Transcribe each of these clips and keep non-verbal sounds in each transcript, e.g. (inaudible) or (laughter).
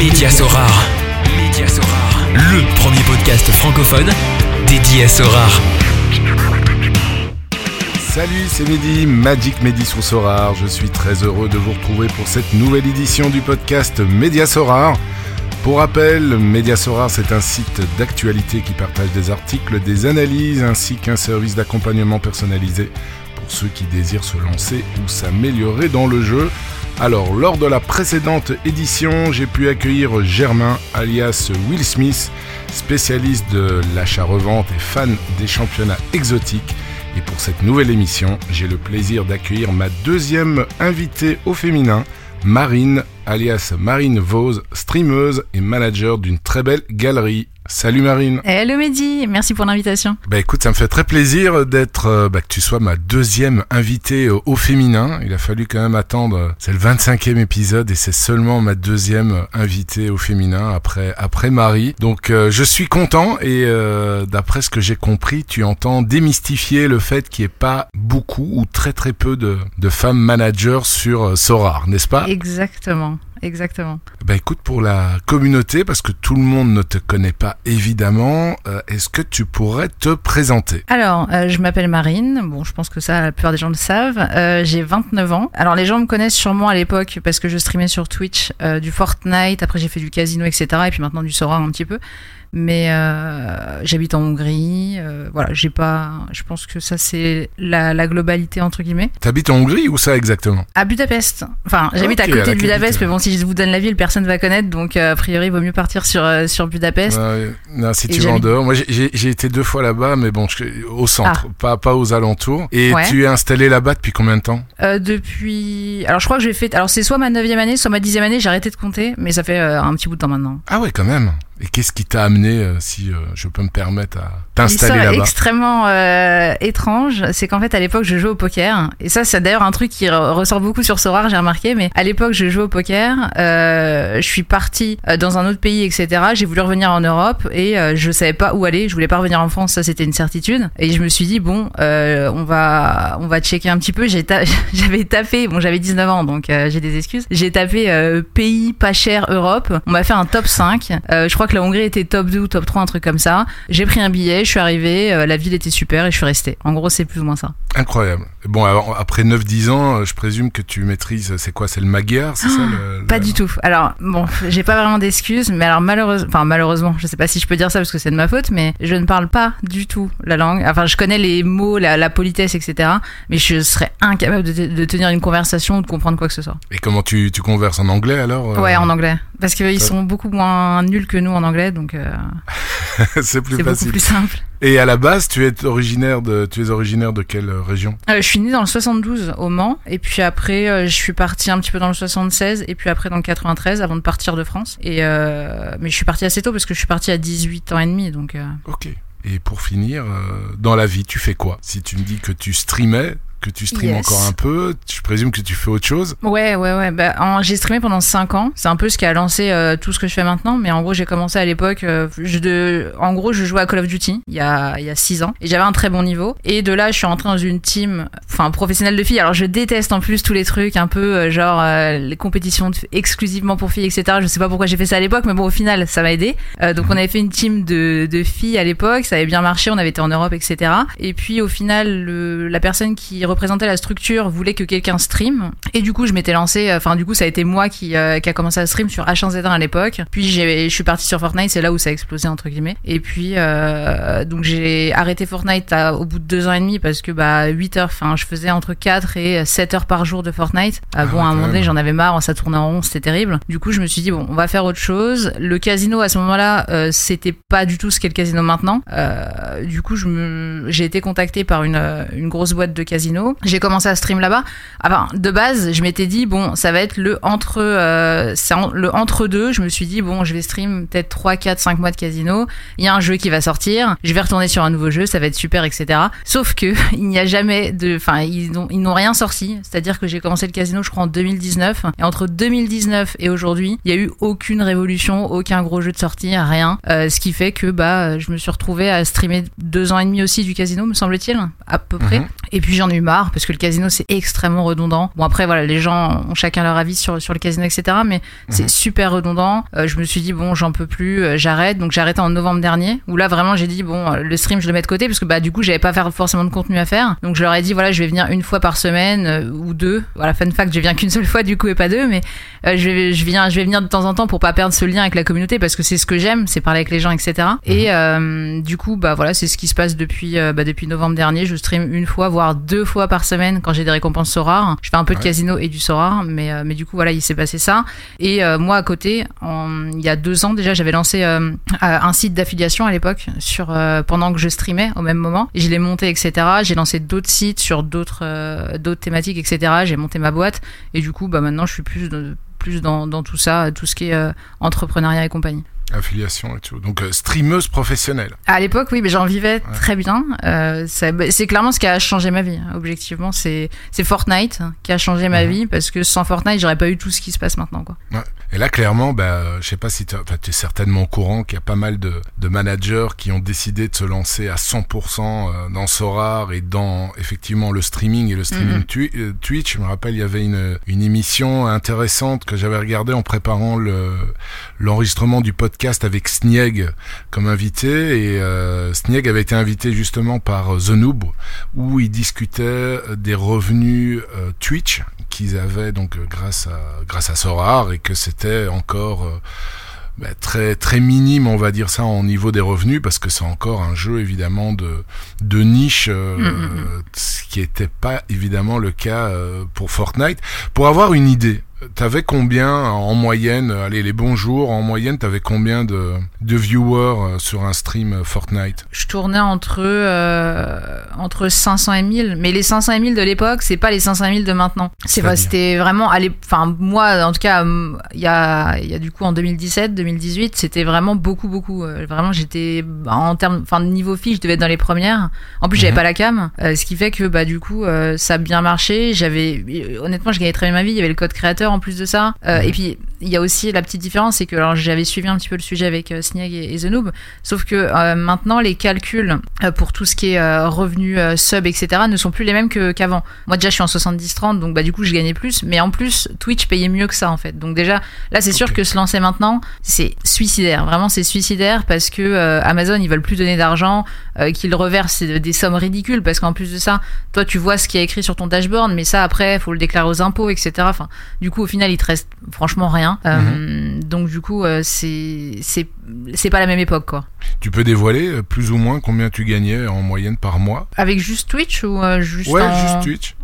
Média Sorare. Sorare. Le premier podcast francophone dédié à Sorare. Salut, c'est Mehdi, Magic Mehdi sur Sorar. Je suis très heureux de vous retrouver pour cette nouvelle édition du podcast Média Sorar. Pour rappel, Média Sorar, c'est un site d'actualité qui partage des articles, des analyses ainsi qu'un service d'accompagnement personnalisé pour ceux qui désirent se lancer ou s'améliorer dans le jeu. Alors, lors de la précédente édition, j'ai pu accueillir Germain, alias Will Smith, spécialiste de l'achat-revente et fan des championnats exotiques. Et pour cette nouvelle émission, j'ai le plaisir d'accueillir ma deuxième invitée au féminin, Marine, alias Marine Vose, streameuse et manager d'une très belle galerie. Salut Marine. Hello Mehdi, merci pour l'invitation. Bah écoute, ça me fait très plaisir d'être, euh, bah, que tu sois ma deuxième invitée au, au féminin. Il a fallu quand même attendre, euh, c'est le 25e épisode et c'est seulement ma deuxième invitée au féminin après, après Marie. Donc euh, je suis content et euh, d'après ce que j'ai compris, tu entends démystifier le fait qu'il n'y ait pas beaucoup ou très très peu de, de femmes managers sur euh, Sorar, n'est-ce pas? Exactement, exactement. Bah écoute, pour la communauté, parce que tout le monde ne te connaît pas évidemment, euh, est-ce que tu pourrais te présenter? Alors, euh, je m'appelle Marine. Bon, je pense que ça, la plupart des gens le savent. Euh, j'ai 29 ans. Alors, les gens me connaissent sûrement à l'époque parce que je streamais sur Twitch du Fortnite. Après, j'ai fait du casino, etc. Et puis maintenant du Sora un petit peu. Mais euh, j'habite en Hongrie. euh, voilà, j'ai pas. Je pense que ça, c'est la, la globalité entre guillemets. T'habites en Hongrie ou ça exactement? À Budapest. Enfin, j'habite à côté de Budapest, mais bon, si je vous donne la ville, personne va connaître. Donc, euh, a priori, il vaut mieux partir sur euh, sur Budapest. Non, si Et tu vas en dehors. Moi, j'ai- été deux fois là-bas, mais bon, je- au centre, pas, pas aux alentours. Et Ah. Ouais. tu es installé là-bas depuis combien de temps? Euh, depuis. Alors, je crois que j'ai fait. Alors, c'est soit ma 9 année, soit ma 10 année. J'ai arrêté de compter, mais ça fait un petit bout de temps maintenant. Ah ouais, quand même. Et qu'est-ce qui t'a amené, euh, si euh, je peux me permettre, à t'installer est là-bas? extrêmement euh, étrange. C'est qu'en fait, à l'époque, je jouais au poker. Et ça, c'est d'ailleurs un truc qui re- ressort beaucoup sur Sorare, j'ai remarqué. Mais à l'époque, je jouais au poker. Euh, je suis partie dans un autre pays, etc. J'ai voulu revenir en Europe et euh, je savais pas où aller. Je voulais pas revenir en France, ça, c'était une certitude. Et je me suis dit, bon, on va on va checker un petit peu. Ta- (laughs) J'avais tapé, bon, j'avais 19 ans, donc j'ai des excuses. J'ai tapé pays pas cher Europe. On m'a fait un top 5. Euh, je crois que la Hongrie était top 2 ou top 3, un truc comme ça. J'ai pris un billet, je suis arrivé, euh, la ville était super et je suis resté. En gros, c'est plus ou moins ça. Incroyable. Bon, alors, après 9-10 ans, euh, je présume que tu maîtrises, c'est quoi C'est le magyar, c'est ça le- Pas le- du tout. Alors, bon, (laughs) j'ai pas vraiment d'excuses, mais alors malheureusement, enfin malheureusement, je sais pas si je peux dire ça parce que c'est de ma faute, mais je ne parle pas du tout la langue. Enfin, je connais les mots, la, la politesse, etc. Mais je serais incapable de, de tenir une conversation ou de comprendre quoi que ce soit. Et comment tu, tu converses en anglais alors euh, Ouais, en anglais. Parce qu'ils sont beaucoup moins nuls que nous en anglais, donc euh, (laughs) C'est plus c'est beaucoup facile. plus simple. Et à la base, tu es originaire de, tu es originaire de quelle euh, région? Euh, je suis née dans le 72 au Mans, et puis après euh, je suis partie un petit peu dans le 76, et puis après dans le 93 avant de partir de France. Et mais je suis partie assez tôt parce que je suis partie à 18 ans et demi, donc. Ok. Et pour finir, euh, dans la vie, tu fais quoi? Si tu me dis que tu streamais, que tu streames Yes. encore un peu, je présume que tu fais autre chose. Ouais, ouais, ouais. Bah, j'ai streamé pendant 5 ans. C'est un peu ce qui a lancé euh, tout ce que je fais maintenant. Mais en gros, j'ai commencé à l'époque. euh, de... En gros, je jouais à Call of Duty il y a, il y a 6 ans. Et j'avais un très bon niveau. Et de là, je suis rentrée dans une team enfin, professionnelle de filles. Alors, je déteste en plus tous les trucs un peu euh, genre les compétitions exclusivement pour filles, etc. Je sais pas pourquoi j'ai fait ça à l'époque. Mais bon, au final, ça m'a aidé. Donc, on avait fait une team de, de filles à l'époque. Ça avait bien marché. On avait été en Europe, etc. Et puis, au final, le, la personne qui représentait la structure voulait que quelqu'un stream. Et du coup, je m'étais lancé. Enfin, du coup, ça a été moi qui, euh, qui a commencé à stream sur H1Z1 à l'époque. Puis, je suis partie sur Fortnite. C'est là où ça a explosé, entre guillemets. Et puis, euh, donc, j'ai arrêté Fortnite à- au bout de deux ans et demi parce que, bah, 8 heures, enfin, je faisais entre 4 et 7 heures par jour de Fortnite. Ah, Ah bon, ouais, à un moment donné, j'en avais marre. Ça tournait en rond. C'était terrible. Du coup, je me suis dit, bon, on va faire autre chose. Le casino, à ce moment-là, euh, c'était pas du tout ce qu'est le casino maintenant. Euh, du coup, j'ai été contactée par une, euh, une grosse boîte de casino. J'ai commencé à stream là-bas. Enfin, de base, je m'étais dit, bon, ça va être le entre, euh, en- le entre deux. Je me suis dit, bon, je vais stream peut-être 3, 4, 5 mois de casino. Il y a un jeu qui va sortir. Je vais retourner sur un nouveau jeu. Ça va être super, etc. Sauf que, (laughs) il n'y a jamais de, enfin, ils n'ont, rien sorti. C'est-à-dire que j'ai commencé le casino, je crois, en 2019. Et entre 2019 et aujourd'hui, il y a eu aucune révolution, aucun gros jeu de sortie, rien. Euh, ce qui fait que, bah, je me suis retrouvée à streamer deux ans et demi aussi du casino, me semble-t-il, à peu près. Mhm. Et puis j'en ai eu marre parce que le casino c'est extrêmement redondant. Bon après voilà, les gens ont chacun leur avis sur sur le casino etc. Mais c'est Mhm. super redondant. Euh, je me suis dit bon j'en peux plus, euh, j'arrête. Donc j'ai arrêté en novembre dernier. Où là vraiment j'ai dit bon euh, le stream je le mets de côté parce que bah du coup j'avais pas faire forcément de contenu à faire. Donc je leur ai dit voilà je vais venir une fois par semaine euh, ou deux. Voilà fun fact je viens qu'une seule fois du coup et pas deux. Mais je vais je viens je vais venir de temps en temps pour pas perdre ce lien avec la communauté parce que c'est ce que j'aime, c'est parler avec les gens etc. Et euh, du coup bah voilà c'est ce qui se passe depuis bah, depuis novembre dernier. Je stream une fois voire deux fois par semaine quand j'ai des récompenses Sorare. Je fais un peu de Ouais. casino et du Sorare, mais euh, mais du coup voilà il s'est passé ça. Et euh, moi à côté, en- il y a deux ans déjà, j'avais lancé euh, un site d'affiliation à l'époque sur pendant que je streamais au même moment. Et je l'ai monté etc. J'ai lancé d'autres sites sur d'autres d'autres thématiques etc. J'ai monté ma boîte et du coup bah maintenant je suis plus plus dans, dans tout ça, tout ce qui est entrepreneuriat et compagnie. Affiliation et tout. Donc, euh, streameuse professionnelle. À l'époque, oui, mais j'en vivais très bien. Euh, bah, c'est clairement ce qui a changé ma vie. hein. Objectivement, c'est c'est Fortnite qui a changé ma Mhm. vie parce que sans Fortnite, j'aurais pas eu tout ce qui se passe maintenant. Quoi. Ouais. Et là, clairement, bah, je sais pas si tu es certainement au courant qu'il y a pas mal de, de managers qui ont décidé de se lancer à 100% euh, dans Sorar et dans effectivement le streaming et le streaming Mhm. Euh, Twitch. Je me rappelle, il y avait une, une émission intéressante que j'avais regardée en préparant le l'enregistrement du podcast avec Snieg comme invité. Et euh, Snieg avait été invité justement par euh, The Noob où il discutait euh, des revenus euh, Twitch qu'ils avaient donc euh, grâce à grâce à Sorar et que c'était encore euh, bah, très très minime on va dire ça au niveau des revenus parce que c'est encore un jeu évidemment de de niche euh, Mm, mm, mm. ce qui était pas évidemment le cas euh, pour Fortnite pour avoir une idée T'avais combien en moyenne, euh, allez les bons jours, en moyenne t'avais combien de, de viewers euh, sur un stream euh, Fortnite? Je tournais entre euh, entre 500 et 1000, mais les 500 et 1000 de l'époque, c'est pas les 500 et 1000 de maintenant. C'est pas, C'est-à-dire c'était vraiment, allez, enfin moi en tout cas, il y a il y a du coup en 2017, 2018, c'était vraiment beaucoup beaucoup. Euh, Vraiment, j'étais bah, en termes, enfin de niveau fiche, je devais être dans les premières. En plus, j'avais Mhm. pas la cam, euh, ce qui fait que bah du coup, euh, ça a bien marché. J'avais, euh, honnêtement, je gagnais très bien ma vie. Il y avait le code créateur en plus de ça. Euh, Mhm. Et puis il y a aussi la petite différence, c'est que alors j'avais suivi un petit peu le sujet avec euh, et, et The Noob, sauf que euh, maintenant les calculs euh, pour tout ce qui est euh, revenus euh, sub etc ne sont plus les mêmes que qu'avant. Moi déjà je suis en 70-30 donc bah du coup je gagnais plus, mais en plus Twitch payait mieux que ça en fait. Donc déjà là c'est sûr que se lancer maintenant c'est suicidaire, vraiment c'est suicidaire parce que Amazon ils veulent plus donner d'argent, qu'ils reversent des sommes ridicules parce qu'en plus de ça toi tu vois ce qui est écrit sur ton dashboard mais ça après faut le déclarer aux impôts etc. Enfin du coup au final il te reste franchement rien. Euh, donc du coup euh, c'est pas la même époque quoi. Tu peux dévoiler euh, plus ou moins combien tu gagnais en moyenne par mois? Avec juste Twitch ou juste Ouais, en- juste Twitch.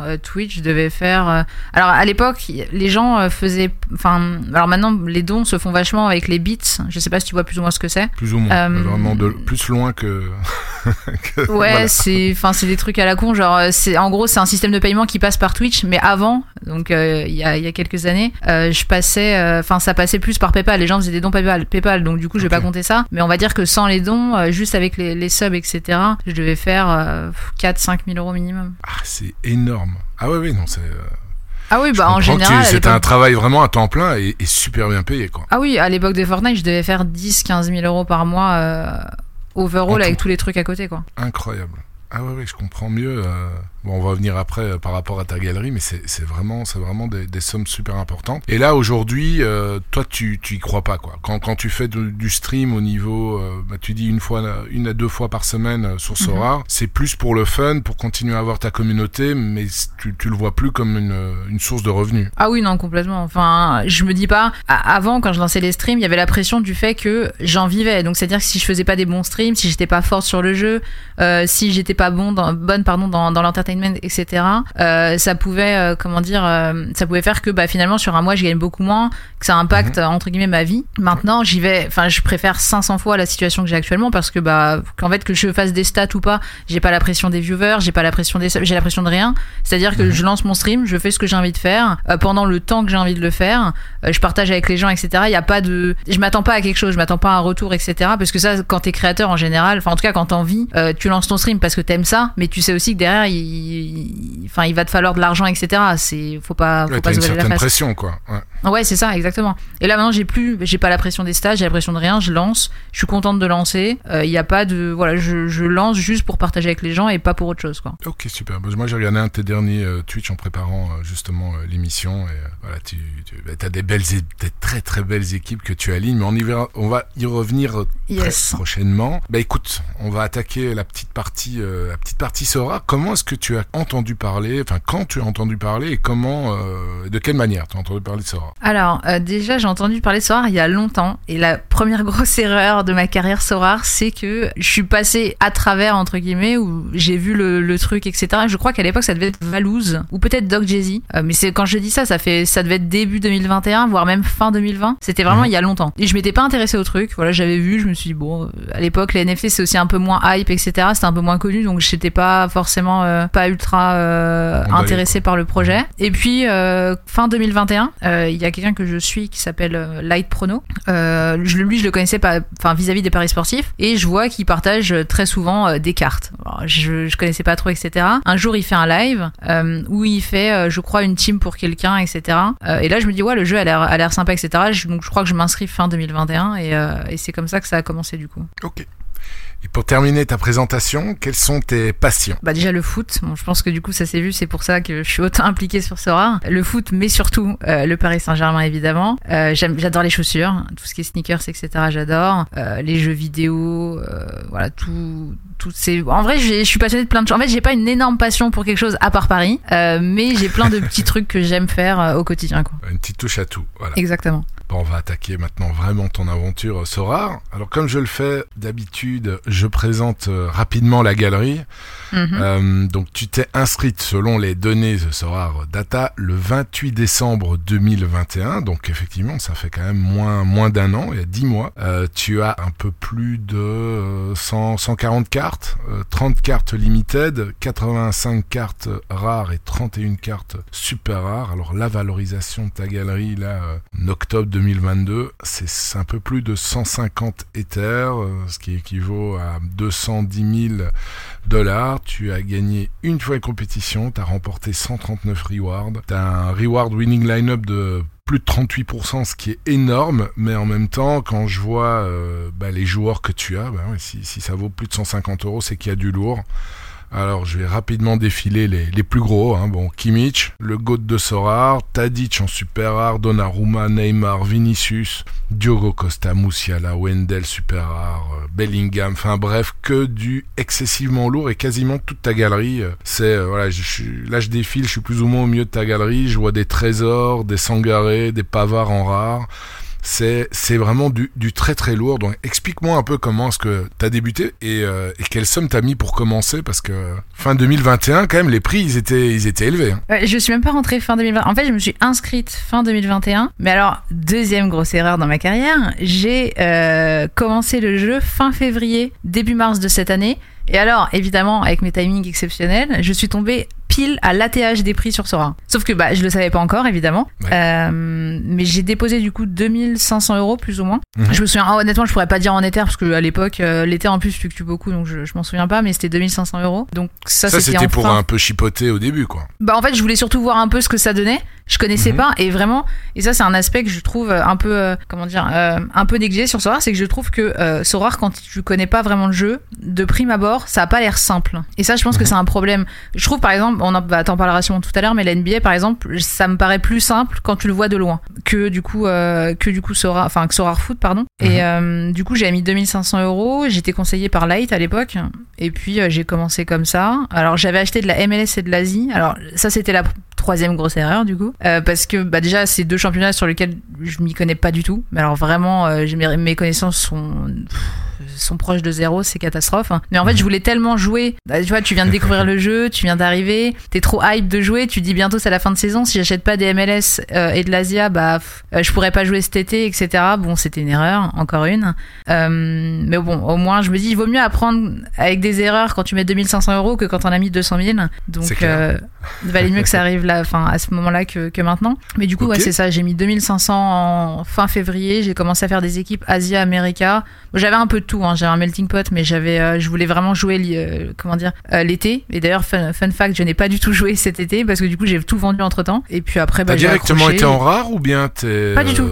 Euh, Twitch devait faire. euh, Alors à l'époque, les gens euh, faisaient. Enfin, alors maintenant, les dons se font vachement avec les bits. Je sais pas si tu vois plus ou moins ce que c'est. Plus ou moins. Euh, Vraiment de, plus loin que. (laughs) que- Ouais, voilà. c'est. Enfin, c'est des trucs à la con. Genre, c'est en gros, c'est un système de paiement qui passe par Twitch, mais avant, donc il y, a, il y a quelques années, je passais. Enfin, ça passait plus par PayPal. Les gens faisaient des dons PayPal. PayPal donc du coup, je vais pas compter ça. Mais on va dire que sans les dons, juste avec les, les subs, etc., je devais faire euh, 4-5 000 euros minimum. Ah, c'est énorme. Ah ouais, oui, non, c'est. euh, Ah oui, bah en général. C'était un travail vraiment à temps plein et, et super bien payé, quoi. Ah oui, à l'époque de Fortnite, je devais faire 10-15 000 euros par mois euh, overall En avec tout. tous les trucs à côté, quoi. Incroyable. Ah ouais, ouais, je comprends mieux. euh, Bon, on va revenir après euh, par rapport à ta galerie, mais c'est vraiment, c'est vraiment des, des sommes super importantes. Et là, aujourd'hui, euh, toi, tu, tu y crois pas, quoi. Quand, quand tu fais du, du stream au niveau, bah, tu dis une fois, une à deux fois par semaine sur Sora, c'est plus pour le fun, pour continuer à avoir ta communauté, mais tu, tu le vois plus comme une, une source de revenus. Ah oui, non, complètement. Enfin, je me dis pas. Avant, quand je lançais les streams, il y avait la pression du fait que j'en vivais. Donc, c'est-à-dire que si je faisais pas des bons streams, si j'étais pas forte sur le jeu, si j'étais pas bon dans, bonne pardon dans, dans l'entertainment, etc. euh, ça pouvait, euh, comment dire, euh, ça pouvait faire que bah finalement sur un mois je gagne beaucoup moins, que ça impacte euh, entre guillemets ma vie. Maintenant, j'y vais. Enfin, je préfère 500 fois la situation que j'ai actuellement parce que bah qu'en fait que je fasse des stats ou pas, j'ai pas la pression des viewers, j'ai pas la pression des, j'ai la pression de rien. C'est-à-dire que je lance mon stream, je fais ce que j'ai envie de faire pendant le temps que j'ai envie de le faire. je partage avec les gens, etc. Il y a pas de, je m'attends pas à quelque chose, je m'attends pas à un retour, etc. Parce que ça, quand t'es créateur en général, enfin en tout cas quand t'en vis, tu lances ton stream parce que t'aimes ça, mais tu sais aussi que derrière, il, il- enfin il va te falloir de l'argent, etc. C'est, faut pas, faut Ouais, pas une la certaine face. pression, quoi. Ouais. Ouais, c'est ça, exactement. Et là maintenant, j'ai plus, j'ai pas la pression des stages, j'ai la pression de rien. Je lance, je suis contente de lancer. Il n'y a pas de, voilà, je, je, lance juste pour partager avec les gens et pas pour autre chose, quoi. Ok, super. Moi, j'ai regardé un de tes derniers euh, Twitch en préparant euh, justement euh, l'émission et voilà, tu, tu as des belles, des très très belles équipes que tu alignes, mais on y verra, on va y revenir très prochainement. Bah écoute, on va attaquer la petite partie, la petite partie Sora. Comment est-ce que tu as entendu parler, enfin quand tu as entendu parler et comment, de quelle manière tu as entendu parler de Sora? Alors déjà, j'ai entendu parler de Sora il y a longtemps et la première (laughs) grosse erreur de ma carrière Sora, c'est que je suis passé à travers entre guillemets où j'ai vu le, le, truc, etc. Je crois qu'à l'époque ça devait être Valouz ou peut-être Doc Jay-Z. mais c'est quand je dis ça, ça fait, ça devait être début 2021, voire même fin 2020. C'était vraiment mhm. il y a longtemps. Et je m'étais pas intéressé au truc. Voilà, j'avais vu, je me suis dit bon, à l'époque les NFT c'est aussi un peu moins hype, etc. C'était un peu moins connu, donc j'étais pas forcément euh, pas ultra euh, intéressé par le projet. Et puis euh, fin 2021, il y a quelqu'un que je suis qui s'appelle Light Prono. je, lui je le connaissais pas, enfin vis-à-vis des paris sportifs, et je vois qu'il partage très souvent des cartes. je, je connaissais pas trop, etc. Un jour il fait un live où il fait, je crois, une team pour quelqu'un, etc. et là je me dis ouais le jeu a l'air a l'air sympa, etc. donc je crois que je m'inscris fin 2021 et, et c'est comme ça que ça a commencé du coup. Ok. Et pour terminer ta présentation, quelles sont tes passions Bah déjà le foot. Bon, je pense que du coup ça s'est vu, c'est pour ça que je suis autant impliquée sur Sora. Le foot, mais surtout euh, le Paris Saint-Germain évidemment. Euh, j'adore les chaussures, tout ce qui est sneakers, etc. J'adore euh, les jeux vidéo, voilà tout, tout ces. En vrai, je suis passionnée de plein de choses. En fait, j'ai pas une énorme passion pour quelque chose à part Paris, mais j'ai plein de petits (laughs) trucs que j'aime faire au quotidien. Quoi. Une petite touche à tout. Voilà. Exactement. Bon, on va attaquer maintenant vraiment ton aventure Sora. Alors comme je le fais d'habitude, je présente euh, rapidement la galerie. Mhm. Euh, donc tu t'es inscrite selon les données de Sorar Data le 28 décembre 2021. Donc effectivement, ça fait quand même moins, moins d'un an, il y a 10 mois. Euh, tu as un peu plus de 100, 140 cartes, 30 cartes limited, 85 cartes rares et 31 cartes super rares. Alors la valorisation de ta galerie là, en octobre 2022, c'est un peu plus de 150 Ethers, ce qui équivaut à 210 000 dollars. Tu as gagné une fois une compétition, tu as remporté 139 rewards. Tu as un reward winning lineup de plus de 38%, ce qui est énorme, mais en même temps, quand je vois euh, bah, les joueurs que tu as, bah, si ça vaut plus de 150 euros, c'est qu'il y a du lourd. Alors, je vais rapidement défiler les, les plus gros. Hein. Bon, Kimmich, le GOAT de Sorar, Tadic en super rare, Donnarumma, Neymar, Vinicius, Diogo Costa, Musiala, Wendell super rare, euh, Bellingham. Enfin bref, que du excessivement lourd et quasiment toute ta galerie. Euh, c'est euh, voilà, là je défile, je suis plus ou moins au milieu de ta galerie. Je vois des trésors, des sangarés, des pavards en rare c'est vraiment du, très très lourd. Donc explique-moi un peu comment est-ce que tu as débuté et, euh, quelle somme t'as mis pour commencer parce que fin 2021 quand même les prix ils étaient ils étaient élevés. Hein. Ouais, je suis même pas rentrée fin 2020. En fait, je me suis inscrite fin 2021. Mais alors deuxième grosse erreur dans ma carrière, j'ai euh, commencé le jeu fin février début mars de cette année. Et alors, évidemment, avec mes timings exceptionnels, je suis tombée pile à l'ATH des prix sur Sora. Sauf que bah, je le savais pas encore, évidemment. Ouais. Euh, mais j'ai déposé du coup 2500 euros plus ou moins. Mmh. Je me souviens, oh, honnêtement, je pourrais pas dire en Ether parce que à l'époque, euh, l'Ether en plus fluctue beaucoup, donc je, je m'en souviens pas, mais c'était 2500 euros. Donc ça, ça c'était pour un peu chipoter au début, quoi. Bah en fait, je voulais surtout voir un peu ce que ça donnait. Je connaissais mmh. pas et vraiment, et ça c'est un aspect que je trouve un peu, euh, comment dire, euh, un peu négligé sur Sora, c'est que je trouve que euh, Sora, quand tu connais pas vraiment le jeu, de prime abord, ça a pas l'air simple. Et ça, je pense mmh. que c'est un problème. Je trouve par exemple, on en, bah, t'en sûrement tout à l'heure, mais la NBA par exemple, ça me paraît plus simple quand tu le vois de loin que du coup, euh, que du coup Sora, enfin que Sora Foot, pardon. Et euh, du coup, j'ai mis 2500 euros. J'étais conseillé par Light à l'époque, et puis j'ai commencé comme ça. Alors j'avais acheté de la MLS et de l'Asie. Alors ça, c'était la troisième grosse erreur du coup euh, parce que bah déjà c'est deux championnats sur lesquels je m'y connais pas du tout mais alors vraiment euh, mes, mes connaissances sont sont proches de zéro, c'est catastrophe. Mais en fait, je voulais tellement jouer. Bah, tu vois, tu viens de découvrir le jeu, tu viens d'arriver, t'es trop hype de jouer, tu dis bientôt c'est la fin de saison. Si j'achète pas des MLS euh, et de l'Asia, bah euh, je pourrais pas jouer cet été, etc. Bon, c'était une erreur, encore une. Euh, mais bon, au moins, je me dis, il vaut mieux apprendre avec des erreurs quand tu mets 2500 euros que quand on a mis 200 000. Donc, il valait mieux que ça arrive là à, enfin, à ce moment-là que, que maintenant. Mais du coup, ouais, c'est ça. J'ai mis 2500 en fin février. J'ai commencé à faire des équipes Asia, America. J'avais un peu de tout. Hein. J'avais un melting pot, mais j'avais, euh, je voulais vraiment jouer, euh, comment dire, euh, l'été. Et d'ailleurs, fun, fun fact, je n'ai pas du tout joué cet été parce que du coup, j'ai tout vendu entre temps. Et puis après, bah, j'ai directement été en rare ou bien t'es. Pas du tout.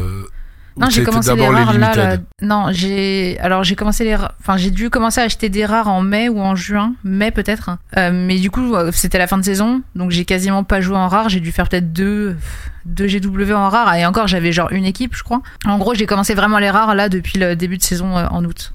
Non, j'ai commencé les rares là. Non, j'ai. Alors j'ai commencé les. Enfin, j'ai dû commencer à acheter des rares en mai ou en juin, mai peut-être. Euh, mais du coup, euh, c'était la fin de saison, donc j'ai quasiment pas joué en rare. J'ai dû faire peut-être deux, deux GW en rare. Et encore, j'avais genre une équipe, je crois. En gros, j'ai commencé vraiment les rares là depuis le début de saison euh, en août.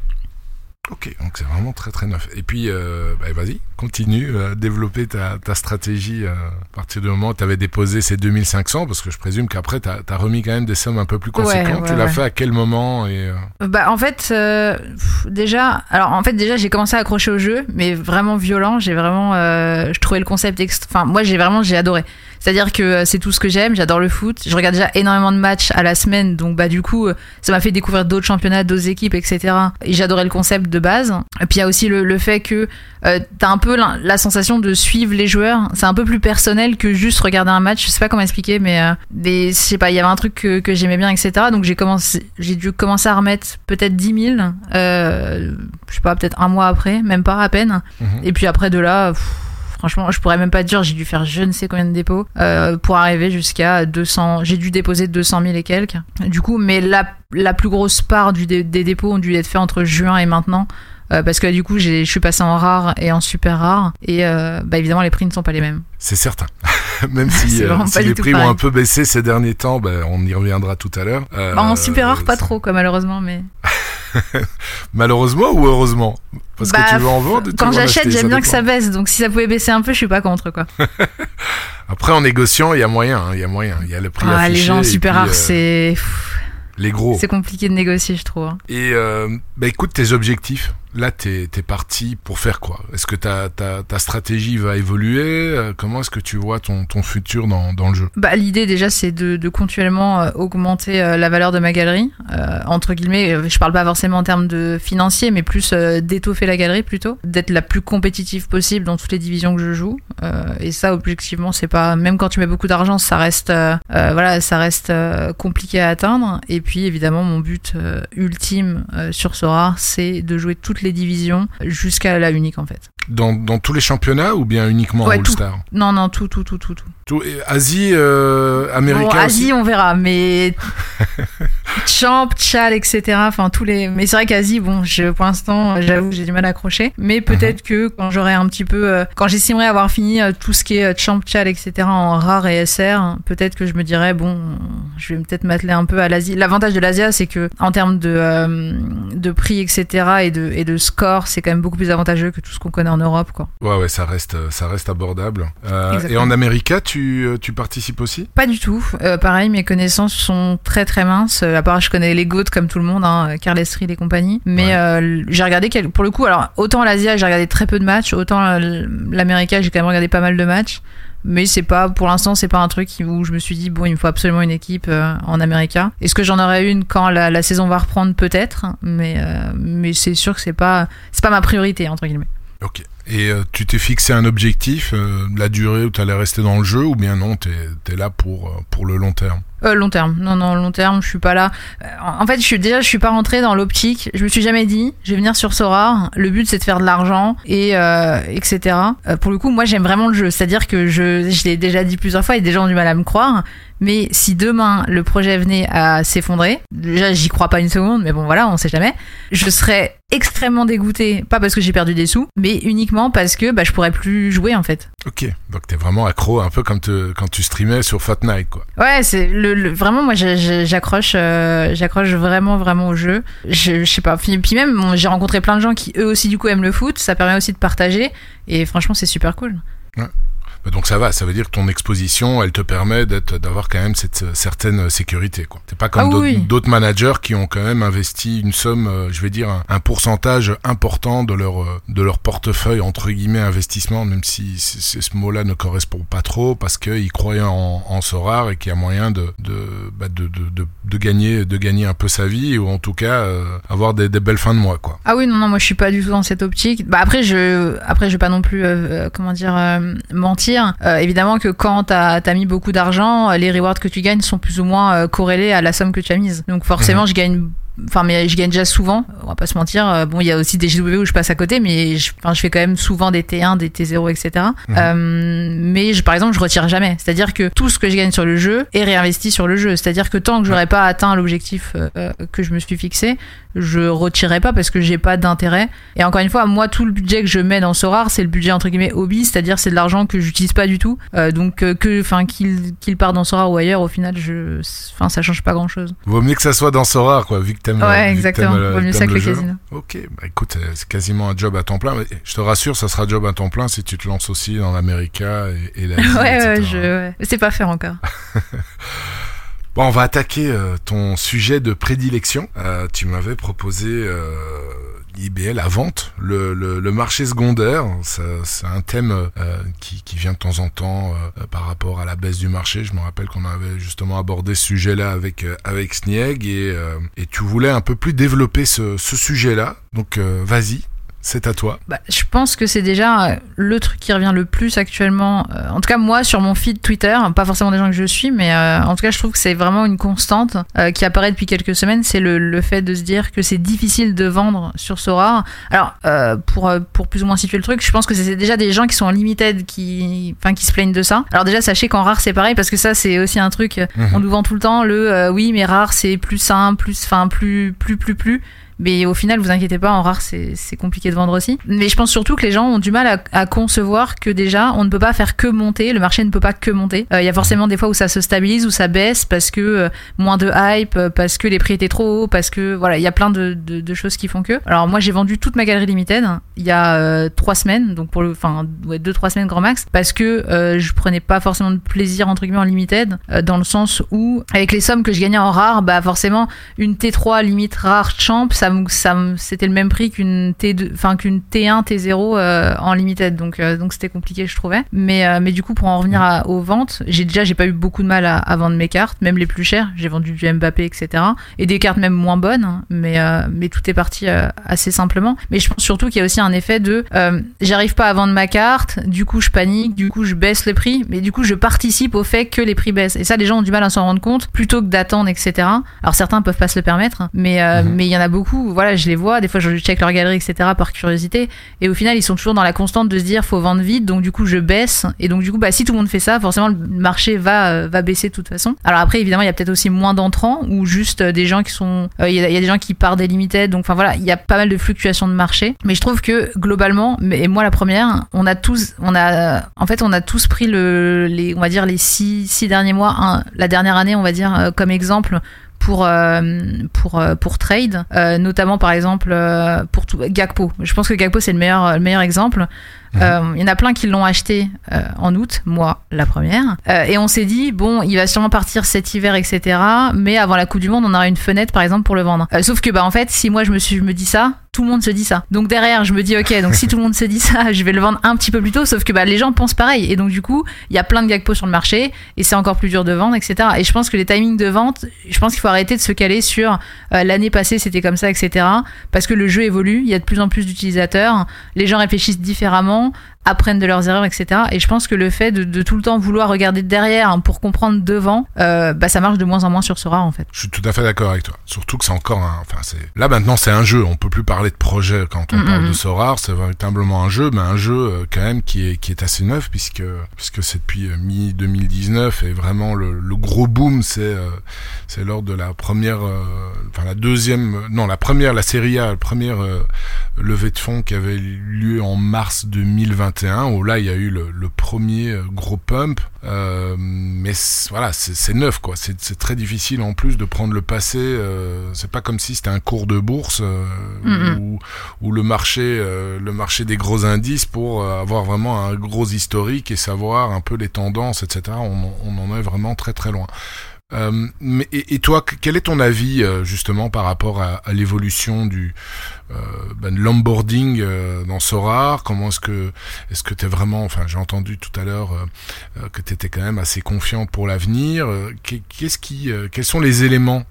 Ok, donc c'est vraiment très très neuf. Et puis, euh, bah, vas-y, continue à développer ta, ta stratégie euh, à partir du moment où tu avais déposé ces 2500, parce que je présume qu'après, tu as, remis quand même des sommes un peu plus conséquentes. ouais, tu l'as ouais. fait à quel moment et, euh, Bah en fait euh, pff, déjà alors en fait déjà j'ai commencé à accrocher au jeu mais vraiment violent. J'ai vraiment euh, je trouvais le concept enfin moi j'ai vraiment j'ai adoré. C'est-à-dire que euh, c'est tout ce que j'aime j'adore le foot. Je regarde déjà énormément de matchs à la semaine donc bah du coup euh, ça m'a fait découvrir d'autres championnats d'autres équipes etc et j'adorais le concept de base. Et puis il y a aussi le, le fait que euh, t'as un peu la, la sensation de suivre les joueurs. C'est un peu plus personnel que juste regarder un match. Je sais pas comment expliquer mais euh, des, je sais pas il y avait un truc que, que j'aimais bien etc donc j'ai commencé j'ai dû commencer à remettre peut-être 10 000 euh, je sais pas peut-être un mois après même pas à peine. Mhm. et puis après de là pff, franchement je pourrais même pas dire j'ai dû faire je ne sais combien de dépôts euh, pour arriver jusqu'à 200 j'ai dû déposer 200 000 et quelques. Du coup mais la, la plus grosse part du dé- des dépôts ont dû être faits entre juin et maintenant euh, parce que du coup je suis passé en rare et en super rare et euh, bah évidemment les prix ne sont pas les mêmes C'est certain. (laughs) Même (laughs) si, euh, si les prix ont un peu baissé ces derniers temps, ben, on y reviendra tout à l'heure. Bah, en super rare pas trop quoi malheureusement mais (laughs) Malheureusement ou heureusement? Parce Bah, que tu veux en vendre. quand en j'achète j'aime bien que ça baisse donc si ça pouvait baisser un peu je suis pas contre quoi Après, en négociant, il y a moyen. hein, Il y a moyen. Il y a le prix Ah, les affiché gens et super rares, euh, c'est Les gros. c'est compliqué de négocier, je trouve. hein. Et euh, bah écoute, tes objectifs, là, t'es es parti pour faire quoi? Est-ce que ta, ta, stratégie va évoluer? Euh, Comment est-ce que tu vois ton, ton futur dans, dans le jeu? Bah, l'idée déjà, c'est de, continuellement euh, augmenter euh, la valeur de ma galerie. Entre guillemets, je parle pas forcément en termes de financier, mais plus euh, d'étoffer la galerie plutôt, d'être la plus compétitive possible dans toutes les divisions que je joue. Et ça, objectivement, c'est pas même quand tu mets beaucoup d'argent, ça reste voilà, ça reste compliqué à atteindre. Et puis évidemment, mon but ultime sur Sora, c'est de jouer toutes les divisions jusqu'à la unique en fait. Dans, dans tous les championnats ou bien uniquement Ouais. All-Star Non, non, tout, tout, tout, tout, tout. Asie, euh, Amérique Bon, aussi Asie, on verra, mais (laughs) Champ, Tchad, etc. Enfin, tous les. Mais c'est vrai qu'Asie, bon, je, pour l'instant, j'avoue, j'ai du mal à accrocher. Mais peut-être que quand j'aurai un petit peu, euh, quand j'estimerai avoir fini euh, tout ce qui est euh, Champ, Tchad, etc. en rare et SR, peut-être que je me dirais bon, je vais peut-être m'atteler un peu à l'Asie. L'avantage de l'Asia, c'est que en termes de de prix, etc. et de et de score, c'est quand même beaucoup plus avantageux que tout ce qu'on connaît en Europe, quoi. Ouais, ouais, ça reste, ça reste abordable. Euh, et en Amérique, tu, euh, tu participes aussi? Pas du tout. Euh, pareil, mes connaissances sont très très minces. Euh, À part, je connais les GOAT comme tout le monde, hein, Carl Estrid et compagnie. Mais Ouais. euh, j'ai regardé, quel- pour le coup, alors autant l'Asie, j'ai regardé très peu de matchs, autant euh, l'Amérique, j'ai quand même regardé pas mal de matchs. Mais c'est pas, pour l'instant, c'est pas un truc où je me suis dit, bon, il me faut absolument une équipe euh, en Amérique. Est-ce que j'en aurai une quand la, la saison va reprendre? Peut-être. Mais, euh, mais c'est sûr que c'est pas, c'est pas ma priorité, entre guillemets. Ok. Et euh, tu t'es fixé un objectif, euh, la durée où tu allais rester dans le jeu, ou bien non, t'es es là pour, euh, pour le long terme? Euh, long terme. Non, non, long terme, je suis pas là. Euh, En fait, je suis déjà, je suis pas rentrée dans l'optique. Je me suis jamais dit, je vais venir sur Sora. Le but, c'est de faire de l'argent et euh, etc. Euh, pour le coup, moi, j'aime vraiment le jeu. C'est-à-dire que je, je l'ai déjà dit plusieurs fois et des gens ont du mal à me croire. Mais si demain le projet venait à s'effondrer, déjà, j'y crois pas une seconde, mais bon, voilà, on sait jamais. Je serais extrêmement dégoûtée, pas parce que j'ai perdu des sous, mais uniquement parce que bah, je pourrais plus jouer en fait. Ok. Donc t'es vraiment accro, un peu comme te- quand tu streamais sur Fortnite, quoi. Ouais, c'est le, vraiment moi j'accroche euh, j'accroche vraiment vraiment au jeu. Je, sais pas. Puis, même j'ai rencontré plein de gens qui eux aussi du coup aiment le foot. Ça permet aussi de partager et franchement c'est super cool. Donc ça va, ça veut dire que ton exposition, elle te permet d'être, d'avoir quand même cette euh, certaine sécurité, quoi. T'es pas comme Ah d'autres oui. d'autres managers qui ont quand même investi une somme, euh, je vais dire un, un pourcentage important de leur euh, de leur portefeuille entre guillemets investissement, même si ce mot-là ne correspond pas trop, parce qu'ils croyaient en, en Sorar et qu'il y a moyen de de, bah, de, de, de de gagner de gagner un peu sa vie ou en tout cas euh, avoir des, des belles fins de mois, quoi. Ah oui non non moi je suis pas du tout dans cette optique. Bah après je après je vais pas non plus euh, euh, comment dire euh, mentir Euh, évidemment que quand t'as as mis beaucoup d'argent, les rewards que tu gagnes sont plus ou moins euh, corrélés à la somme que tu as mise. Donc forcément, Mhm. je gagne enfin mais je gagne déjà souvent on va pas se mentir Euh, bon il y a aussi des GW où je passe à côté mais je, enfin, je fais quand même souvent des T1 des T0 etc Mhm. Euh, mais je, par exemple je retire jamais c'est à dire que tout ce que je gagne sur le jeu est réinvesti sur le jeu c'est à dire que tant que j'aurais pas atteint l'objectif euh, euh, que je me suis fixé je retirerai pas parce que j'ai pas d'intérêt et encore une fois moi tout le budget que je mets dans Sorar c'est le budget entre guillemets hobby c'est à dire c'est de l'argent que j'utilise pas du tout Euh, donc euh, que enfin qu'il qu'il part dans Sorar ou ailleurs au final je enfin ça change pas grand chose Vaut mieux que ça soit dans Sora, quoi, vu que t'aimes. Ouais, que exactement. Vaut mieux ça que le jeu. casino. Ok, bah écoute, euh, c'est quasiment un job à temps plein. Mais je te rassure, ça sera job à temps plein si tu te lances aussi dans l'América et, et la. (laughs) ouais, ouais, je, ouais. C'est pas faire encore. (laughs) Bon, on va attaquer euh, ton sujet de prédilection. Euh, tu m'avais proposé euh, IBL à vente, le, marché secondaire. C'est un thème euh, qui, vient de temps en temps euh, par rapport à la baisse du marché. Je me rappelle qu'on avait justement abordé ce sujet-là avec avec Snieg et, et tu voulais un peu plus développer ce, sujet-là. Donc vas-y, c'est à toi. Bah, je pense que c'est déjà euh, le truc qui revient le plus actuellement. Euh, en tout cas, moi, sur mon feed Twitter, pas forcément des gens que je suis, mais euh, en tout cas, je trouve que c'est vraiment une constante euh, qui apparaît depuis quelques semaines. C'est le, le fait de se dire que c'est difficile de vendre sur Sora. Alors, pour, pour plus ou moins situer le truc, je pense que c'est déjà des gens qui sont en limited qui, enfin, qui se plaignent de ça. Alors déjà, sachez qu'en rare, c'est pareil parce que ça, c'est aussi un truc. Mhm. On nous vend tout le temps le oui, mais rare, c'est plus simple, plus, enfin, plus, plus, plus, plus. Mais au final, vous inquiétez pas, en rare, c'est compliqué de vendre aussi. Mais je pense surtout que les gens ont du mal à, concevoir que déjà, on ne peut pas faire que monter. Le marché ne peut pas que monter. Euh, Il y a forcément des fois où ça se stabilise, où ça baisse parce que euh, moins de hype, euh, parce que les prix étaient trop hauts, parce que voilà, il y a plein de, choses qui font que. Alors moi, j'ai vendu toute ma galerie limited il y a trois semaines, donc pour le, enfin ouais, deux trois semaines grand max, parce que je prenais pas forcément de plaisir entre guillemets en limited, dans le sens où avec les sommes que je gagnais en rare, bah forcément une T3 limite rare champ, ça ça c'était le même prix qu'une T2, enfin qu'une T1, T0 euh, en limited, donc euh, donc c'était compliqué je trouvais. Mais euh, mais du coup pour en revenir à- aux ventes, j'ai déjà j'ai pas eu beaucoup de mal à, à vendre mes cartes, même les plus chères. J'ai vendu du Mbappé etc. Et des cartes même moins bonnes, hein, mais mais tout est parti assez simplement. Mais je pense surtout qu'il y a aussi un effet de j'arrive pas à vendre ma carte, du coup je panique, du coup je baisse le prix, mais du coup je participe au fait que les prix baissent. Et ça les gens ont du mal à s'en rendre compte plutôt que d'attendre etc. Alors certains peuvent pas se le permettre, mais euh, Mhm. mais il y en a beaucoup. Voilà, je les vois. Des fois, je check leur galerie, etc. par curiosité. Et au final, ils sont toujours dans la constante de se dire, faut vendre vite. Donc du coup, je baisse. Et donc du coup, bah si tout le monde fait ça, forcément, le marché va euh, va baisser de toute façon. Alors après, évidemment, il y a peut-être aussi moins d'entrants ou juste euh, des gens qui sont, euh, il y, a- des gens qui partent des limited. Donc enfin voilà, il y a pas mal de fluctuations de marché. Mais je trouve que globalement, et moi la première, on a tous, on a, en fait, on a tous pris le, les, on va dire les six six derniers mois, la dernière année, on va dire comme exemple pour euh, pour euh, pour trade euh, notamment par exemple pour tout Gakpo. Je pense que Gakpo c'est le meilleur le meilleur exemple Euh, il y en a plein qui l'ont acheté euh, en août moi la première Euh, et on s'est dit bon il va sûrement partir cet hiver etc mais avant la coupe du monde on aura une fenêtre par exemple pour le vendre sauf que bah en fait si moi je me suis je me dis ça tout le monde se dit ça donc derrière je me dis ok donc si tout le monde se dit ça (laughs) je vais le vendre un petit peu plus tôt sauf que bah les gens pensent pareil et donc du coup il y a plein de Gakpo sur le marché et c'est encore plus dur de vendre, etc. Et je pense que les timings de vente, je pense qu'il faut arrêter de se caler sur l'année passée c'était comme ça, etc. Parce que le jeu évolue, il y a de plus en plus d'utilisateurs, les gens réfléchissent différemment, temps apprennent de leurs erreurs, etc. Et je pense que le fait de, de tout le temps vouloir regarder derrière hein, pour comprendre devant, euh, bah ça marche de moins en moins sur ce rare en fait. Je suis tout à fait d'accord avec toi. Surtout que c'est encore un, enfin c'est, là maintenant c'est un jeu. On peut plus parler de projet quand on Mm, parle mm, de mm. Sorar. C'est véritablement un jeu, mais un jeu euh, quand même qui est, qui est assez neuf puisque, puisque c'est depuis mi 2019 et vraiment le, le gros boom c'est, euh, c'est lors de la première, euh, enfin la deuxième, euh, non la première, la série A, la première euh, levée de fonds qui avait lieu en mars 2021 où là il y a eu le, le premier euh, gros pump. Euh, mais voilà, c'est neuf quoi. C'est très difficile en plus de prendre le passé. Euh, c'est pas comme si c'était un cours de bourse euh, ou ou le marché, le marché des gros indices pour avoir vraiment un gros historique et savoir un peu les tendances, etc. On, on en est vraiment très très loin. Euh, et, et toi, quel est ton avis euh, justement par rapport à, à l'évolution du euh, ben, l'onboarding euh, dans Sorar Comment est-ce que est-ce que tu es vraiment, enfin j'ai entendu tout à l'heure euh, que tu étais quand même assez confiant pour l'avenir. Qu'est-ce qui, quels sont les éléments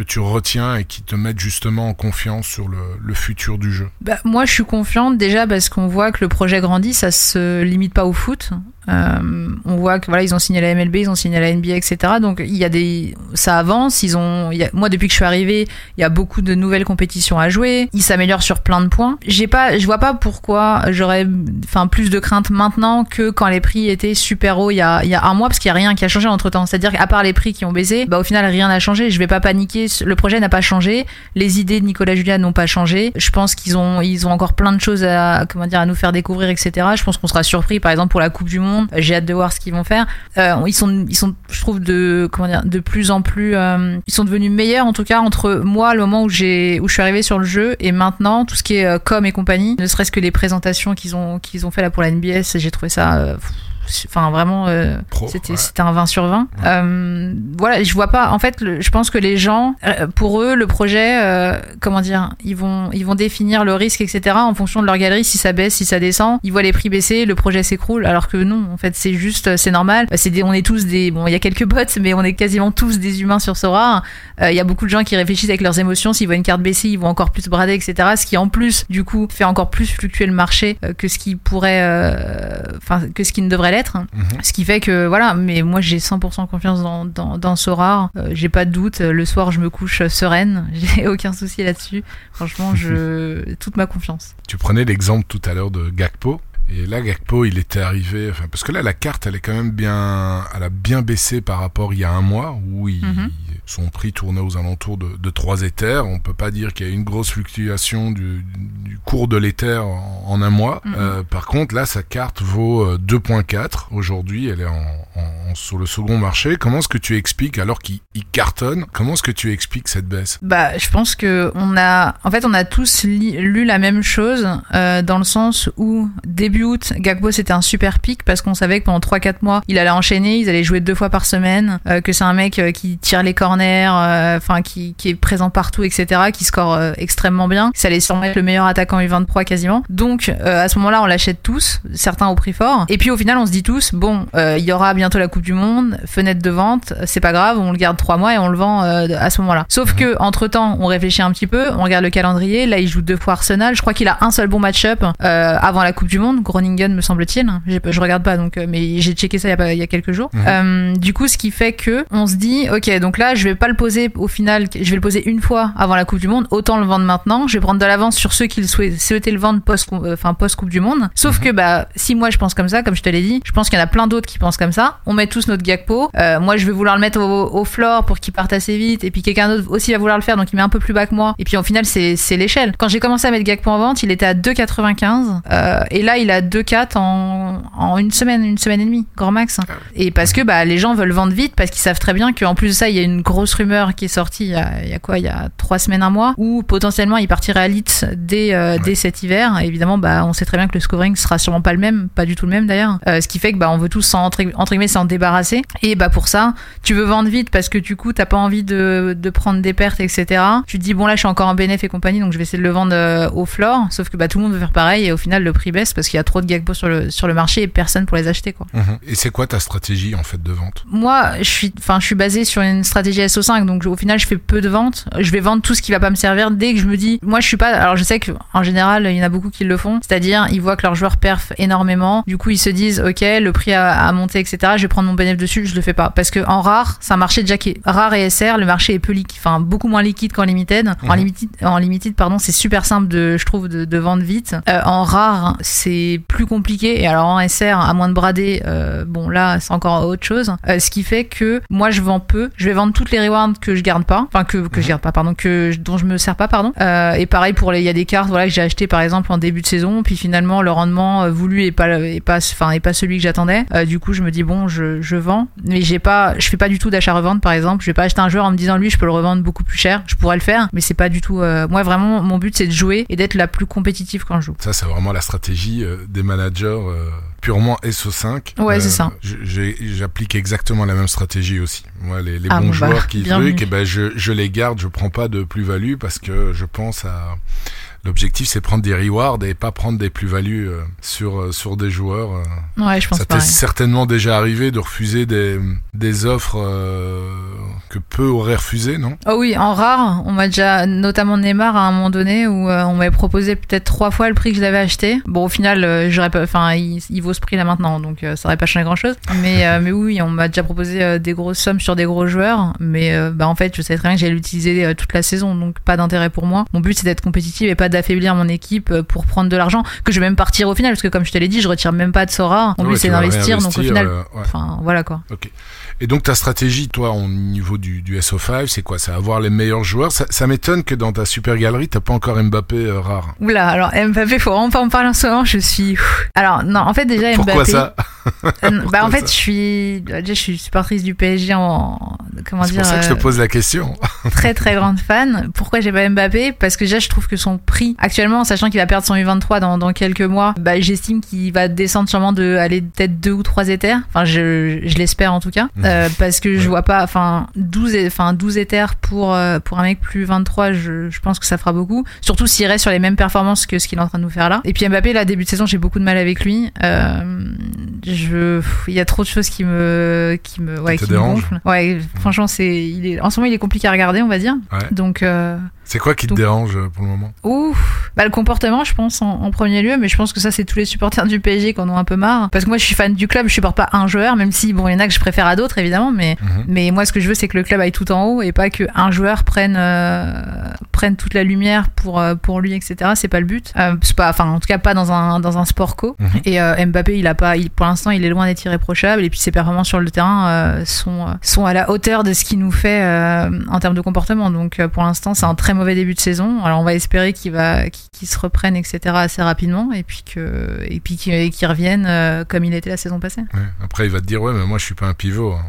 que tu retiens et qui te mettent justement en confiance sur le, futur du jeu? Bah, Moi, je suis confiante déjà parce qu'on voit que le projet grandit, ça se limite pas au foot. Euh, on voit que voilà, ils ont signé la MLB, ils ont signé la NBA, etc. Donc il y a des, ça avance. Ils ont, moi depuis que je suis arrivée, il y a beaucoup de nouvelles compétitions à jouer. Ils s'améliorent sur plein de points. J'ai pas, je vois pas pourquoi j'aurais, enfin plus de crainte maintenant que quand les prix étaient super hauts il y a, y a un mois, parce qu'il y a rien qui a changé entre temps. C'est-à-dire qu'à part les prix qui ont baissé, bah au final rien n'a changé. Je vais pas paniquer. Le projet n'a pas changé. Les idées de Nicolas Julia n'ont pas changé. Je pense qu'ils ont, ils ont encore plein de choses à, comment dire, à nous faire découvrir, etc. Je pense qu'on sera surpris, par exemple pour la Coupe du Monde j'ai hâte de voir ce qu'ils vont faire. Euh, ils sont, ils sont, je trouve de, comment dire, de plus en plus, euh, ils sont devenus meilleurs en tout cas entre moi, le moment où j'ai, où je suis arrivé sur le jeu et maintenant tout ce qui est euh, com et compagnie, ne serait-ce que les présentations qu'ils ont, qu'ils ont fait là pour la NBS, j'ai trouvé ça enfin vraiment euh, c'était un 20 sur 20 euh, voilà je vois pas. En fait je pense que les gens euh, pour eux le projet euh, comment dire ils vont ils vont définir le risque etc en fonction de leur galerie. Si ça baisse si ça descend ils voient les prix baisser le projet s'écroule. Alors que non en fait c'est juste c'est normal. C'est on est tous des bon il y a quelques bots mais on est quasiment tous des humains sur Sora. Il y a beaucoup de gens qui réfléchissent avec leurs émotions. S'ils voient une carte baisser ils vont encore plus brader etc ce qui en plus du coup fait encore plus fluctuer le marché que ce qui pourrait enfin que ce qui ne devrait l'être Mhm. Ce qui fait que voilà, mais moi j'ai 100% confiance dans, dans, dans Sora. Euh, j'ai pas de doute. Le soir, je me couche sereine. (laughs) J'ai aucun souci là-dessus. Franchement, je (laughs) toute ma confiance. Tu prenais l'exemple tout à l'heure de Gakpo. Et là, Gakpo, il était arrivé, enfin, parce que là, la carte, elle est quand même bien, elle a bien baissé par rapport il y a un mois, où il, mhm son prix tournait aux alentours de, de 3 éthers. On peut pas dire qu'il y a une grosse fluctuation du, du cours de l'éther en, un mois. Mhm. Euh, par contre, là, sa carte vaut 2.4 euh, aujourd'hui. Elle est en, en, sur le second marché. Comment est-ce que tu expliques, alors qu'il cartonne, comment est-ce que tu expliques cette baisse? Bah, je pense que on a, en fait, on a tous lu la même chose euh, dans le sens où début août, Gagbo c'était un super pic parce qu'on savait que pendant 3-4 mois, il allait enchaîner, ils allaient jouer deux fois par semaine, euh, que c'est un mec qui tire les corners euh, enfin qui, qui, est présent partout, etc., qui score euh, extrêmement bien. Ça allait sûrement être le meilleur attaquant U23 quasiment. Donc euh, à ce moment-là, on l'achète tous, certains au prix fort. Et puis au final, on se dit tous, bon, il y aura bientôt la Coupe du Monde, fenêtre de vente, c'est pas grave, on le garde trois mois et on le vend à ce moment-là. Sauf que entre temps, on réfléchit un petit peu, on regarde le calendrier. Là, il joue deux fois Arsenal. Je crois qu'il a un seul bon match-up avant la Coupe du Monde, Groningen me semble-t-il. Je regarde pas donc, mais j'ai checké ça il y, a, il y a quelques jours. Mhm. du coup, ce qui fait que on se dit, ok, donc là, je vais pas le poser au final, je vais le poser une fois avant la Coupe du Monde, autant le vendre maintenant. Je vais prendre de l'avance sur ceux qui souhaitaient le vendre post, euh, enfin post Coupe du Monde. Sauf mhm. que bah si moi je pense comme ça, comme je te l'ai dit, je pense qu'il y en a plein d'autres qui pensent comme ça. On met tous notre Gakpo. Euh, moi je vais vouloir le mettre au, au floor pour qu'il parte assez vite, et puis quelqu'un d'autre aussi va vouloir le faire, donc il met un peu plus bas que moi. Et puis au final c'est c'est l'échelle. Quand j'ai commencé à mettre Gakpo en vente, il était à 2,95 euh, et là il a 2,4 en en une semaine, une semaine et demie, grand max. Ah et parce que bah les gens veulent vendre vite parce qu'ils savent très bien qu'en plus de ça il y a une grosse rumeur qui est sortie il y, a, quoi Il y a trois semaines, un mois, où potentiellement il partirait à Leeds dès, euh, dès cet hiver. évidemment, bah, on sait très bien que le scoring sera sûrement pas le même, pas du tout le même d'ailleurs. Euh, ce qui fait que bah, on veut tous s'en, entre, guillemets s'en débarrasser. Et bah pour ça, tu veux vendre vite parce que du coup t'as pas envie de, de prendre des pertes, etc. Tu te dis bon là je suis encore en bénéf et compagnie, donc je vais essayer de le vendre euh, au floor. Sauf que bah tout le monde veut faire pareil et au final le prix baisse parce qu'il y a trop de gagbo sur le sur le marché et personne pour les acheter quoi. Mhm. Et c'est quoi ta stratégie en fait de vente? Moi, je suis, enfin je suis basé sur une stratégie SO5, donc au final je fais peu de ventes. Je vais vendre tout ce qui va pas me servir dès que je me dis, moi je suis pas. Alors je sais que en général il y en a beaucoup qui le font, c'est-à-dire ils voient que leur joueur perf énormément, du coup ils se disent, ok le prix a, monté etc. Je vais prendre mon bénéfice dessus, je le fais pas parce que en rare c'est un marché déjà qui est rare et SR, le marché est peu liquide, enfin beaucoup moins liquide qu'en limited. En mhm. limited, en limited pardon, c'est super simple de, je trouve, de, vendre vite. Euh, en rare c'est plus compliqué et alors en SR à moins de brader, euh, bon là c'est encore autre chose. Euh, ce qui fait que moi je vends peu, je vais vendre toutes les rewards que je garde pas, enfin que, que je garde pas, pardon, que dont je me sers pas, pardon. Euh, et pareil pour les, il y a des cartes, voilà, que j'ai acheté par exemple en début de saison, puis finalement le rendement euh, voulu est pas, est pas, enfin, est pas celui que j'attendais. Euh, du coup, je me dis bon, je, je vends, mais j'ai pas, je fais pas du tout d'achat-revente par exemple. Je vais pas acheter un joueur en me disant lui, je peux le revendre beaucoup plus cher. Je pourrais le faire, mais c'est pas du tout. moi, vraiment, mon but c'est de jouer et d'être la plus compétitive quand je joue. Ça, c'est vraiment la stratégie des managers purement SO5. Ouais, c'est ça. J'applique exactement la même stratégie aussi. Moi, les, les ah, bons bah, joueurs qui truc, et eh ben je, je les garde, je prends pas de plus-value parce que je pense à l'objectif c'est prendre des rewards et pas prendre des plus-values euh, sur, euh, sur des joueurs. euh. Ouais, je pense Ça t'est certainement déjà arrivé de refuser des, des offres euh, que peu auraient refusées, non? Oh oui, en rare, on m'a déjà, notamment Neymar à un moment donné où euh, on m'avait proposé peut-être trois fois le prix que je l'avais acheté. Bon, au final, euh, j'aurais pas, enfin, il, il vaut ce prix là maintenant, donc ça aurait pas changé grand chose. Mais, (laughs) mais oui, on m'a déjà proposé des grosses sommes sur des gros joueurs, mais bah en fait, je savais très bien que j'allais l'utiliser toute la saison, donc pas d'intérêt pour moi. Mon but c'est d'être compétitive et pas d'affaiblir mon équipe euh, pour prendre de l'argent que je vais même partir au final, parce que comme je te l'ai dit, je retire même pas de Sora. Mon but c'est d'investir, donc au final, euh, ouais. enfin voilà quoi. Et donc ta stratégie, toi, au niveau du, du SO5, c'est quoi? C'est avoir les meilleurs joueurs? Ça, ça m'étonne que dans ta super galerie, t'as pas encore Mbappé euh, rare. Oula, alors Mbappé, faut vraiment pas en parler en ce moment, je suis. Alors, non, en fait, déjà Pourquoi Mbappé. ça? (laughs) Euh, bah, en Pourquoi fait, ça? je suis. Déjà, je suis supportrice du PSG en. Comment C'est dire pour ça que je te pose la question. (laughs) Très, très grande fan. Pourquoi j'ai pas Mbappé? Parce que déjà, je trouve que son prix, actuellement, sachant qu'il va perdre son U23 dans, dans quelques mois, bah, j'estime qu'il va descendre sûrement de aller peut-être deux ou trois éthers. Enfin, je, je l'espère en tout cas. Mhm. Euh, parce que je vois pas. Enfin, 12, et- enfin, 12 éthers pour, euh, pour un mec plus 23, je, je pense que ça fera beaucoup. Surtout s'il reste sur les mêmes performances que ce qu'il est en train de nous faire là. Et puis Mbappé, là, début de saison, j'ai beaucoup de mal avec lui. Euh, je, il y a trop de choses qui me, qui me, ouais, qui me gonflent. Ouais, franchement, c'est, il est, en ce moment, il est compliqué à regarder, on va dire. Ouais. Donc, euh, C'est quoi qui te Donc- dérange euh, pour le moment? Ouf, bah, le comportement, je pense, en, en premier lieu, mais je pense que ça, c'est tous les supporters du PSG qui en ont un peu marre. Parce que moi, je suis fan du club, je supporte pas un joueur, même si, bon, il y en a que je préfère à d'autres, évidemment, mais, Mhm. mais moi, ce que je veux, c'est que le club aille tout en haut et pas que un joueur prenne, euh, prenne toute la lumière pour, euh, pour lui, etc. C'est pas le but. Euh, c'est pas, enfin, en tout cas, pas dans un, dans un sport co. Mhm. Et Mbappé, il a pas, il, pour l'instant, il est loin d'être irréprochable. Et puis ses performances sur le terrain sont, sont à la hauteur de ce qu'il nous fait en termes de comportement. Donc pour l'instant, c'est un très mauvais début de saison. Alors on va espérer qu'il va, qu'il se reprenne, etc. assez rapidement. Et puis que, et puis qu'il qu'il revienne euh, comme il était la saison passée. Ouais. Après, il va te dire ouais, mais moi, je suis pas un pivot. hein.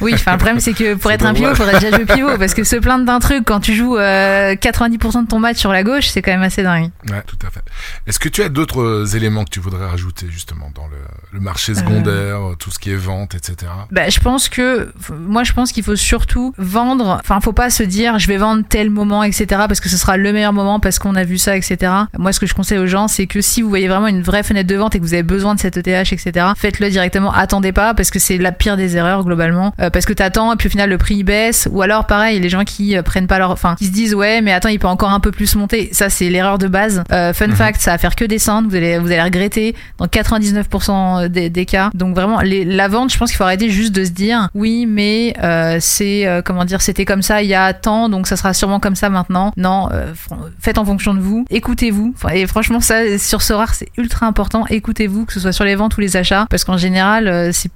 Oui, enfin le problème c'est que pour (laughs) être un pivot, il faudrait déjà jouer pivot parce que se plaindre d'un truc quand tu joues euh, 90% de ton match sur la gauche, c'est quand même assez dingue. Ouais, tout à fait. Est-ce que tu as d'autres euh, éléments que tu voudrais rajouter justement dans le, le marché secondaire, euh, tout ce qui est vente, etc. Bah, je pense que moi je pense qu'il faut surtout vendre. Enfin, faut pas se dire je vais vendre tel moment, etc. Parce que ce sera le meilleur moment parce qu'on a vu ça, etc. Moi, ce que je conseille aux gens, c'est que si vous voyez vraiment une vraie fenêtre de vente et que vous avez besoin de cette ETH, etc. Faites-le directement. Attendez pas parce que c'est la pire des erreurs globalement. Euh, parce que t'attends et puis au final le prix il baisse. Ou alors pareil, les gens qui euh, prennent pas leur, enfin, qui se disent ouais mais attends il peut encore un peu plus monter. Ça c'est l'erreur de base. Euh, fun Mhm. fact, ça va faire que descendre. Vous allez vous allez regretter dans 99% des, des cas. Donc vraiment, les, la vente, je pense qu'il faut arrêter juste de se dire oui, mais euh, c'est comment dire, c'était comme ça il y a tant, donc ça sera sûrement comme ça maintenant. Non, euh, faites en fonction de vous, écoutez-vous. Et franchement, ça sur ce rare, c'est ultra important. Écoutez-vous, que ce soit sur les ventes ou les achats, parce qu'en général, euh, c'est,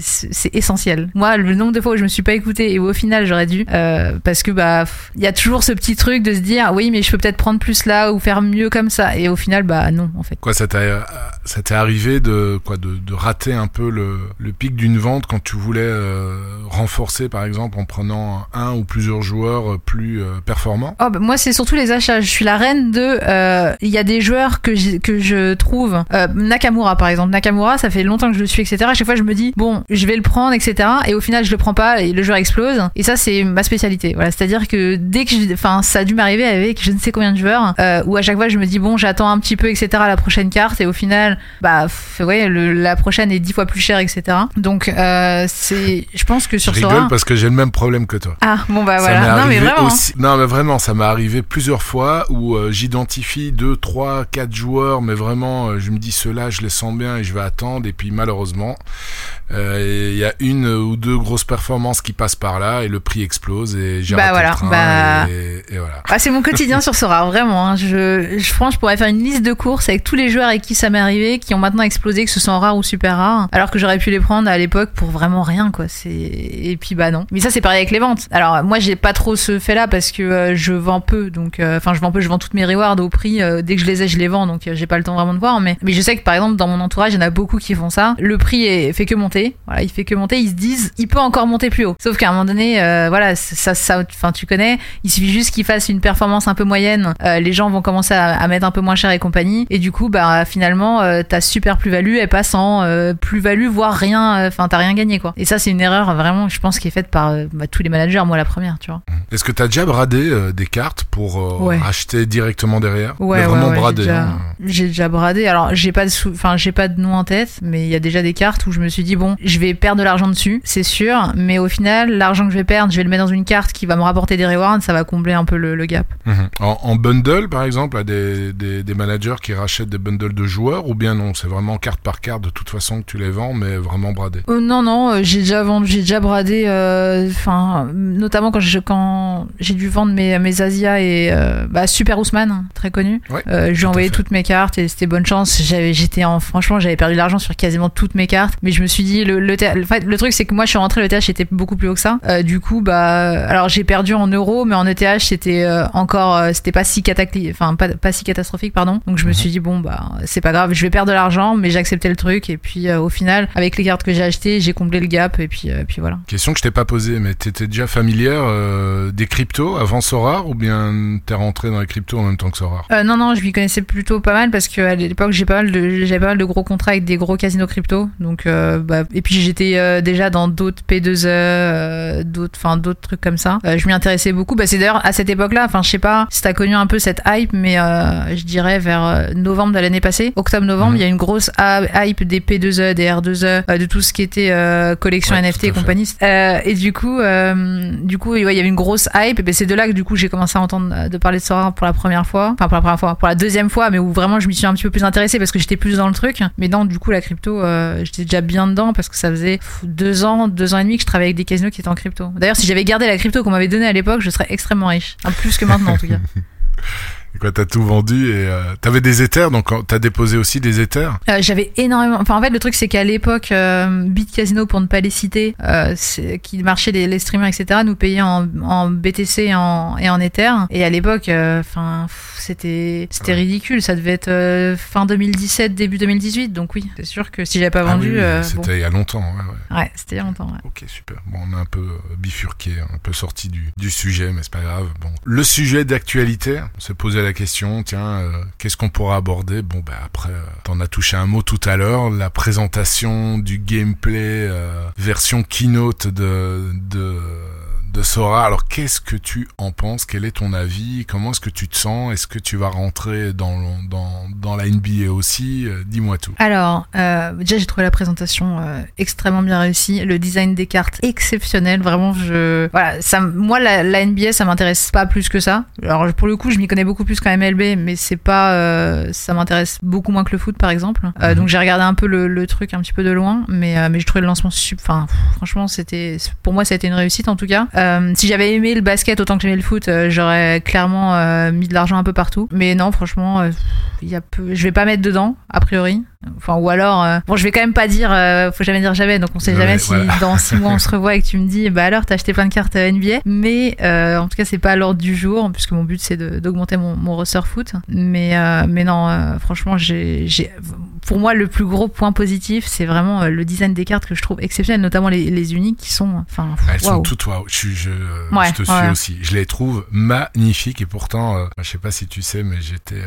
c'est, essentiel. Moi, le nombre de fois où je me suis pas écoutée et où au final j'aurais dû, euh, parce que bah, il y a toujours ce petit truc de se dire oui, mais je peux peut-être prendre plus là ou faire mieux comme ça. Et au final, bah non, en fait. Quoi, ça t'est euh, ça t'est arrivé de quoi de, de rater un peu le, le pic d'une vente quand tu voulais renforcer par exemple en prenant un ou plusieurs joueurs plus euh, performants Oh, bah, moi, c'est surtout les achats. Je suis la reine de. euh, Il y a des joueurs que, j'ai- que je trouve. euh, Nakamura, par exemple. Nakamura, ça fait longtemps que je le suis, etc. À chaque fois, je me dis, bon, je vais le prendre, etc. Et au final, je le prends pas et le joueur explose. Et ça, c'est ma spécialité. Voilà. C'est-à-dire que dès que je. Enfin, ça a dû m'arriver avec je ne sais combien de joueurs euh, où à chaque fois, je me dis, bon, j'attends un petit peu, etc. la prochaine carte. Et au final, bah, ouais, le- la prochaine est dix fois plus chère, etc. Donc, c'est. Je pense que Je sur ce rigole parce que j'ai le même problème que toi. Ah, bon, bah Ça voilà. Non, mais vraiment. Hein. aussi. Non, mais vraiment, ça m'est arrivé plusieurs fois où euh, j'identifie deux, trois, quatre joueurs, mais vraiment, euh, je me dis ceux-là, je les sens bien et je vais attendre. Et puis malheureusement, euh, il y a une ou deux grosses performances qui passent par là et le prix explose et j'ai Bah voilà, le train bah- et, et voilà. Ah, c'est mon quotidien (laughs) sur ce rare, vraiment. hein. Je, je, franchement, je pourrais faire une liste de courses avec tous les joueurs avec qui ça m'est arrivé, qui ont maintenant explosé, que ce soit en rare ou super rare, alors que j'aurais pu les prendre à l'époque pour vraiment rien, quoi. C'est et puis bah non. Mais ça, c'est pareil avec les ventes. Alors moi, j'ai pas trop ce fait-là parce que euh, je vends peu, donc euh, enfin, je vends peu, je vends toutes mes rewards au prix. euh, dès que je les ai, je les vends, donc j'ai pas le temps vraiment de voir. Mais mais je sais que par exemple, dans mon entourage, il y en a beaucoup qui font ça. Le prix est, fait que monter. Voilà, il fait que monter. Ils se disent, il peut encore monter plus haut. Sauf qu'à un moment donné, voilà, ça, ça, enfin, tu connais. Il suffit juste qu'il fasse une performance un peu moyenne. les gens vont commencer à, mettre un peu moins cher et compagnie. Et du coup, bah, finalement, ta super plus-value, elle passe en plus-value, voire rien. Enfin, t'as rien gagné, quoi. Et ça, c'est une erreur vraiment, je pense, qui est faite par bah, tous les managers, moi la première, tu vois. Est-ce que t'as déjà bradé euh, des cartes pour euh, Ouais. acheter directement derrière Ouais, vraiment ouais, bradé. J'ai déjà, hein. j'ai déjà bradé. Alors, j'ai pas de enfin, j'ai pas de nom en tête, mais il y a déjà des cartes où je me suis dit bon, je vais perdre de l'argent dessus, c'est sûr, mais au final, l'argent que je vais perdre, je vais le mettre dans une carte qui va me rapporter des rewards, ça va combler un peu le, le gap. Mhm. En, en bundle, par exemple, à des, des, des managers qui rachètent des bundles de joueurs, ou bien non, c'est vraiment carte par carte de toute façon que tu les vends, mais vraiment bradé. Euh, non, non, j'ai déjà vendu, j'ai déjà bradé, enfin, notamment quand j'ai quand j'ai dû vendre mes mes Asia et euh, bah, Super Ousmane, très connu. Ouais, Euh, je lui ai envoyé toutes mes cartes et c'était bonne chance. J'avais, j'étais en, franchement, j'avais perdu de l'argent sur quasiment toutes mes cartes, mais je me suis dit le le, le truc c'est que moi je suis rentré, le TH était beaucoup plus haut que ça. Euh, du coup, bah, alors j'ai perdu en euros, mais en ETH c'était euh, encore, euh, c'était pas si catacly, enfin pas, pas si catastrophique, pardon. Donc je me Mhm. suis dit bon bah c'est pas grave, je vais perdre de l'argent, mais j'ai accepté le truc et puis euh, au final avec les cartes que j'ai achetées, j'ai comblé le gap et puis euh, puis voilà. Question que je t'ai pas posée, mais t'étais déjà familière des cryptos avant Sorar, ou bien t'es rentré dans les cryptos en même temps que Sorar Euh, non, non, je m'y connaissais plutôt pas mal parce que à l'époque j'ai pas mal de j'avais pas mal de gros contrats avec des gros casinos crypto. Donc euh, bah, et puis j'étais euh, déjà dans d'autres P2E, euh, d'autres enfin d'autres trucs comme ça. Je m'y intéressais beaucoup. Bah, c'est d'ailleurs à cette époque-là. Enfin je sais pas si t'as connu un peu cette hype, mais je dirais vers novembre de l'année passée, octobre-novembre, Mhm. il y a une grosse hype des P2E, des R2E, euh, de tout ce qui était collection Ouais, NFT et compagnie. Et du coup, du coup, ouais, il y avait une grosse hype. Et ben, c'est de là que du coup j'ai commencé à entendre euh, parler de Sora pour la première fois, enfin pour la première fois, pour la deuxième fois, mais où vraiment je m'y suis un petit peu plus intéressée parce que j'étais plus dans le truc. Mais non, du coup la crypto, euh, j'étais déjà bien dedans parce que ça faisait deux ans, deux ans et demi que je travaillais avec des casinos qui étaient en crypto. D'ailleurs, si j'avais gardé la crypto qu'on m'avait donnée à l'époque, je serais extrêmement riche, Enfin, plus que maintenant en tout cas. (laughs) Et quoi, t'as tout vendu et euh, t'avais des éthers, donc t'as déposé aussi des éthers? Euh, j'avais énormément. Enfin, en fait, le truc, c'est qu'à l'époque, euh, Bit Casino, pour ne pas les citer, euh, qui marchait les, les streamers, etc., nous payait en, en BTC et en, et en Ether. Et à l'époque, euh, enfin, c'était c'était Ouais. ridicule. Ça devait être fin 2017, début 2018. Donc oui, c'est sûr que si j'avais pas Ah vendu, oui, c'était bon. il y a longtemps, ouais, ouais. ouais, c'était il y a longtemps. Ouais. Ok, super. Bon, on a un peu bifurqué, un peu sorti du, du sujet, mais c'est pas grave. Bon, le sujet d'actualité, on s'est posé la question, tiens, euh, qu'est-ce qu'on pourra aborder? Bon, bah après, euh, t'en as touché un mot tout à l'heure, la présentation du gameplay euh, version keynote de de de Sora. Alors, qu'est-ce que tu en penses? Quel est ton avis? Comment est-ce que tu te sens? Est-ce que tu vas rentrer dans dans dans la NBA aussi? Euh, Dis-moi tout. Alors, euh, déjà, j'ai trouvé la présentation euh, extrêmement bien réussie. Le design des cartes exceptionnel. Vraiment, je voilà, ça, moi, la, la NBA, ça m'intéresse pas plus que ça. Alors, pour le coup, je m'y connais beaucoup plus qu'en MLB, mais c'est pas, ça m'intéresse beaucoup moins que le foot, par exemple. Mhm. Donc, j'ai regardé un peu le, le truc un petit peu de loin, mais mais je trouvais le lancement super. Enfin, franchement, c'était, pour moi, ça a été une réussite en tout cas. Euh, si j'avais aimé le basket autant que j'aimais le foot, euh, j'aurais clairement euh, mis de l'argent un peu partout. Mais non, franchement. il y a peu je vais pas mettre dedans a priori enfin ou alors euh, bon je vais quand même pas dire euh, faut jamais dire jamais donc on sait Ouais, jamais si voilà. dans six mois on se (laughs) revoit et que tu me dis bah alors t'as acheté plein de cartes euh, NBA mais euh, en tout cas c'est pas à l'ordre du jour puisque mon but c'est d'augmenter mon, mon roster foot mais mais non franchement j'ai j'ai pour moi le plus gros point positif c'est vraiment le design des cartes que je trouve exceptionnel notamment les, les uniques qui sont enfin Elles sont toutes waouh. Je, suis- je, Ouais, je te suis ouais. aussi. Je les trouve magnifiques et pourtant, je sais pas si tu sais, mais j'étais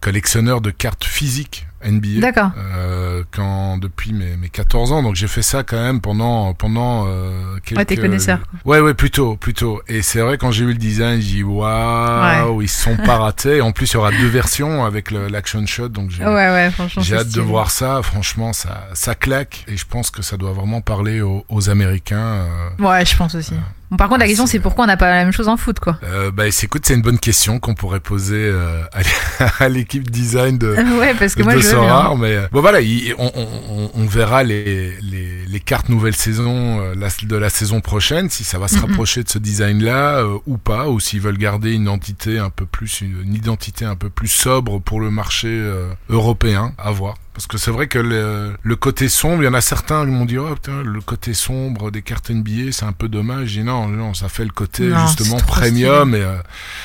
collectionneur de cartes physiques NBA. d'accord. Euh, quand depuis mes, mes 14 ans. Donc j'ai fait ça quand même pendant pendant euh, quelques Ouais, t'es connaisseur, ouais ouais plutôt plutôt. Et c'est vrai quand j'ai vu le design j'ai dit waouh ils se sont pas ratés. En plus il y aura deux versions avec l'action shot. Donc j'ai ouais ouais hâte de voir ça. Franchement ça ça claque. Et je pense que ça doit vraiment parler aux, aux américains euh, ouais je pense aussi bon, par contre la question c'est- pourquoi on n'a pas la même chose en foot quoi Euh, bah c'est- écoute, c'est une bonne question qu'on pourrait poser euh, à l'é- (laughs) à l'équipe design de, (laughs) ouais parce que moi de je veux bien. Sora, mais euh, bon voilà, il- on, on- on- on verra les, les, les cartes nouvelle saison euh, de la saison prochaine, si ça va se rapprocher de ce design-là euh, ou pas, ou s'ils veulent garder une identité un peu plus, une, une identité un peu plus sobre pour le marché euh, européen, à voir. Parce que c'est vrai que le, le côté sombre, il y en a certains qui m'ont dit, oh putain, le côté sombre des cartes NBA, c'est un peu dommage. Dis non, non, ça fait le côté Non, justement premium et euh,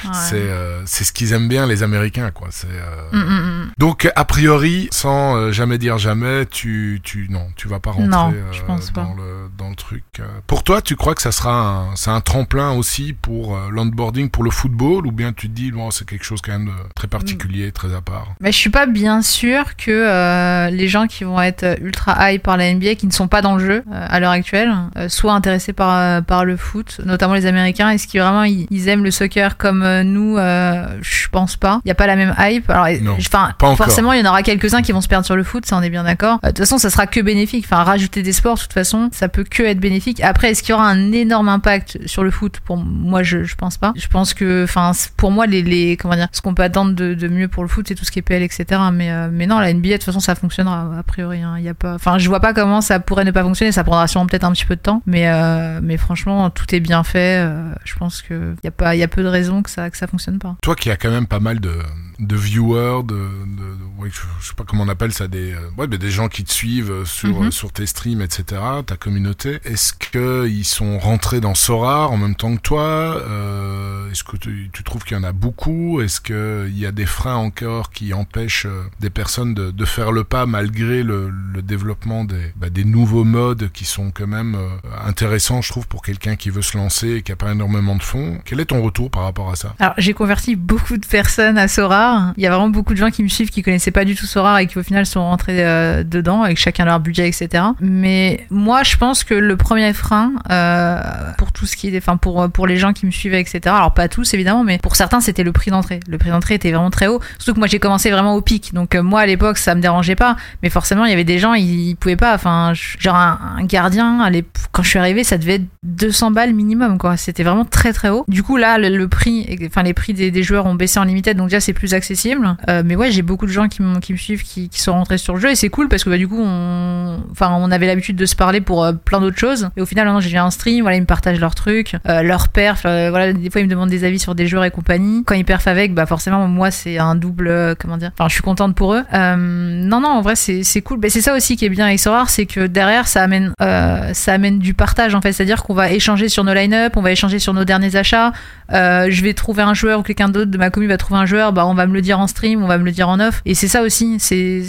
Ouais. c'est euh, c'est ce qu'ils aiment bien les Américains, quoi. C'est euh, Mm, mm, mm. donc a priori, sans euh, jamais dire jamais, tu tu non, tu vas pas rentrer Non, euh, je pense dans pas. le dans le truc. Pour toi, tu crois que ça sera un c'est un tremplin aussi pour euh, l'onboarding pour le football ou bien tu te dis bon c'est quelque chose quand même de très particulier, très à part? Mais je suis pas bien sûre que euh, les gens qui vont être ultra high par la NBA, qui ne sont pas dans le jeu euh, à l'heure actuelle, euh, soit intéressés par, euh, par le foot, notamment les Américains. Est-ce qu'ils vraiment ils, ils aiment le soccer comme nous Je pense pas. Il y a pas la même hype. Alors, enfin, forcément, il y en aura quelques-uns qui vont se perdre sur le foot, ça on est bien d'accord. De toute façon, ça sera que bénéfique. Enfin, rajouter des sports, de toute façon, ça peut que être bénéfique. Après, est-ce qu'il y aura un énorme impact sur le foot? Pour moi, je, je pense pas. Je pense que, enfin, pour moi, les, les comment dire, ce qu'on peut attendre de, de mieux pour le foot, c'est tout ce qui est PL, etc. Mais, mais non, la NBA, de toute façon, ça fonctionnera a priori. hein. Y a pas, enfin, je vois pas comment ça pourrait ne pas fonctionner. Ça prendra sûrement peut-être un petit peu de temps, mais, euh, mais franchement, tout est bien fait. euh, je pense que y a pas, y a peu de raisons que ça, que ça fonctionne pas. Toi qui as quand même pas mal de, de viewers, de, de, de- ouais, je, je sais pas comment on appelle ça, des, euh, ouais, mais des gens qui te suivent euh, sur, Mhm. euh, sur tes streams, etc., ta communauté. Est-ce que ils sont rentrés dans Sora en même temps que toi euh, Est-ce que tu, tu trouves qu'il y en a beaucoup? Est-ce qu'il y a des freins encore qui empêchent des personnes de, de faire le pas malgré le, le développement des, bah, des nouveaux modes qui sont quand même euh, intéressants, je trouve, pour quelqu'un qui veut se lancer et qui a pas énormément de fonds? Quel est ton retour par rapport à ça? Alors, j'ai converti beaucoup de personnes à Sora. Il y a vraiment beaucoup de gens qui me suivent qui connaissaient pas du tout Sora et qui au final sont rentrés euh, dedans avec chacun leur budget, etc. Mais moi, je pense que le premier frein euh, pour tout ce qui est, enfin pour pour les gens qui me suivaient, etc. Alors pas tous évidemment, mais pour certains, c'était le prix d'entrée. Le prix d'entrée était vraiment très haut. Surtout que moi, j'ai commencé vraiment au pic. Donc euh, moi, à l'époque, ça me dérangeait pas. Mais forcément, il y avait des gens, ils, pouvaient pas. Enfin, genre un, gardien, quand je suis arrivée, ça devait être 200 balles minimum, quoi. C'était vraiment très très haut. Du coup, là, le, prix, enfin les prix des, des joueurs ont baissé en limited, donc déjà c'est plus accessible. Euh, mais ouais, j'ai beaucoup de gens qui, me suivent, qui, sont rentrés sur le jeu et c'est cool parce que bah, du coup, on, enfin, on avait l'habitude de se parler pour euh, plein d'autres choses. Et au final, maintenant, j'ai un stream, voilà, ils me partagent leurs trucs, euh, leurs perfs. voilà, des fois, ils me demandent des avis sur des joueurs et compagnie. Quand ils perfent avec, bah forcément, moi, c'est un double, comment dire. Enfin, je suis contente pour eux. Non, non, en vrai, c'est cool. Mais c'est ça aussi qui est bien avec Sorare, c'est que derrière, ça amène, ça amène du partage en fait. C'est-à-dire qu'on va échanger sur nos line-up, on va échanger sur nos derniers achats. Je vais trouver un joueur ou quelqu'un d'autre de ma commune va trouver un joueur, bah on va me le dire en stream, on va me le dire en off. Et c'est ça aussi, c'est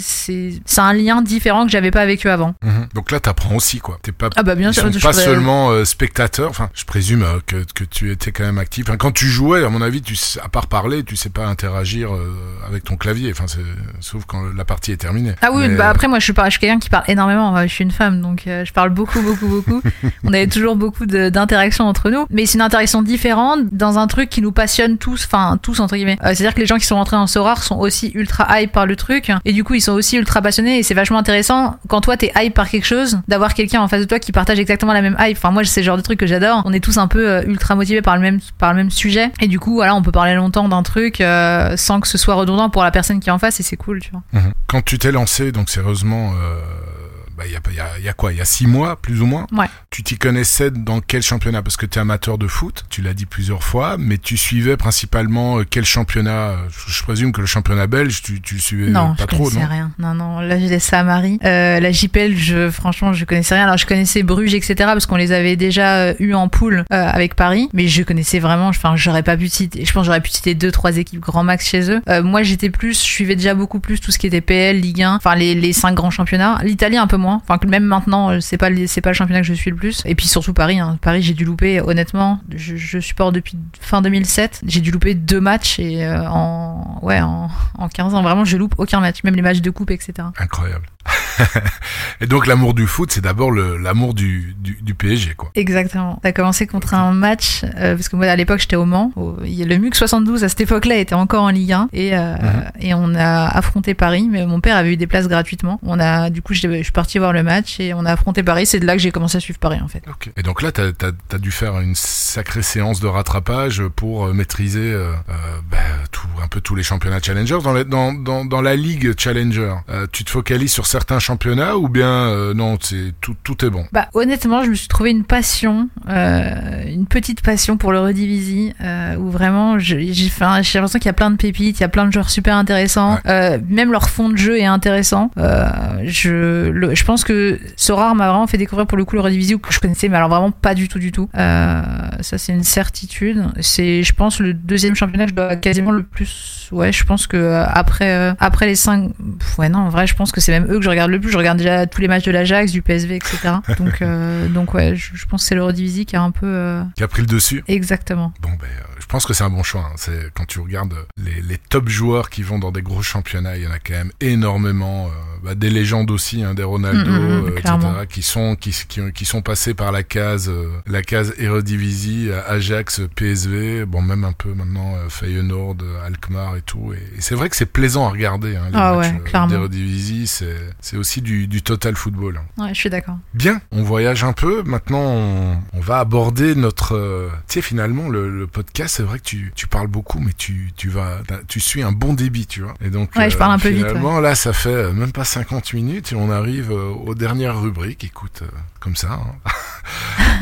un lien différent que j'avais pas avec eux avant. Mhm. Donc là, t'apprends aussi, quoi. T'es pas, Ah bah bien sûr, pas pourrais- seulement euh, spectateurs. Enfin, je présume euh, que, que tu étais quand même actif. Enfin, quand tu jouais, à mon avis, tu, à part parler, tu sais pas interagir euh, avec ton clavier. Enfin, sauf quand la partie est terminée. Ah oui, Mais, bah euh, après moi je suis, pas, je suis quelqu'un qui parle énormément, je suis une femme donc euh, je parle beaucoup beaucoup beaucoup. (laughs) On avait toujours beaucoup d'interactions entre nous, mais c'est une interaction différente dans un truc qui nous passionne tous, enfin tous entre guillemets. Euh, C'est-à-dire que les gens qui sont en Sorare sont aussi ultra hype par le truc et du coup ils sont aussi ultra passionnés et c'est vachement intéressant quand toi t'es hype par quelque chose d'avoir quelqu'un en face de toi qui partage exactement la même hype. Enfin moi c'est le genre de truc que j'adore. On est tous un peu euh, ultra motivés par le même par le même sujet et du coup voilà on peut parler longtemps d'un truc euh, sans que ce soit redondant pour la personne qui est en face et c'est cool tu vois. mhm. Quand tu t'es lancé, donc sérieusement, bah, il y, a, il y, a, il y a quoi? Il y a six mois, plus ou moins? Ouais. Tu t'y connaissais dans quel championnat? Parce que tu es amateur de foot, tu l'as dit plusieurs fois, mais tu suivais principalement euh, quel championnat? Je, présume que le championnat belge, tu, tu le suivais Non, pas je trop, connaissais non? rien. Non, non, là je laisse ça à Marie. Euh, la JPL, je, franchement, je connaissais rien. Alors je connaissais Bruges, etc. parce qu'on les avait déjà euh, eu en poule euh, avec Paris, mais je connaissais vraiment. Enfin, j'aurais pas pu citer. Je pense j'aurais pu citer deux, trois équipes grand max chez eux. Euh, moi, j'étais plus, je suivais déjà beaucoup plus tout ce qui était PL, Ligue 1, enfin les, les cinq grands championnats. L'Italie un peu moins. Enfin, que même maintenant, euh, c'est pas le- c'est pas le championnat que je suis le plus. Et puis surtout Paris. Hein. Paris, j'ai dû louper. Honnêtement, je, je supporte depuis fin 2007. J'ai dû louper deux matchs et euh, en ouais en, en 15 ans vraiment je loupe aucun match, même les matchs de coupe, etc. Incroyable. (laughs) Et donc l'amour du foot, c'est d'abord l'amour du, du, du PSG, quoi. Exactement. Ça a commencé contre un match, euh, parce que moi à l'époque j'étais au Mans. Au- le MUC 72 à cette époque-là était encore en Ligue 1 et, euh, Mhm. et on a affronté Paris, mais mon père avait eu des places gratuitement. On a, du coup, je suis parti voir le match et on a affronté Paris. C'est de là que j'ai commencé à suivre Paris en fait. Ok. Et donc là, t'as as, dû faire une sacrée séance de rattrapage pour euh, maîtriser euh, euh, bah, tout, un peu tous les championnats Challenger. Dans la, dans, dans, dans la ligue Challenger, euh, tu te focalises sur certains championnats ou bien euh, non, c'est tout, tout est bon? Bah honnêtement, je me suis trouvé une passion, euh, une petite passion pour le Redivisie, euh, où vraiment j'ai l'impression qu'il y a plein de pépites, il y a plein de joueurs super intéressants, Ouais. même leur fond de jeu est intéressant. Je, le- je pense que Sorar m'a vraiment fait découvrir pour le coup le Redivisie que je connaissais, mais alors vraiment pas du tout du tout. Ça c'est une certitude. C'est, je pense, le deuxième championnat que je dois quasiment le plus. Ouais, je pense que après après les cinq, ouais non, en vrai, je pense que c'est même eux que je regarde le plus. Je regarde déjà tous les matchs de l'Ajax, du PSV, etc. (laughs) Donc euh, donc ouais, je, je pense que c'est le Redivisie qui a un peu euh, Qui a pris le dessus exactement. Bon, ben, euh, pense que c'est un bon choix. hein. C'est quand tu regardes les, les top joueurs qui vont dans des gros championnats, il y en a quand même énormément. euh, bah, des légendes aussi, hein, des Ronaldo, Mm, mm, mm, euh, etc., qui sont qui, qui, qui sont passés par la case euh, la case Eredivisie, euh, Ajax, PSV, bon même un peu maintenant euh, Feyenoord, euh, Alkmaar et tout. Et, et c'est vrai que c'est plaisant à regarder hein, les Ah matchs ouais, d'Eredivisie. C'est c'est aussi du, du total football. hein. Ouais, je suis d'accord. Bien, on voyage un peu. Maintenant, on, on va aborder notre. tu sais, finalement, le, le podcast, c'est vrai que tu, tu parles beaucoup, mais tu, tu vas, tu suis un bon débit, tu vois. Et donc, Ouais, je parle un peu vite, Finalement, là, ça fait euh, même pas 50 minutes et on arrive euh, aux dernières rubriques. Écoute, euh, comme ça. hein.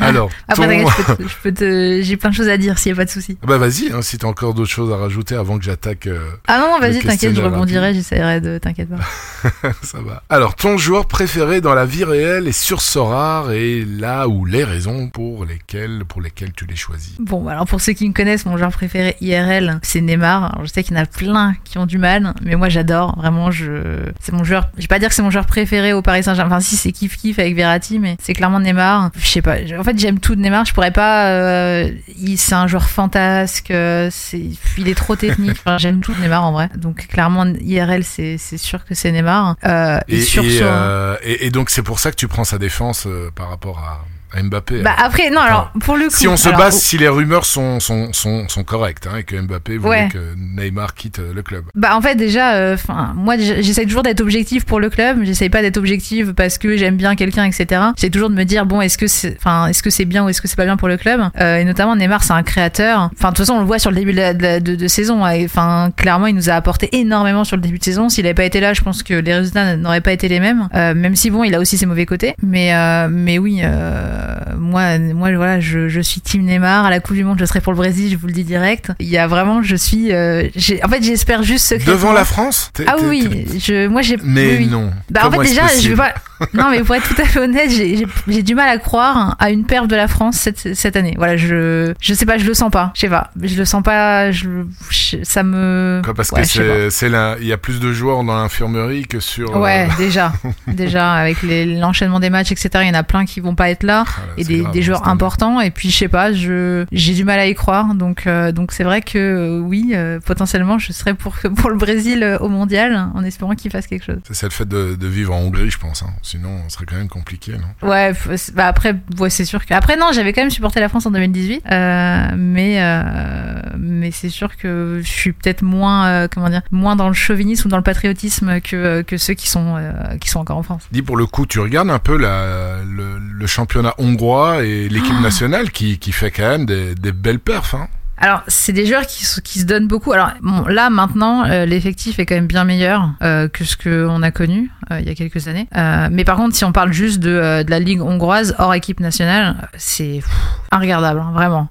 (laughs) Alors, Après, ton... t'inquiète, je peux te- je peux te, j'ai plein de choses à dire s'il y a pas de souci. bah vas-y, hein, si t'as encore d'autres choses à rajouter avant que j'attaque, euh, Ah non, non, vas-y, t'inquiète, je rebondirai, j'essaierai de, t'inquiète pas. (laughs) ça va. Alors, ton joueur préféré dans la vie réelle est sur Sorare et là où les raisons pour lesquelles, pour lesquelles tu l'es choisi. Bon, alors pour ceux qui me connaissent, mon joueur préféré IRL, c'est Neymar. Alors, je sais qu'il y en a plein qui ont du mal, mais moi j'adore. Vraiment, je, c'est mon joueur. Je vais pas dire que c'est mon joueur préféré au Paris Saint-Germain. Enfin, si c'est kiff kiff avec Verratti, mais c'est clairement Neymar. Je sais pas. En fait, j'aime tout de Neymar. Je pourrais pas. euh, il, c'est un joueur fantasque. euh, C'est, il est trop technique. Enfin, j'aime tout de Neymar en vrai. Donc clairement, IRL, c'est, c'est sûr que c'est Neymar. Euh, et, Et, sur et, son- et- et donc c'est pour ça que tu prends sa défense par rapport à Mbappé. Bah après, non. Alors pour le coup, si on se alors, base, si les rumeurs sont, sont, sont, sont correctes hein, et que Mbappé voulait Ouais. que Neymar quitte euh, le club. Bah en fait déjà, enfin moi j'essaie toujours d'être objectif pour le club. J'essaie pas d'être objectif parce que j'aime bien quelqu'un, etc. J'essaie toujours de me dire bon est-ce que c'est, enfin est-ce que c'est bien ou est-ce que c'est pas bien pour le club? Euh, et notamment Neymar c'est un créateur. Enfin de toute façon on le voit sur le début de, la- de, la- de- de saison. hein. Et, Enfin clairement il nous a apporté énormément sur le début de saison. S'il avait pas été là, je pense que les résultats n'auraient pas été les mêmes. Euh, même si bon il a aussi ses mauvais côtés. Mais euh, mais oui euh, moi moi voilà je, je suis team Neymar à la Coupe du Monde je serai pour le Brésil je vous le dis direct. Il y a vraiment je suis euh, en fait j'espère juste secrètement Devant la France ah oui, je, moi j'ai. Mais oui, non. Bah en fait déjà, je vais pas. Non mais pour être tout à fait honnête, j'ai- du mal à croire à une perf de la France cette, cette année. Voilà, je je sais pas, je le sens pas. Je sais pas, je le sens pas. Je, je- ça me. Quoi, parce Ouais, que c'est, la, il y a plus de joueurs dans l'infirmerie que sur. euh, Ouais, déjà, (laughs) déjà avec l'enchaînement des matchs, etc. Il y en a plein qui vont pas être là voilà, et des, grave, des joueurs importants. Et puis je sais pas, je j'ai du mal à y croire. Donc euh, donc c'est vrai que euh, oui, euh, potentiellement je serais pour (laughs) pour le Brésil au mondial en espérant qu'il fasse quelque chose. C'est, c'est le fait de, de vivre en Hongrie, je pense. hein. Sinon, ce serait quand même compliqué, non? Ouais, bah après, ouais, c'est sûr que. Après, non, j'avais quand même supporté la France en 2018, euh, mais mais c'est sûr que je suis peut-être moins, comment dire, moins dans le chauvinisme ou dans le patriotisme que que ceux qui sont qui sont encore en France. Dis pour le coup, tu regardes un peu la, le, le championnat hongrois et l'équipe Ah. nationale qui, qui fait quand même des, des belles perfs. Hein. Alors, c'est des joueurs qui, se- qui se donnent beaucoup. Alors, bon, là, maintenant, euh, l'effectif est quand même bien meilleur euh, que ce qu'on a connu euh, il y a quelques années. Mais par contre, si on parle juste de, de la Ligue hongroise hors équipe nationale, c'est inregardable, hein, vraiment.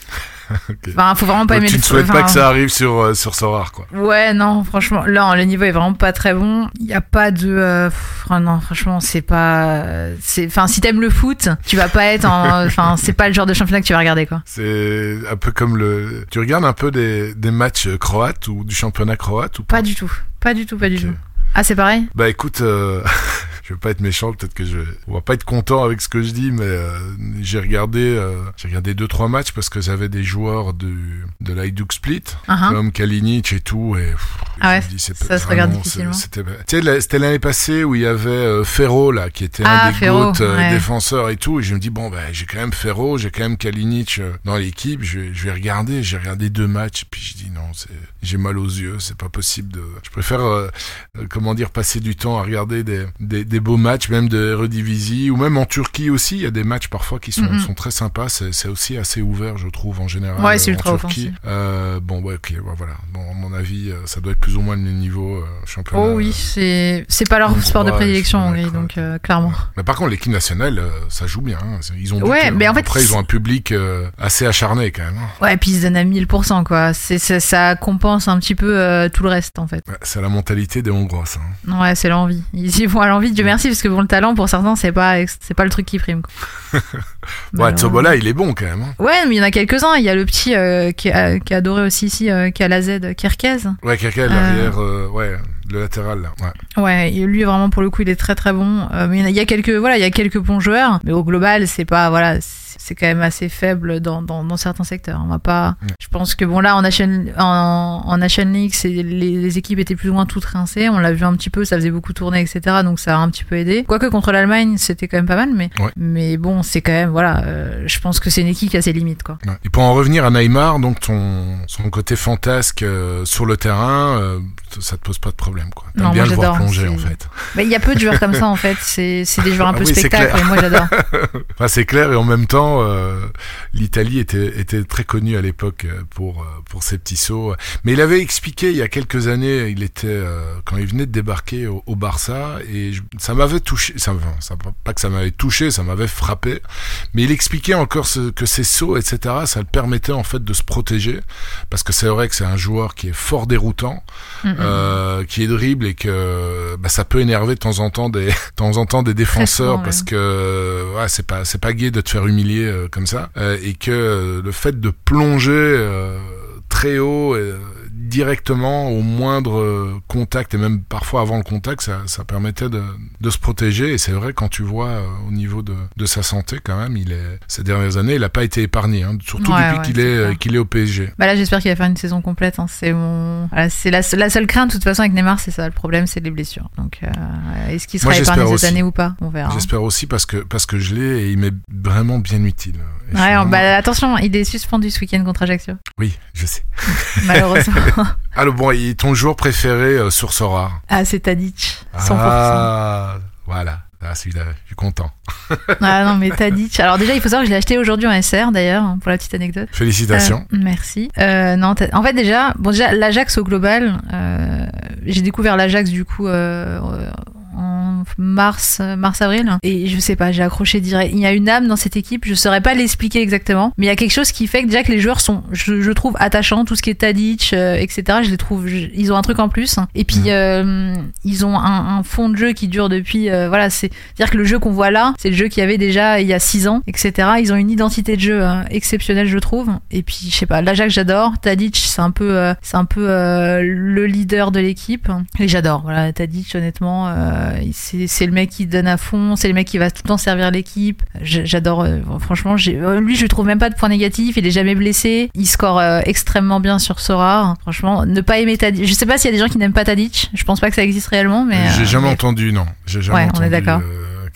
(laughs) Ok. Enfin, faut vraiment pas Donc aimer tu ne souhaites enfin, pas que ça arrive sur, euh, sur Sorare, quoi. Ouais, non, franchement, là, le niveau est vraiment pas très bon. Il y a pas de, euh, pff, ah non, franchement, c'est pas, c'est, enfin, si t'aimes le foot, tu vas pas être en, (laughs) enfin, c'est pas le genre de championnat que tu vas regarder, quoi. C'est un peu comme le. Tu regardes un peu des, des matchs croates ou du championnat croate ou pas? Pas du tout, pas du tout, pas du tout. Ah, c'est pareil? Bah écoute, euh, (laughs) je vais pas être méchant, peut-être que je, on va pas être content avec ce que je dis, mais euh, j'ai regardé, euh, j'ai regardé deux trois matchs parce que j'avais des joueurs de de l'Hajduk Split, Uhum. comme Kalinic et tout, et pff, Ah ouais, dis, ça se regarde difficilement. C'était, l'année passée où il y avait euh, Ferro là, qui était Ah, un des Ferro, GOAT, euh, ouais. défenseurs et tout, et je me dis bon ben j'ai quand même Ferro, j'ai quand même Kalinic euh, dans l'équipe, je vais, je vais regarder, j'ai regardé deux matchs, puis je dis non, c'est, j'ai mal aux yeux, c'est pas possible de, je préfère euh, comment dire, passer du temps à regarder des, des, des beaux matchs, même de Eredivisie, ou même en Turquie aussi, il y a des matchs parfois qui sont, Mhm. sont très sympas, c'est, aussi assez ouvert, je trouve, en général. Ouais, euh, c'est en ultra Turquie. Euh, bon, ouais, ok, ouais, voilà. Bon, à mon avis, euh, ça doit être plus ou moins le même niveau euh, championnat. Oh oui, c'est, c'est pas leur sport de prédilection, en Hongrie, donc, euh, clairement. Mais par contre, l'équipe nationale, euh, ça joue bien. hein. Ils ont du Ouais, mais en fait, après, ils ont un public euh, assez acharné quand même. hein. Ouais, et puis ils se donnent à 1000%, quoi. C'est, ça compense un petit peu euh, tout le reste, en fait. Ouais, c'est la mentalité des Hongrois, ça. hein. Ouais, c'est l'envie. Ils y vont à l'envie, Dieu merci, parce que bon, le talent, pour certains, c'est pas, c'est pas le truc qui prime, quoi. (laughs) Ouais, Malheureusement. Tsobola, il est bon quand même. hein. Ouais, mais il y en a quelques-uns. Il y a le petit euh, qui, a, qui a adoré aussi ici, euh, qui a la Z, Kerkez. Ouais, Euh. derrière, euh, ouais, le latéral là. Ouais. Ouais, lui vraiment pour le coup il est très très bon. Euh, mais il y a- il y a quelques voilà, il y a quelques bons joueurs, mais au global c'est pas voilà, c'est c'est quand même assez faible dans, dans, dans certains secteurs. On va pas. Ouais. Je pense que bon là en Nation en, en Nation League, c'est les, les équipes étaient plus ou moins toutes rincées. On l'a vu un petit peu, ça faisait beaucoup tourner, etc. Donc ça a un petit peu aidé. Quoique contre l'Allemagne, c'était quand même pas mal, mais Ouais. mais bon, c'est quand même voilà. euh, je pense que c'est une équipe qui a ses limites quoi. Ouais. Et pour en revenir à Neymar, donc ton, son côté fantasque euh, sur le terrain, euh, ça te pose pas de problème, quoi. T'aimes bien moi, le voir plonger, en fait. Mais il y a peu de joueurs comme ça en fait. C'est c'est des joueurs un Ah peu oui, spectacle. Et moi j'adore. (laughs) Enfin, c'est clair, et en même temps, euh, l'Italie était, était très connue à l'époque euh, pour, euh, pour ses petits sauts. Mais il avait expliqué il y a quelques années, il était euh, quand il venait de débarquer au, au Barça, et je- ça m'avait touché, ça, enfin, ça, pas que ça m'avait touché, ça m'avait frappé, mais il expliquait encore ce- que ces sauts, etc., ça le permettait en fait de se protéger, parce que c'est vrai que c'est un joueur qui est fort déroutant, Mm, mm. Euh, qui est dribble et que bah, ça peut énerver de temps en temps des (laughs) de temps en temps des défenseurs parce que ouais, c'est pas c'est pas gai de te faire humilier euh, comme ça. Euh, et que le fait de plonger très haut directement au moindre euh, contact et même parfois avant le contact ça, ça permettait de, de se protéger et c'est vrai quand tu vois euh, au niveau de, de sa santé quand même il est ces dernières années il a pas été épargné hein, surtout Ouais, depuis ouais, qu'il est euh, qu'il est au PSG Bah là, j'espère qu'il va faire une saison complète. hein. C'est mon, voilà, c'est la, la seule crainte de toute façon avec Neymar, c'est ça. Le problème, c'est les blessures. Donc, euh, est-ce qu'il Moi, sera épargné cette aussi. année ou pas? On verra. J'espère aussi parce que parce que je l'ai et il m'est vraiment bien utile. Ouais, bah attention, il est suspendu ce week-end contre Ajaccio, Oui, je sais. malheureusement. (laughs) Alors bon, et ton joueur préféré euh, sur Sora? Ah, c'est Tadic, 100%. Ah, voilà. Ah, celui-là, je suis content. (laughs) Ah non, mais Tadic. Alors déjà, il faut savoir que je l'ai acheté aujourd'hui en SR d'ailleurs, hein, pour la petite anecdote. Félicitations. Euh, merci. Euh, non, en fait déjà, bon déjà l'Ajax au global, euh, j'ai découvert l'Ajax du coup euh, mars, mars avril, et je sais pas, j'ai accroché direct. Il y a une âme dans cette équipe, je saurais pas l'expliquer exactement, mais il y a quelque chose qui fait que déjà que les joueurs sont, je, je trouve attachants, tout ce qui est Tadic, euh, etc. Je les trouve, je- ils ont un truc en plus, et puis euh, ils ont un, un fond de jeu qui dure depuis, euh, voilà, c'est dire que le jeu qu'on voit là, c'est le jeu qu'il y avait déjà il y a 6 ans, etc. Ils ont une identité de jeu euh, exceptionnelle, je trouve. Et puis, je sais pas, l'Ajax, j'adore. Tadic, c'est un peu, euh, c'est un peu euh, le leader de l'équipe. Et j'adore. Voilà, Tadic, honnêtement, euh, c'est c'est le mec qui donne à fond, c'est le mec qui va tout le temps servir l'équipe. J'adore. euh, franchement, euh, lui, je trouve même pas de points négatifs. Il est jamais blessé. Il score euh, extrêmement bien sur Sora. Franchement, ne pas aimer Tadic. Je sais pas s'il y a des gens qui n'aiment pas Tadic. Je pense pas que ça existe réellement, mais. J'ai jamais mais- entendu, non. Jamais Ouais, on est d'accord.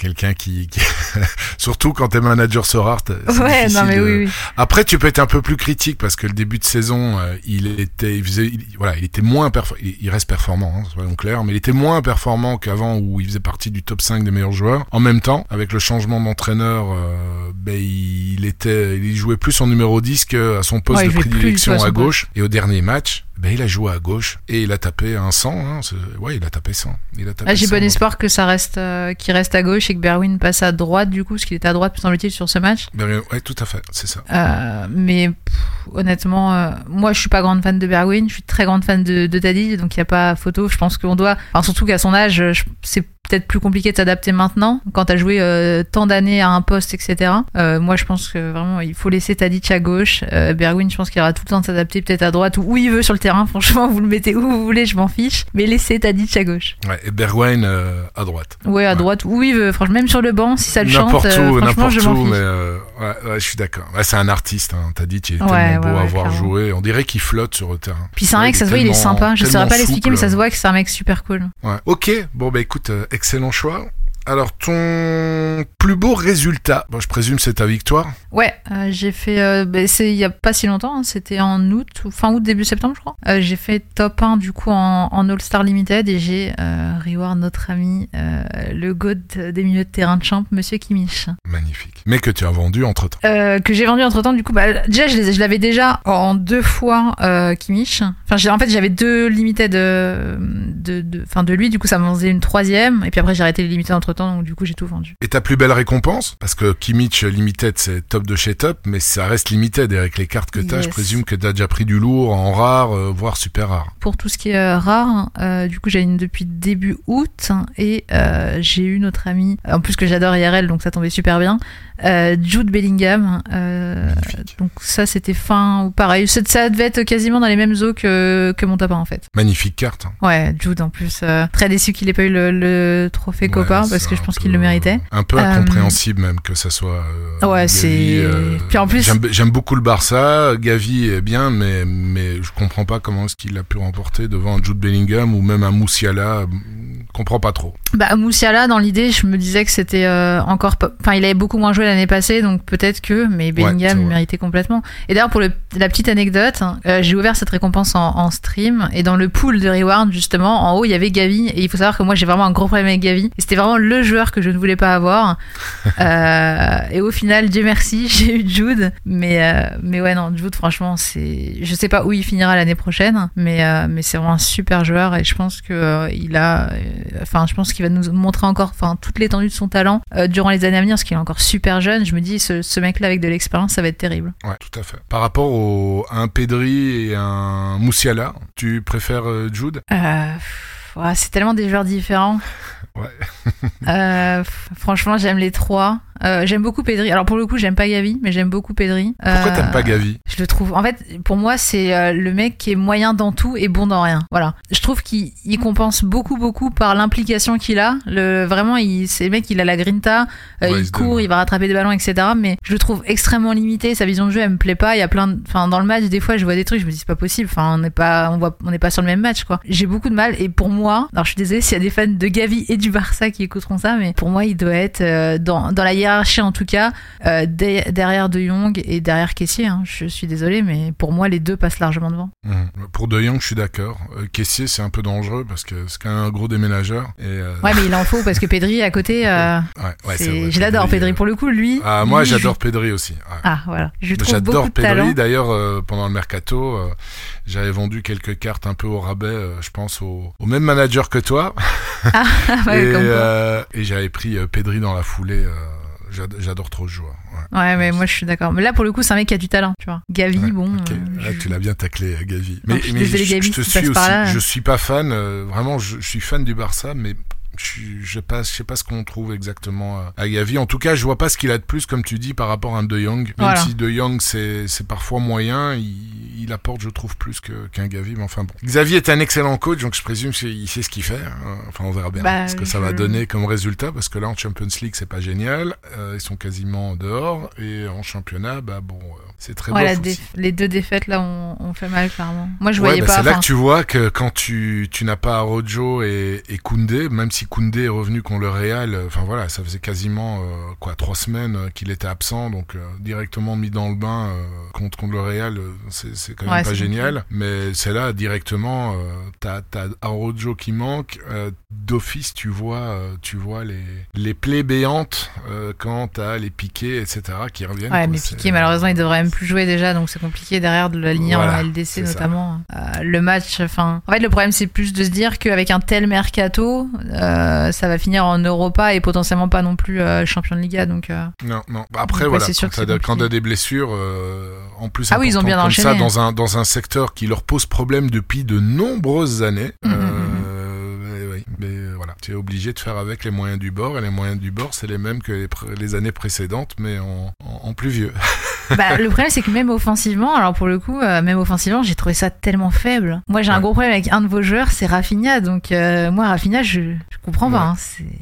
Quelqu'un qui, qui- (laughs) surtout quand t'es manager sur Art. c'est Ouais, non mais de- oui, oui. Après, tu peux être un peu plus critique parce que le début de saison, euh, il était, il faisait, il- voilà, il était moins performant. Il, reste performant, hein, soyons clairs, mais il était moins performant qu'avant où il faisait partie du top 5 des meilleurs joueurs. En même temps, avec le changement d'entraîneur, euh, ben, il était, il jouait plus en numéro 10 qu'à son poste Ouais, de prédilection à gauche. Et au dernier match, ben, il a joué à gauche et il a tapé un 100. Hein, ouais, il a tapé 100. Il a tapé Ah, J'ai 100, bon espoir que ça reste, euh, qu'il reste à gauche et que Berwin passe à droite du coup, parce qu'il était à droite, semble-t-il, sur ce match. Ben, ouais, tout à fait, c'est ça. Euh, mais pff, honnêtement, euh, moi je suis pas grande fan de Berwin, je suis très grande fan de, de donc il y a pas photo. Je pense qu'on doit, enfin, surtout qu'à son âge, c'est peut-être plus compliqué de s'adapter maintenant quand t'as joué euh, tant d'années à un poste, etc. Euh, moi je pense que vraiment il faut laisser Tadic à gauche. Euh, Berwin, je pense qu'il aura tout le temps de s'adapter peut-être à droite ou où il veut sur le terrain. (laughs) Franchement, vous le mettez où vous voulez, je m'en fiche. Mais laissez Tadic à gauche. Ouais, et Bergwijn euh, à droite. Ouais, à Ouais. droite, où il veut. Franchement, même sur le banc, si ça le chante, N'importe où, franchement, n'importe je m'en où, fiche. mais ouais, ouais, je suis d'accord. Ouais, c'est un artiste, hein. il est tellement beau à voir jouer. On dirait qu'il flotte sur le terrain. Puis c'est un mec, ça se voit, il est sympa. Je saurais tellement pas l'expliquer, mais ça se voit que c'est un mec super cool. Ouais. Ok, bon bah écoute, excellent choix. Alors ton plus beau résultat, bon, je présume c'est ta victoire. Ouais, euh, j'ai fait. euh, bah, c'est il y a pas si longtemps, hein, c'était en août, ou fin août, début septembre, je crois. Euh, j'ai fait top 1 du coup en, en All-Star Limited et j'ai reward notre ami, le GOAT des milieux de terrain de champ, monsieur Kimmich. Magnifique. Mais que tu as vendu entre temps. Que j'ai vendu entre temps du coup bah, déjà je, l'avais déjà en deux fois Kimmich enfin en fait j'avais deux limited de de enfin de lui du coup ça m'en faisait une troisième et puis après j'ai arrêté les limited entre donc du coup j'ai tout vendu Et ta plus belle récompense? Parce que Kimmich Limited c'est top de chez top, mais ça reste limited et avec les cartes que t'as, Yes. je présume que t'as déjà pris du lourd en rare, euh, voire super rare. pour tout ce qui est euh, rare euh, du coup j'ai une depuis début août et euh, j'ai eu notre ami en plus que j'adore IRL donc ça tombait super bien. Euh, Jude Bellingham. Euh, donc ça, c'était fin ou pareil. Ça, devait être quasiment dans les mêmes eaux que, que mon tapin en fait. Magnifique carte. hein. Ouais, Jude en plus. euh, très déçu qu'il ait pas eu le, le trophée Ouais, copain parce que je pense qu'il le méritait. Un peu incompréhensible même que ça soit. Ouais, c'est- Puis en plus- j'aime beaucoup le Barça. Gavi est bien, mais mais je comprends pas comment est-ce qu'il a pu remporter devant un Jude Bellingham ou même un Moussiala. Je comprends pas trop. Bah Moussiala, dans l'idée, je me disais que c'était encore pas... Enfin, il avait beaucoup moins joué l'année passée, donc peut-être que, mais Bellingham méritait complètement. Et d'ailleurs, pour le- la petite anecdote, euh, j'ai ouvert cette récompense en, en stream, et dans le pool de reward, justement, en haut, il y avait Gavi, et il faut savoir que moi, j'ai vraiment un gros problème avec Gavi, et c'était vraiment le joueur que je ne voulais pas avoir. (laughs) Euh, et au final, Dieu merci, (laughs) j'ai eu Jude, mais, euh, mais ouais, non, Jude, franchement, c'est... Je sais pas où il finira l'année prochaine, mais, mais c'est vraiment un super joueur, et je pense que il a... Enfin, je pense qu'il va nous montrer encore enfin, toute l'étendue de son talent durant les années à venir, parce qu'il est encore super jeune. Je me dis, ce, ce mec-là, avec de l'expérience, ça va être terrible. Ouais, tout à fait. Par rapport au, à un Pedri et un Moussiala, tu préfères euh, Jude? Euh, ouais, c'est tellement des joueurs différents. (laughs) Ouais. Euh, franchement, j'aime les trois. Euh, j'aime beaucoup Pedri. Alors pour le coup, j'aime pas Gavi, mais j'aime beaucoup Pedri. Pourquoi Euh, t'aimes pas Gavi? Je le trouve. En fait, pour moi, c'est euh, le mec qui est moyen dans tout et bon dans rien. Voilà. Je trouve qu'il il compense beaucoup, beaucoup par l'implication qu'il a. Le vraiment, il, c'est le mec, il a la grinta. Ouais, il court, donne. il va rattraper des ballons, etc. Mais je le trouve extrêmement limité. Sa vision de jeu, elle me plaît pas. Il y a plein. De... Enfin, dans le match, des fois, je vois des trucs, je me dis c'est pas possible. Enfin, on n'est pas, on voit, on n'est pas sur le même match, quoi. J'ai beaucoup de mal. Et pour moi, alors je suis désolée s'il y a des fans de Gavi et du Barça qui écouteront ça, mais pour moi, il doit être dans, dans la hiérarchie en tout cas euh, de- derrière De Jong et derrière Caissier. hein. Je suis désolé, mais pour moi, les deux passent largement devant. Mhm. Pour De Jong, je suis d'accord. Euh, Caissier, c'est un peu dangereux parce que c'est quand même un gros déménageur. Et, euh, Ouais, mais il en faut parce que Pedri à côté, euh, ouais, ouais, vrai, je l'adore. Pedri, pour le coup, lui. Ah, moi, j'adore je- Pedri aussi. ouais. Ah, voilà. J'adore. Pedri. D'ailleurs, pendant le mercato, j'avais vendu quelques cartes un peu au rabais, je pense, au, au même manager que toi. Ah, (laughs) ouais, (laughs) et euh, et j'avais pris Pedri dans la foulée. euh, J'adore trop ce joueur. Ouais. Ouais, mais moi, je suis d'accord. Mais là, pour le coup, c'est un mec qui a du talent, tu vois. Gavi, Ouais, bon. euh, Ah, je- tu l'as bien taclé, euh, Gavi. Non, je suis désolée, je, Gavi, je te suis aussi. là. Je suis pas fan. euh, vraiment, je, je suis fan du Barça, mais je, sais pas, je sais pas ce qu'on trouve exactement euh, à Gavi. En tout cas, je vois pas ce qu'il a de plus, comme tu dis, par rapport à un De Jong. Même Voilà. si De Jong c'est c'est parfois moyen, il, il apporte, je trouve, plus que- qu'un Gavi. Mais enfin bon. Xavier est un excellent coach, donc je présume qu'il sait ce qu'il fait. hein. Enfin, on verra bien Bah, ce que ça va donner comme résultat, parce que là en Champions League c'est pas génial. Euh, ils sont quasiment dehors et en championnat, bah bon, euh, c'est très Ouais, bof aussi. les deux défaites là ont, ont fait mal clairement. Moi je Ouais, voyais bah, pas. c'est là que tu vois que quand tu, tu n'as pas Rojo et, et Koundé, même si Koundé est revenu contre le Real, euh, enfin voilà, ça faisait quasiment euh, quoi trois semaines euh, qu'il était absent, donc euh, directement mis dans le bain euh, contre, contre le Real, euh, c'est c'est quand même Ouais, pas génial. Mais c'est là directement, euh, t'as t'as Rojo qui manque, euh, d'office tu vois, euh, tu vois les les plaies béantes euh, quand t'as les piquets etc qui reviennent. Ouais, quoi. mais Piqué, malheureusement, il devrait même plus jouer déjà, donc c'est compliqué derrière de l'aligner Voilà, en LDC notamment. Euh, le match, enfin, en fait, le problème c'est plus de se dire qu'avec un tel mercato, euh, ça va finir en Europa et potentiellement pas non plus euh, champion de Liga, donc. Non, non. Après, Donc, ouais, voilà, c'est sûr quand t'as des blessures, en plus Ah oui, ils ont bien comme enchaîné. ça, dans un, dans un secteur qui leur pose problème depuis de nombreuses années. Euh, mais oui, mais euh, voilà, tu es obligé de faire avec les moyens du bord, et les moyens du bord, c'est les mêmes que les, années précédentes, mais en, en, en plus vieux. (laughs) bah, le problème, c'est que même offensivement, alors pour le coup, euh, même offensivement, j'ai trouvé ça tellement faible. Moi, j'ai un gros problème avec un de vos joueurs, c'est Rafinha. Donc, euh, moi, Rafinha, je, comprends pas. Hein,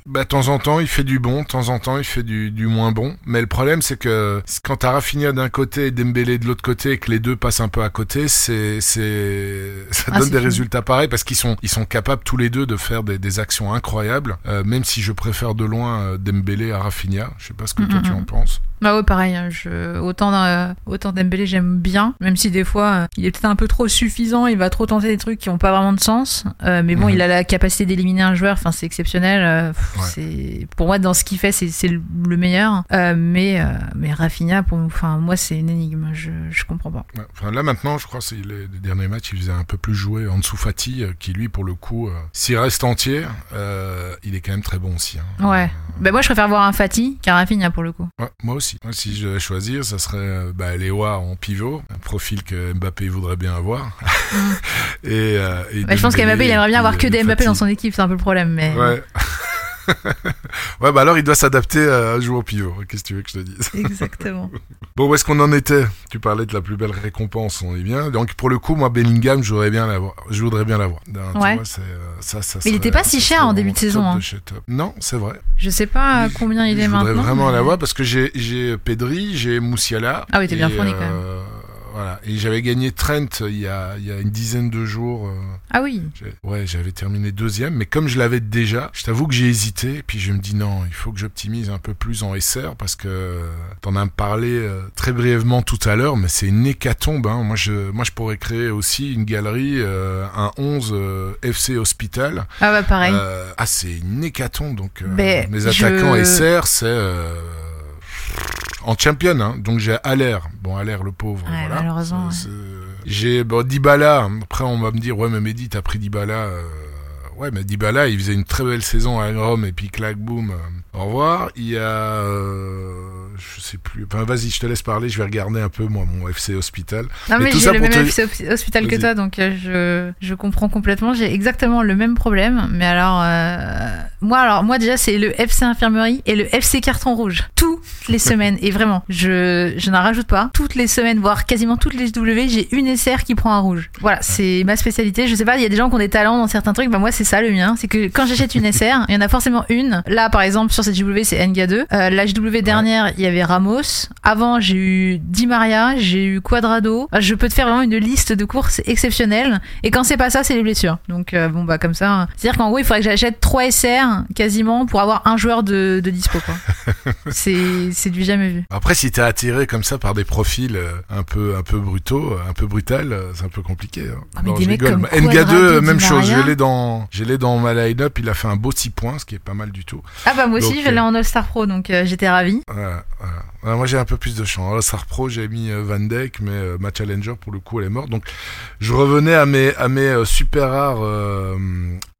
Bah, de temps en temps, il fait du bon, de temps en temps, il fait du, du moins bon. Mais le problème, c'est que quand t'as Rafinha d'un côté et Dembélé de l'autre côté, et que les deux passent un peu à côté, c'est, c'est, (laughs) ça Ah, donne des résultats pareils parce qu'ils sont, ils sont capables tous les deux de faire des, des actions incroyables. Euh, même si je préfère de loin euh, Dembélé à Rafinha. Je sais pas ce que toi Mhm, tu en mhm. penses. Bah ouais, pareil. hein, Je, autant, autant Dembélé, j'aime bien, même si des fois, euh, il est peut-être un peu trop suffisant, il va trop tenter des trucs qui ont pas vraiment de sens. Euh, mais bon, Mhm. il a la capacité d'éliminer un joueur, enfin, c'est exceptionnel. euh, pff, Ouais. C'est Pour moi, dans ce qu'il fait, c'est c'est le le meilleur. Euh, mais, euh, mais Rafinha, pour, enfin, moi, c'est une énigme. Je, je comprends pas. Ouais. Enfin, là maintenant, je crois que c'est les, les derniers matchs, il faisait un peu plus jouer Ansu Fati, euh, qui lui, pour le coup, euh, s'il reste entier, euh, il est quand même très bon aussi. hein. Ouais. Bah moi, je préfère voir un Fati qu'un Rafinha pour le coup. Ouais, moi aussi. Moi, si je devais choisir, ça serait euh, bah, Léoa en pivot, un profil que Mbappé voudrait bien avoir. (laughs) et, euh, et Bah, je pense qu'Mbappé, il aimerait bien avoir que des Mbappé dans son équipe, c'est un peu le problème. Mais Ouais. (laughs) ouais, bah alors il doit s'adapter à jouer au pivot. Qu'est-ce que tu veux que je te dise? (laughs) Exactement. Bon, où est-ce qu'on en était? Tu parlais de la plus belle récompense, on est bien. Donc pour le coup, moi, Bellingham, je voudrais bien l'avoir. Je voudrais bien l'avoir. Ouais. vois, euh, ça, ça Mais il serait- était pas si cher en début de saison, hein. de. Non, c'est vrai. Je sais pas combien il est je maintenant. voudrais vraiment mais- l'avoir parce que j'ai, Pedri, j'ai Moussiala. Ah oui, t'es bien fourni, quand même. Euh, Voilà. Et j'avais gagné Trent il y a, il y a une dizaine de jours. euh, Ah oui. Ouais, j'avais terminé deuxième, mais comme je l'avais déjà, je t'avoue que j'ai hésité, et puis je me dis non, il faut que j'optimise un peu plus en SR, parce que t'en as parlé euh, très brièvement tout à l'heure, mais c'est une hécatombe. Hein. Moi, je, moi, je pourrais créer aussi une galerie, euh, un 11 euh, FC Hospital. Ah bah pareil. Euh, ah, c'est une hécatombe, donc euh, mes je- attaquants SR, c'est... en champion, hein. donc j'ai Allaire. Bon, Allaire, le pauvre. Ouais, voilà. malheureusement, J'ai bon, Dybala. Après, on va me dire, ouais, mais Mehdi, t'as pris Dybala. euh, Ouais, mais Dybala, il faisait une très belle saison à Rome, et puis clac, boum. Au revoir. Il y a, euh, je sais plus. Enfin, vas-y, je te laisse parler. Je vais regarder un peu moi mon FC Hospital. Non mais j'ai le même te- FC hospital que toi, donc euh, je, je comprends complètement. J'ai exactement le même problème, mais alors euh, moi alors moi déjà c'est le FC infirmerie et le FC carton rouge toutes les (laughs) semaines et vraiment je je n'en rajoute pas toutes les semaines voire quasiment toutes les W j'ai une SR qui prend un rouge. Voilà c'est ma spécialité. Je sais pas il y a des gens qui ont des talents dans certains trucs, bah moi c'est ça le mien, c'est que quand j'achète une SR il y en a forcément une. Là par exemple sur cette JW c'est NGA2. Euh, la JW dernière il y avait Ramos. Avant j'ai eu Di Maria, j'ai eu Quadrado. Enfin, Je peux te faire vraiment une liste de courses exceptionnelles. Et quand c'est pas ça, c'est les blessures. Donc euh, bon bah comme ça. C'est-à-dire qu'en gros il faudrait que j'achète 3 SR quasiment pour avoir un joueur de, de dispo quoi. (laughs) c'est du jamais vu. Après, si t'es attiré comme ça par des profils euh, un peu, un peu brutaux, euh, un peu brutal, euh, c'est un peu compliqué. hein. Ah, mais des je mecs rigole. comme Mais NGA2, Quadrado, euh, Di même chose. Je l'ai dans, je l'ai dans ma line-up. Il a fait un beau 6 points, ce qui est pas mal du tout. Ah bah moi aussi Donc, je l'ai euh, en All Star Pro donc euh, j'étais ravi. Voilà, voilà. Moi, j'ai un peu plus de chance. Au Star Pro, j'ai mis euh, Van Dijk, mais euh, ma Challenger, pour le coup, elle est morte. Donc, je revenais à mes, à mes euh, super rares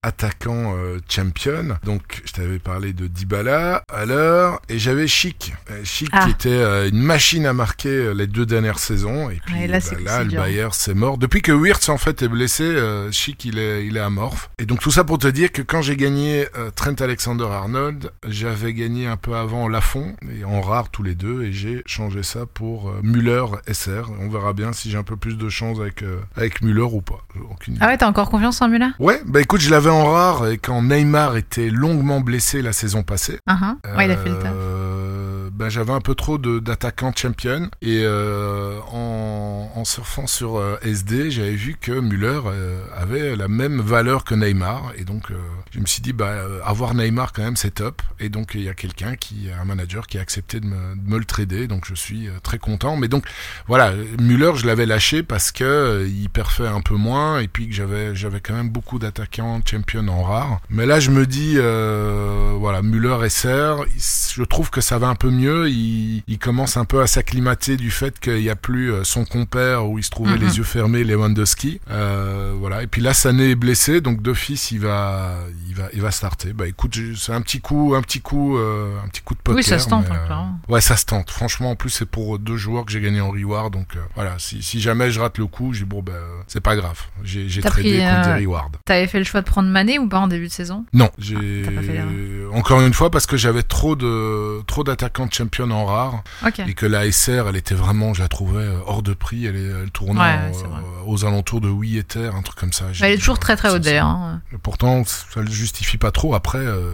attaquants euh, champion. Donc, je t'avais parlé de Dybala à l'heure, et j'avais Chic. Euh, Chic Ah. qui était euh, une machine à marquer euh, les deux dernières saisons. Et puis, Ouais, là, bah, c'est- là le dur. Bayer, c'est mort. Depuis que Wirtz, en fait, est blessé, euh, Chic, il est, il est amorphe. Et donc, tout ça pour te dire que quand j'ai gagné euh, Trent Alexander-Arnold, j'avais gagné un peu avant Lafont, et en rare tous les deux, et j'ai changé ça pour euh, Müller SR. On verra bien si j'ai un peu plus de chance avec, euh, avec Müller ou pas. Aucune. Ah ouais t'as encore confiance en Muller Ouais, bah écoute, je l'avais en rare, et quand Neymar était longuement blessé la saison passée. Ouais il a fait le taf. Ben, j'avais un peu trop d'attaquants champion. Et euh, en, surfant sur euh, SD, j'avais vu que Müller euh, avait la même valeur que Neymar. Et donc je me suis dit bah avoir Neymar quand même c'est top. Et donc il y a quelqu'un qui un manager qui a accepté de me, le trader. Donc je suis très content. Mais donc voilà Müller je l'avais lâché parce que il perfait un peu moins. Et puis que j'avais j'avais quand même beaucoup d'attaquants champion en rare. Mais là je me dis voilà Müller SR il- je trouve que ça va un peu mieux il, il commence un peu à s'acclimater du fait qu'il n'y a plus euh, son compère où il se trouvait Mhm. les yeux fermés Lewandowski euh, voilà et puis là Sané est blessé donc d'office il va il va il va starter bah écoute j'ai- c'est un petit coup un petit coup euh, un petit coup de poker Oui, ça se tente, hein, euh. Ouais, ça se tente. Franchement, en plus, c'est pour deux joueurs que j'ai gagné en reward. Donc voilà, si, si jamais je rate le coup, j'ai bon, ben, euh, c'est pas grave. J'ai j'ai tradé pris, contre des rewards. T'avais fait le choix de prendre Mané ou pas en début de saison? Non, j'ai fait l'erreur. encore une fois parce que j'avais trop de trop d'attaquants de champion en rare et que la SR, elle était vraiment, je la trouvais euh, hors de prix. Elle, elle tournait Ouais, en- euh, aux alentours de 8 Ether, un truc comme ça. Elle est toujours très très haute d'ailleurs. hein. Pourtant, ça le justifie pas trop. Après, euh,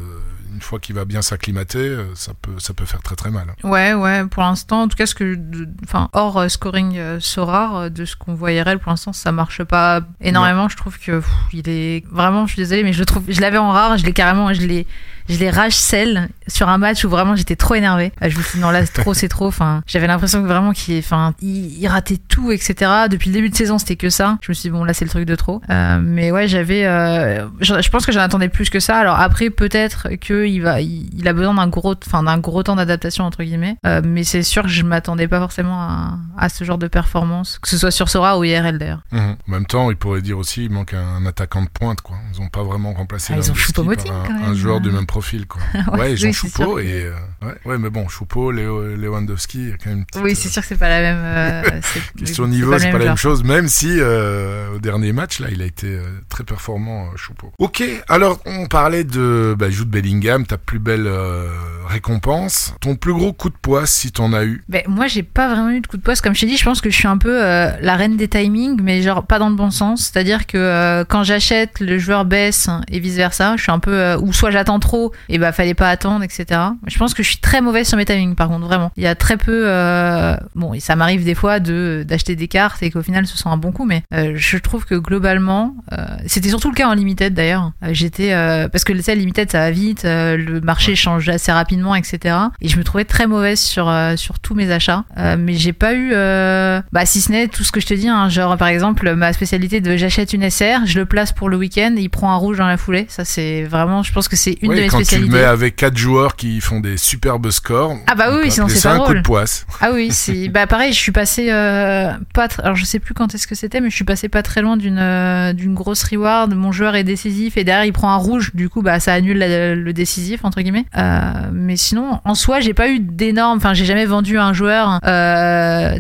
une fois qu'il va bien s'acclimater, ça peut ça peut faire très très mal. Ouais, ouais, pour l'instant, en tout cas, ce que, enfin, hors euh, scoring euh, Sorare, euh, de ce qu'on voit IRL, pour l'instant, ça marche pas énormément. Je trouve que pff, il est vraiment, je suis désolée, mais je le trouve, je l'avais en rare, je l'ai carrément, je l'ai, je l'ai rage sell sur un match où vraiment j'étais trop énervé. Je me suis dit non là, c'est trop, c'est trop. Enfin, j'avais l'impression que vraiment qu'il, enfin, il, il ratait tout, etc. Depuis le début de saison, c'était que ça. Je me suis dit bon là, c'est le truc de trop. Euh, mais ouais, j'avais, euh, je, je pense que j'en attendais plus que ça. Alors après, peut-être que il va, il, il a besoin d'un gros, enfin, d'un gros temps d'adaptation entre guillemets. Euh, mais c'est sûr que je m'attendais pas forcément à, à ce genre de performance, que ce soit sur Sora ou IRL d'ailleurs. Mhm. En même temps, il pourrait dire aussi il manque un, attaquant de pointe. Quoi. Ils n'ont pas vraiment remplacé Ah, ils ont par un, quand même. un joueur du même profils, quoi. (laughs) Ouais, Jean Choupeau et. euh, ouais, ouais, mais bon, Choupeau, Léo, Lewandowski, il y a quand même une petite. Oui, c'est sûr que c'est pas la même. euh, (laughs) Question niveau, c'est pas la même chose, même si euh, au dernier match, là, il a été euh, très performant, euh, Choupeau. Ok, alors on parlait de bah, Jude Bellingham, ta plus belle euh, récompense. Ton plus gros coup de poisse, si t'en as eu? Ben, moi, j'ai pas vraiment eu de coup de poste. Comme je t'ai dit, je pense que je suis un peu euh, la reine des timings, mais genre pas dans le bon sens. C'est-à-dire que euh, quand j'achète, le joueur baisse et vice versa. Je suis un peu euh, ou soit j'attends trop et bah fallait pas attendre, etc. Je pense que je suis très mauvaise sur mes timings, par contre, vraiment. Il y a très peu. euh, Bon, et ça m'arrive des fois de d'acheter des cartes et qu'au final ce soit un bon coup, mais euh, je trouve que globalement, euh, c'était surtout le cas en limited d'ailleurs. Euh, J'étais euh, parce que le limited ça va vite, euh, le marché change assez rapidement, etc. Et je me trouvais très mauvaise sur euh, sur tous mes achats, Euh, mais j'ai pas eu, euh, bah si ce n'est tout ce que je te dis, hein, genre par exemple ma spécialité de j'achète une SR, je le place pour le week-end, il prend un rouge dans la foulée. Ça c'est vraiment, je pense que c'est une Oui, de mes quand tu le mets avec quatre joueurs qui font des superbes scores. Ah bah oui, sinon c'est pas un coup drôle. de poisse. Ah oui, (laughs) c'est bah pareil, je suis passé euh, pas tr- alors je sais plus quand est-ce que c'était mais je suis passé pas très loin d'une euh, d'une grosse reward, mon joueur est décisif et derrière il prend un rouge, du coup bah ça annule la- le décisif entre guillemets. Euh, mais sinon en soi, j'ai pas eu d'énormes enfin j'ai jamais vendu un joueur tu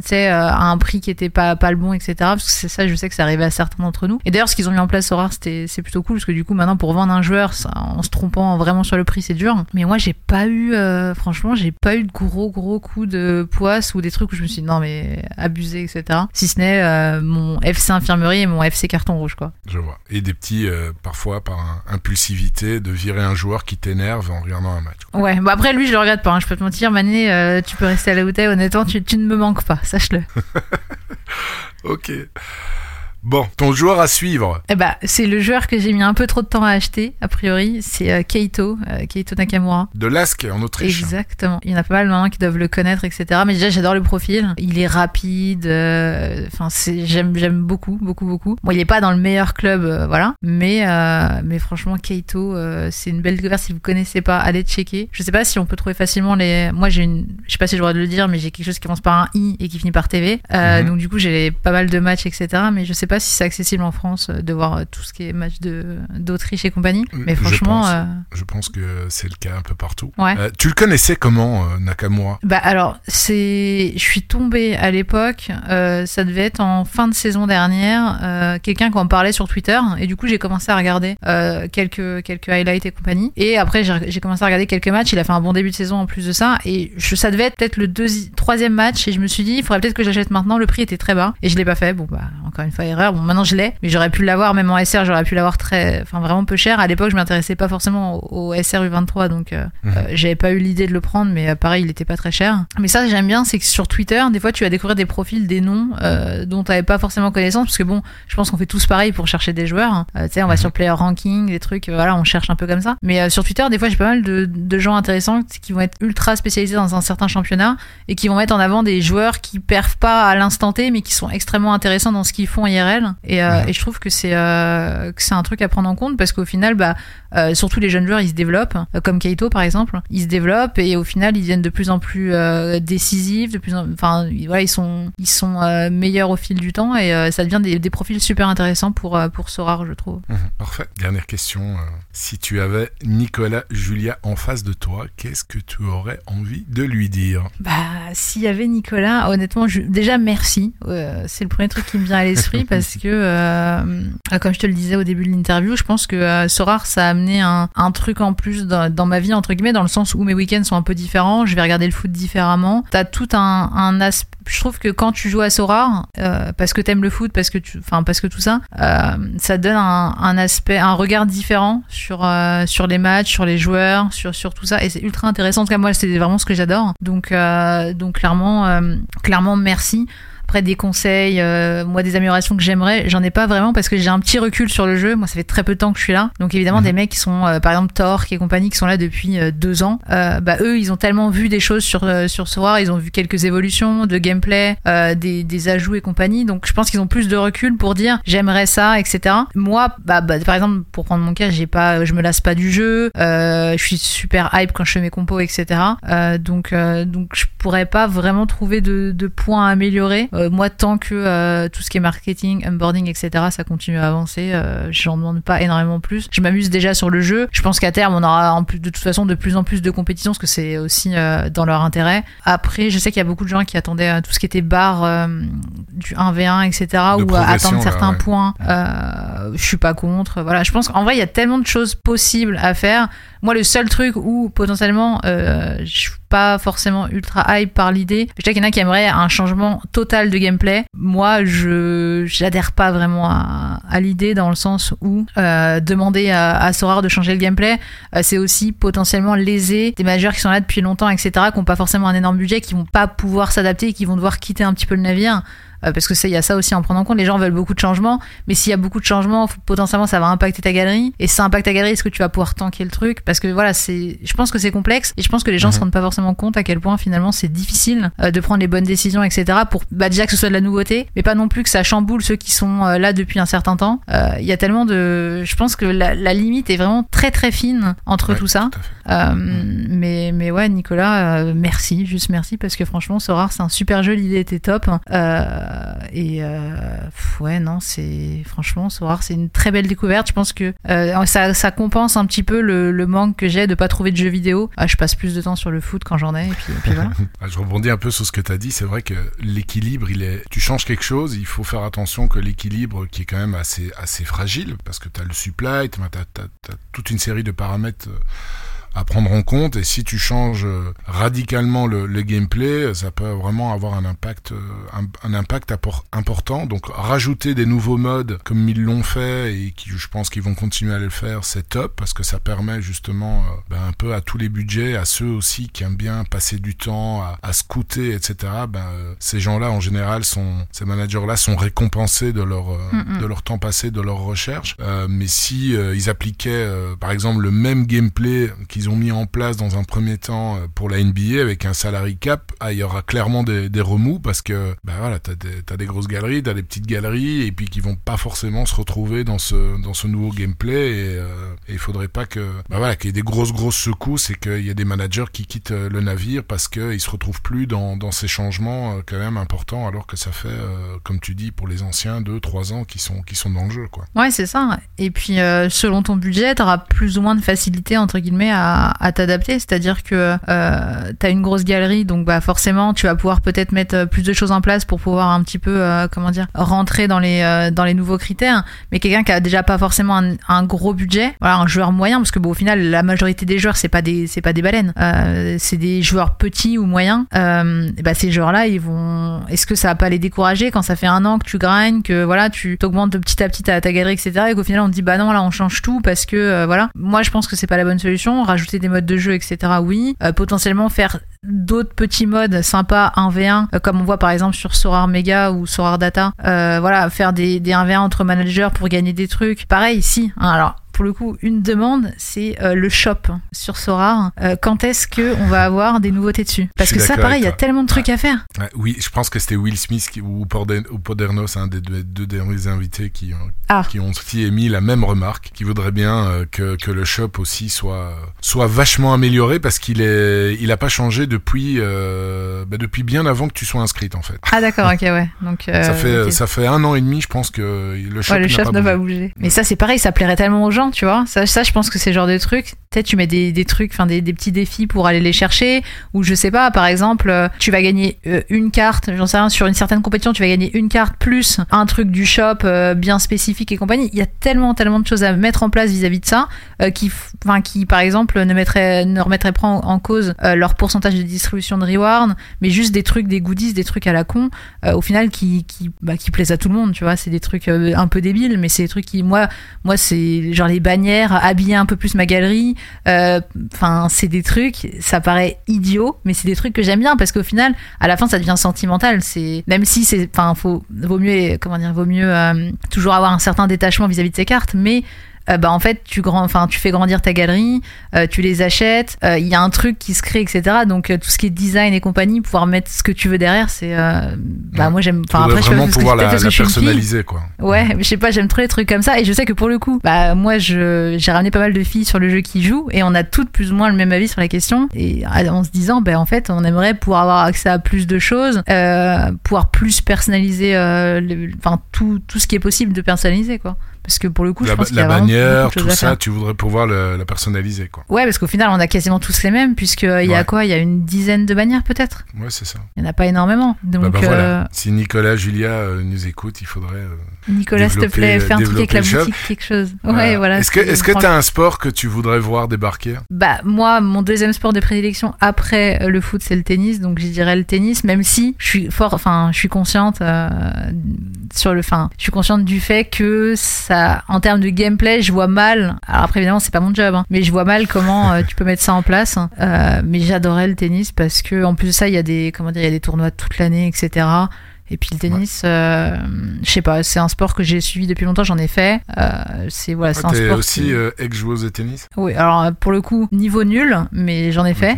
sais à un prix qui était pas pas le bon etc. parce que c'est ça je sais que ça arrivait à certains d'entre nous. Et d'ailleurs ce qu'ils ont mis en place au rare c'était c'est plutôt cool parce que du coup maintenant pour vendre un joueur ça, en se trompant vraiment sur le prix c'est dur. Mais moi j'ai pas eu euh, franchement j'ai pas eu de gros gros coups de poisse ou des trucs où je me suis dit non mais abusé etc. Si ce n'est euh, mon FC infirmerie et mon FC carton rouge quoi. Je vois. Et des petits, euh, parfois, par impulsivité, de virer un joueur qui t'énerve en regardant un match. Ouais bah après lui je le regrette pas hein, je peux te mentir Mané tu peux rester à la hôtel honnêtement tu, tu ne me manques pas sache-le. (laughs) Ok. Bon, ton joueur à suivre. Eh bah, c'est le joueur que j'ai mis un peu trop de temps à acheter, a priori. C'est euh, Keito, euh, Keito Nakamura. De Lask en Autriche. Exactement. Il y en a pas mal maintenant qui doivent le connaître, etc. Mais déjà, j'adore le profil. Il est rapide. euh, Enfin, j'aime j'aime beaucoup, beaucoup, beaucoup. Bon, il est pas dans le meilleur club, voilà. Mais mais franchement, Keito, c'est une belle découverte. Si vous connaissez pas, allez checker. Je sais pas si on peut trouver facilement les. Moi, j'ai une. Je sais pas si droit de le dire, mais j'ai quelque chose qui commence par un i et qui finit par TV. Mhm. Donc du coup, j'ai pas mal de matchs, etc. Mais je sais pas si c'est accessible en France euh, de voir euh, tout ce qui est match d'Autriche et compagnie. Mais Je franchement. pense. euh, Je pense que c'est le cas un peu partout. Ouais. Euh, tu le connaissais comment, Nakamura? Bah alors, c'est, je suis tombée à l'époque, euh, ça devait être en fin de saison dernière, quelqu'un qui en parlait sur Twitter, et du coup j'ai commencé à regarder quelques quelques highlights et compagnie. Et après j'ai j'ai commencé à regarder quelques matchs. Il a fait un bon début de saison en plus de ça, et je, ça devait être peut-être le deuxi- troisième match, et je me suis dit il faudrait peut-être que j'achète maintenant. Le prix était très bas, et je l'ai pas fait. Bon bah encore une fois erreur. Bon maintenant je l'ai, mais j'aurais pu l'avoir même en SR, j'aurais pu l'avoir très, enfin vraiment peu cher. À l'époque je m'intéressais pas forcément au, au SR U23, donc euh, Mhm. euh, j'avais pas eu l'idée de le prendre, mais euh, pareil, il était pas très cher. Mais ça, j'aime bien, c'est que sur Twitter, des fois, tu vas découvrir des profils, des noms euh, dont t'avais pas forcément connaissance, parce que bon, je pense qu'on fait tous pareil pour chercher des joueurs. hein. Tu sais, on va sur Player Ranking, des trucs, voilà, on cherche un peu comme ça. Mais sur Twitter, des fois, j'ai pas mal de, de gens intéressants qui vont être ultra spécialisés dans un certain championnat et qui vont mettre en avant des joueurs qui perfent pas à l'instant T, mais qui sont extrêmement intéressants dans ce qu'ils font Et, euh, et je trouve que c'est euh, que c'est un truc à prendre en compte parce qu'au final, bah, euh, surtout les jeunes joueurs, ils se développent, comme Keito par exemple, ils se développent et au final, ils deviennent de plus en plus euh, décisifs, de plus en, enfin, voilà, ils sont, ils sont euh, meilleurs au fil du temps et euh, ça devient des, des profils super intéressants pour euh, pour Sorar, je trouve. Mhm, Parfait. Dernière question. si tu avais Nicolas Julia en face de toi, qu'est-ce que tu aurais envie de lui dire? Bah, s'il y avait Nicolas, honnêtement, je... déjà merci. Euh, c'est le premier truc qui me vient à l'esprit (laughs) parce que, euh, euh, comme je te le disais au début de l'interview, je pense que euh, ça a amené un, truc en plus dans, ma vie, entre guillemets, dans le sens où mes week-ends sont un peu différents. Je vais regarder le foot différemment. T'as tout un, un. Je trouve que quand tu joues à Sorar, euh, parce que t'aimes le foot, parce que enfin, parce que tout ça, euh, ça donne un, aspect, un regard différent sur euh, sur les matchs, sur les joueurs, sur tout ça, et c'est ultra intéressant. En tout cas, moi, c'est vraiment ce que j'adore. Donc donc clairement, clairement, merci. Après des conseils, euh, moi des améliorations que j'aimerais, j'en ai pas vraiment parce que j'ai un petit recul sur le jeu. Moi, ça fait très peu de temps que je suis là. Donc évidemment, Mhm. des mecs qui sont, euh, par exemple, Torque et compagnie, qui sont là depuis euh, deux ans, euh, bah eux, ils ont tellement vu des choses sur euh, sur Soir, ils ont vu quelques évolutions de gameplay, euh, des, des ajouts et compagnie. Donc je pense qu'ils ont plus de recul pour dire j'aimerais ça, etc. Moi, bah, bah, par exemple, pour prendre mon cas, j'ai pas, je me lasse pas du jeu. Euh, je suis super hype quand je fais mes compos, etc. Euh, donc euh, donc je pourrais pas vraiment trouver de, de points à améliorer. Euh, moi, tant que euh, tout ce qui est marketing, onboarding, etc., ça continue à avancer, euh, j'en demande pas énormément plus. Je m'amuse déjà sur le jeu. Je pense qu'à terme, on aura en plus, de toute façon de plus en plus de compétitions, parce que c'est aussi dans leur intérêt. Après, je sais qu'il y a beaucoup de gens qui attendaient tout ce qui était barre du 1v1, etc., De ou là, certains ouais. points. Je suis pas contre. Voilà, je pense qu'en vrai, il y a tellement de choses possibles à faire. Moi, le seul truc où potentiellement euh, je pas forcément ultra hype par l'idée, je sais qu'il y en a qui aimeraient un changement total de gameplay. Moi, je j'adhère pas vraiment à, l'idée dans le sens où euh, demander à, à de changer le gameplay, euh, c'est aussi potentiellement léser des managers qui sont là depuis longtemps, etc., qui ont pas forcément un énorme budget, qui vont pas pouvoir s'adapter qui vont devoir quitter un petit peu le navire. Euh, parce que ça, il y a ça aussi à en prendre en compte. Les gens veulent beaucoup de changements, mais s'il y a beaucoup de changements, potentiellement, ça va impacter ta galerie. Et si ça impacte ta galerie, est-ce que tu vas pouvoir tanker le truc? Parce que voilà, c'est, je pense que c'est complexe et je pense que les gens Mhm. se rendent pas forcément compte à quel point finalement c'est difficile euh, de prendre les bonnes décisions, etc. Pour bah, déjà que ce soit de la nouveauté, mais pas non plus que ça chamboule ceux qui sont euh, là depuis un certain temps. Euh, Il y a tellement de, je pense que la, la limite est vraiment très très fine entre Ouais, tout ça. tout. Euh, mais, mais ouais, Nicolas, euh, merci, juste merci, parce que franchement, Sorare, c'est un super jeu, l'idée était top. Euh, et euh, ouais, non, c'est franchement, c'est une très belle découverte. Je pense que euh, ça, compense un petit peu le, manque que j'ai de pas trouver de jeux vidéo. Ah, je passe plus de temps sur le foot quand j'en ai, et puis, voilà. (laughs) Ah, Je rebondis un peu sur ce que tu as dit. C'est vrai que l'équilibre, il est. Tu changes quelque chose, il faut faire attention que l'équilibre, qui est quand même assez, assez fragile, parce que tu as le supply, tu as, toute une série de paramètres euh, à prendre en compte. Et si tu changes euh, radicalement le, le gameplay, ça peut vraiment avoir un impact, euh, un, un impact important. Donc rajouter des nouveaux modes comme ils l'ont fait et qui, je pense qu'ils vont continuer à le faire, c'est top parce que ça permet justement euh, ben, un peu à tous les budgets, à ceux aussi qui aiment bien passer du temps à, à scouter, etc. Ben, euh, ces gens-là en général sont, ces managers-là sont récompensés de leur, euh, Mm, mm. de leur temps passé, de leur recherche. Euh, mais si euh, ils appliquaient, euh, par exemple, le même gameplay qu'ils ont mis en place dans un premier temps euh, pour la NBA avec un salary cap, ah, il y aura clairement des, remous parce que, bah voilà, t'as des, t'as des grosses galeries, t'as des petites galeries et puis qui vont pas forcément se retrouver dans ce, dans ce nouveau gameplay et, euh, il faudrait pas que, bah voilà, qu'il y ait des grosses grosses secousses et qu'il y ait des managers qui quittent euh, le navire parce qu'ils se retrouvent plus dans, dans ces changements euh, quand même importants alors que ça fait, euh, comme tu dis, pour les anciens, 2, 3 ans qui sont, qui sont dans le jeu, quoi. Ouais, c'est ça. Et puis, euh, selon ton budget, tu auras plus ou moins de facilité, entre guillemets, à, à t'adapter. C'est-à-dire que euh, tu as une grosse galerie, donc bah, forcément, tu vas pouvoir peut-être mettre euh, plus de choses en place pour pouvoir un petit peu, euh, comment dire, rentrer dans les, euh, dans les nouveaux critères. Mais quelqu'un qui a déjà pas forcément un, gros budget, voilà, un joueur moyen, parce que bon, au final, la majorité des joueurs, c'est pas des, pas des baleines. C'est des joueurs petits ou moyens. Bah, ces joueurs-là, ils vont. Est-ce que ça va pas les décourager quand ça fait un an que tu grindes, que voilà, tu t'augmentes de petit à petit ta, galerie, etc. Et qu'au final, on dit bah non, là, on change tout parce que voilà. Moi, je pense que c'est pas la bonne solution. Des modes de jeu, etc. Oui. Euh, potentiellement faire d'autres petits modes sympas 1v1 euh, comme on voit par exemple sur Sorar Mega ou Sorar Data euh, voilà faire des, des 1v1 entre managers pour gagner des trucs pareil ici hein, alors pour le coup, une demande, c'est euh, le shop sur Sorar. Euh, quand est-ce que on va avoir des nouveautés dessus? Parce que ça, pareil, il y a tellement de trucs à faire. Ouais, oui, je pense que c'était Will Smith qui, ou, Podernos, un des deux, deux derniers invités qui, ont- Ah. qui ont aussi émis la même remarque, qui voudrait bien euh, que, que le shop aussi soit, soit vachement amélioré parce qu'il est, il a pas changé depuis, euh, bah, depuis bien avant que tu sois inscrite en fait. Ah d'accord, ok, ouais. Donc euh, ça fait, ça fait un an et demi, je pense que le shop Ouais, le chef pas ne va bougé. bouger. Mais ça, c'est pareil, ça plairait tellement aux gens, tu vois. Ça, ça je pense que c'est le genre de truc. Peut-être tu mets des, des trucs, enfin des, des petits défis pour aller les chercher. Ou je sais pas, par exemple, euh, tu vas gagner euh, une carte, j'en sais rien, sur une certaine compétition, tu vas gagner une carte plus un truc du shop euh, bien spécifique et compagnie. Il y a tellement, tellement de choses à mettre en place vis-à-vis de ça, qui, enfin, qui par exemple ne mettrait, ne remettrait pas en, cause leur pourcentage de distribution de reward, mais juste des trucs, des goodies, des trucs à la con, au final qui, qui, bah, qui plaisent à tout le monde, tu vois. C'est des trucs un peu débiles, mais c'est des trucs qui, moi, moi, c'est genre les bannières, habiller un peu plus ma galerie. euh, Enfin, c'est des trucs, ça paraît idiot, mais c'est des trucs que j'aime bien parce qu'au final, à la fin, ça devient sentimental. C'est même si c'est, enfin, faut vaut mieux, comment dire, vaut mieux euh, toujours avoir un certain détachement vis-à-vis de ces cartes, mais euh, bah en fait tu grand, enfin tu fais grandir ta galerie, euh, tu les achètes, euh, il y a un truc qui se crée, etc. Donc euh, tout ce qui est design et compagnie, pouvoir mettre ce que tu veux derrière, c'est, euh, bah Ouais. moi j'aime, enfin après je que pouvoir la, personnaliser, quoi. Ouais, je sais pas, j'aime trop les trucs comme ça. Et je sais que pour le coup, bah moi, je j'ai ramené pas mal de filles sur le jeu qui jouent et on a toutes plus ou moins le même avis sur la question. Et en se disant, bah en fait, on aimerait pouvoir avoir accès à plus de choses, euh, pouvoir plus personnaliser, euh, enfin tout tout ce qui est possible de personnaliser quoi. Parce que pour le coup, La, je pense la a vraiment bannière, tout ça, tu voudrais pouvoir le- la personnaliser, quoi. Ouais, parce qu'au final, on a quasiment tous les mêmes, puisqu'il y a quoi? Il y a une dizaine de bannières peut-être? Ouais, c'est ça. Il y en a pas énormément. Donc Bah, bah, euh, voilà. Si Nicolas, Julia euh, nous écoute, il faudrait. euh, Nicolas, s'il te plaît, fais un truc avec la boutique, quelque chose. voilà. Ouais, voilà. Est-ce que que franchement- t'as un sport que tu voudrais voir débarquer? Bah moi, mon deuxième sport de prédilection après euh, le foot, c'est le tennis. Donc je dirais le tennis, même si je suis fort, enfin je suis consciente euh, sur le, fin, je suis consciente du fait que ça, en termes de gameplay, je vois mal. Alors après évidemment c'est pas mon job, hein, mais je vois mal comment euh, tu peux mettre ça en place. Euh, mais j'adorais le tennis parce que en plus de ça, il y a des, comment dire, il y a des tournois toute l'année, etc. Et puis le tennis, euh, je sais pas, c'est un sport que j'ai suivi depuis longtemps, j'en ai fait. Euh, c'est voilà, c'est Ouais, un T'es sport. aussi qui- euh, ex-joueuse de tennis? Oui, alors euh, pour le coup, niveau nul, mais j'en ai fait.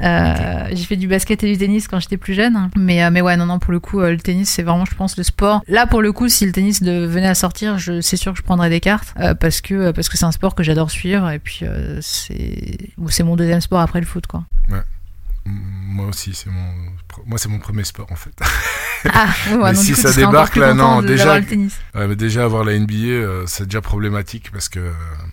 J'ai fait du basket et du tennis quand j'étais plus jeune. Mais, euh, mais ouais, non, non, pour le coup, euh, le tennis, c'est vraiment, je pense, le sport. Là, pour le coup, si le tennis de, venait à sortir, je, c'est sûr que je prendrais des cartes parce que parce que c'est un sport que j'adore suivre. Et puis, c'est ou c'est mon deuxième sport après le foot, quoi. M- Moi aussi, c'est mon. Moi, c'est mon premier sport en fait. Ah, (laughs) ouais, Mais donc si coup, ça débarque, là, non, déjà- mais déjà avoir la NBA, euh, c'est déjà problématique parce que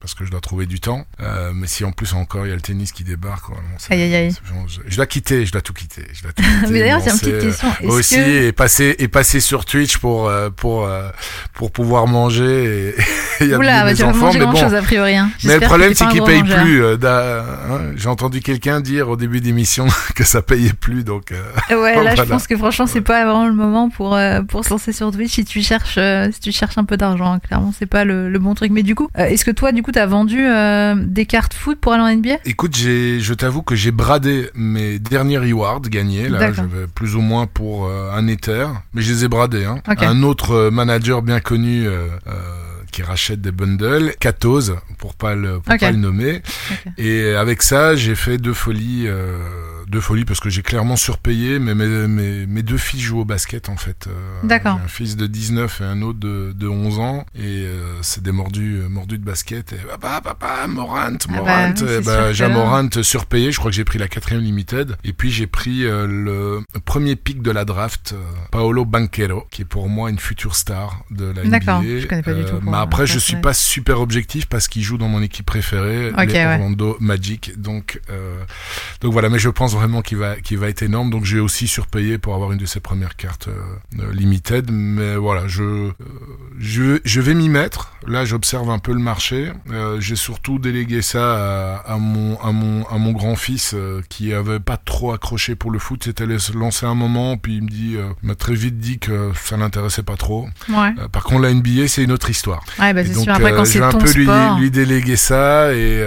parce que je dois trouver du temps. Euh, mais si en plus encore il y a le tennis qui débarque, ouais, c'est- Aïe, aïe, aïe. c'est- je, je dois quitter, je dois tout quitter. Je dois tout (laughs) quitter, Mais d'ailleurs, j'ai une petite question. euh, Aussi que et passer et passer sur Twitch pour euh, pour euh, pour pouvoir manger et, (laughs) et Oula, bah, tu vas enfants. manger Mais grand bon, chose a priori. hein. mais le problème c'est qu'ils payent plus. euh, hein. J'ai entendu quelqu'un dire au début d'émission que ça payait plus, donc. Ouais, là, je pense que franchement, c'est pas vraiment le moment pour, euh, pour se lancer sur Twitch si tu cherches, euh, si tu cherches un peu d'argent. hein. Clairement, c'est pas le, le bon truc. Mais du coup, euh, est-ce que toi, du coup, t'as vendu euh, des cartes foot pour aller en NBA Écoute, j'ai, je t'avoue que j'ai bradé mes derniers rewards gagnés. Là, D'accord. j'avais plus ou moins pour euh, un Ether, mais je les ai bradés. Hein. Ok. Un autre euh, manager bien connu euh, euh, qui rachète des bundles, Katos, pour pas le, pour Ok. pas le nommer. Ok. Et avec ça, j'ai fait deux folies. Euh, deux folies parce que j'ai clairement surpayé, mais mes, mes, mes deux fils jouent au basket en fait. Euh, D'accord. Un fils de 19 et un autre de, de 11 ans, et euh, c'est des mordus, euh, mordus de basket. Et papa, papa, Morant, bah, Morant. c'est et sûr bah, j'ai Morant surpayé, je crois que j'ai pris la quatrième limited, et puis j'ai pris le premier pick de la draft, Paolo Banquero, qui est pour moi une future star de la NBA. D'accord, je connais pas du tout mais après, je suis pas super objectif parce qu'il joue dans mon équipe préférée, Ok, les ouais. Orlando Magic. Donc, euh, donc voilà, mais je pense vraiment qu'il va, qu'il va être énorme. Donc j'ai aussi surpayé pour avoir une de ses premières cartes euh, euh, limited. Mais voilà, je, euh, je, je vais m'y mettre. Là, j'observe un peu le marché. Euh, j'ai surtout délégué ça à, à mon, à mon, à mon grand-fils qui avait pas trop accroché pour le foot. C'était lancé un moment, puis il me dit, il m'a très vite dit que ça l'intéressait pas trop. Ouais, par contre, la NBA, c'est une autre histoire. ouais bah, donc, sûr. Après, quand un peu lui, lui déléguer ça et,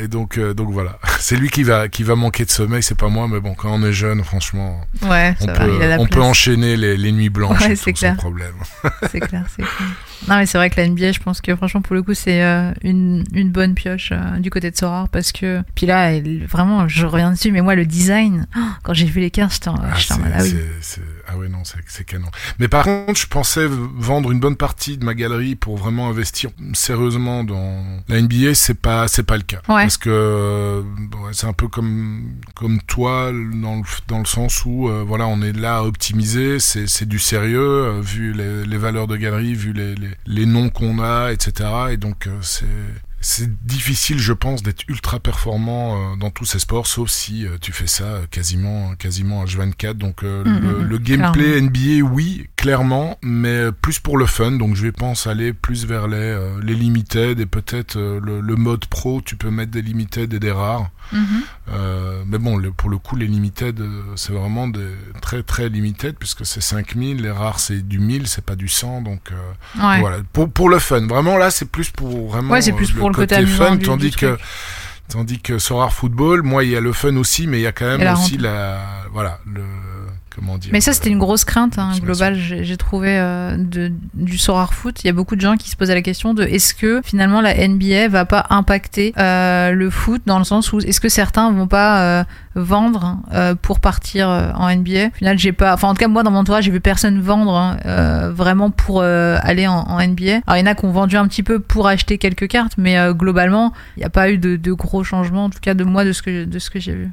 et donc donc voilà. (laughs) C'est lui qui va qui va manquer de sommeil, c'est pas moi, mais bon, quand on est jeune, franchement, Ouais, on va, peut on peut enchaîner les, les nuits blanches Ouais, c'est clair. sans problème. (laughs) C'est clair, c'est clair. Non, mais c'est vrai que la NBA, je pense que franchement, pour le coup, c'est euh, une, une bonne pioche euh, du côté de Sorare parce que. Puis là, elle- vraiment, je reviens dessus, mais moi, le design, oh, quand j'ai vu les cartes, j'étais en, Ah, j'étais en mode, ah oui. c'est- c'est- ah ouais non, c'est canon. Mais par contre, je pensais vendre une bonne partie de ma galerie pour vraiment investir sérieusement dans la NBA, c'est pas c'est pas le cas. Ouais. Parce que euh, ouais, c'est un peu comme comme toi dans le, dans le sens où euh, voilà, on est là à optimiser, c'est c'est du sérieux euh, vu les, les valeurs de galerie, vu les les, les noms qu'on a, etc. Et donc euh, c'est c'est difficile, je pense, d'être ultra performant euh, dans tous ces sports, sauf si euh, tu fais ça euh, quasiment, quasiment H24. Donc Mm, le, mm, le gameplay NBA, oui, clairement, mais plus pour le fun. Donc je vais pense aller plus vers les, euh, les limited et peut-être euh, le, le mode pro. Tu peux mettre des limited et des rares. Mhm. Euh, mais bon, le- pour le coup, les limited, c'est vraiment des très très limited puisque c'est 5000. Les rares, c'est du 1000, c'est pas du 100. Donc Ouais. voilà, pour, pour le fun. Vraiment, là, c'est plus pour vraiment Ouais, plus euh, pour le côté fun, du- tandis du que tandis que Sorar Football, moi, il y a le fun aussi, mais il y a quand même la aussi la voilà le comment dire. Mais ça, c'était une grosse crainte hein, globale. J'ai trouvé euh, de, du Foot. Il y a beaucoup de gens qui se posaient la question de est-ce que finalement la NBA va pas impacter euh, le foot dans le sens où est-ce que certains vont pas euh, vendre euh, pour partir euh, en NBA. Au final, j'ai pas. Enfin, en tout cas, moi dans mon entourage, j'ai vu personne vendre hein, euh, vraiment pour euh, aller en, en NBA. Alors, il y en a qui ont vendu un petit peu pour acheter quelques cartes, mais globalement, il n'y a pas eu de, de gros changements, en tout cas de moi de ce que de ce que j'ai vu.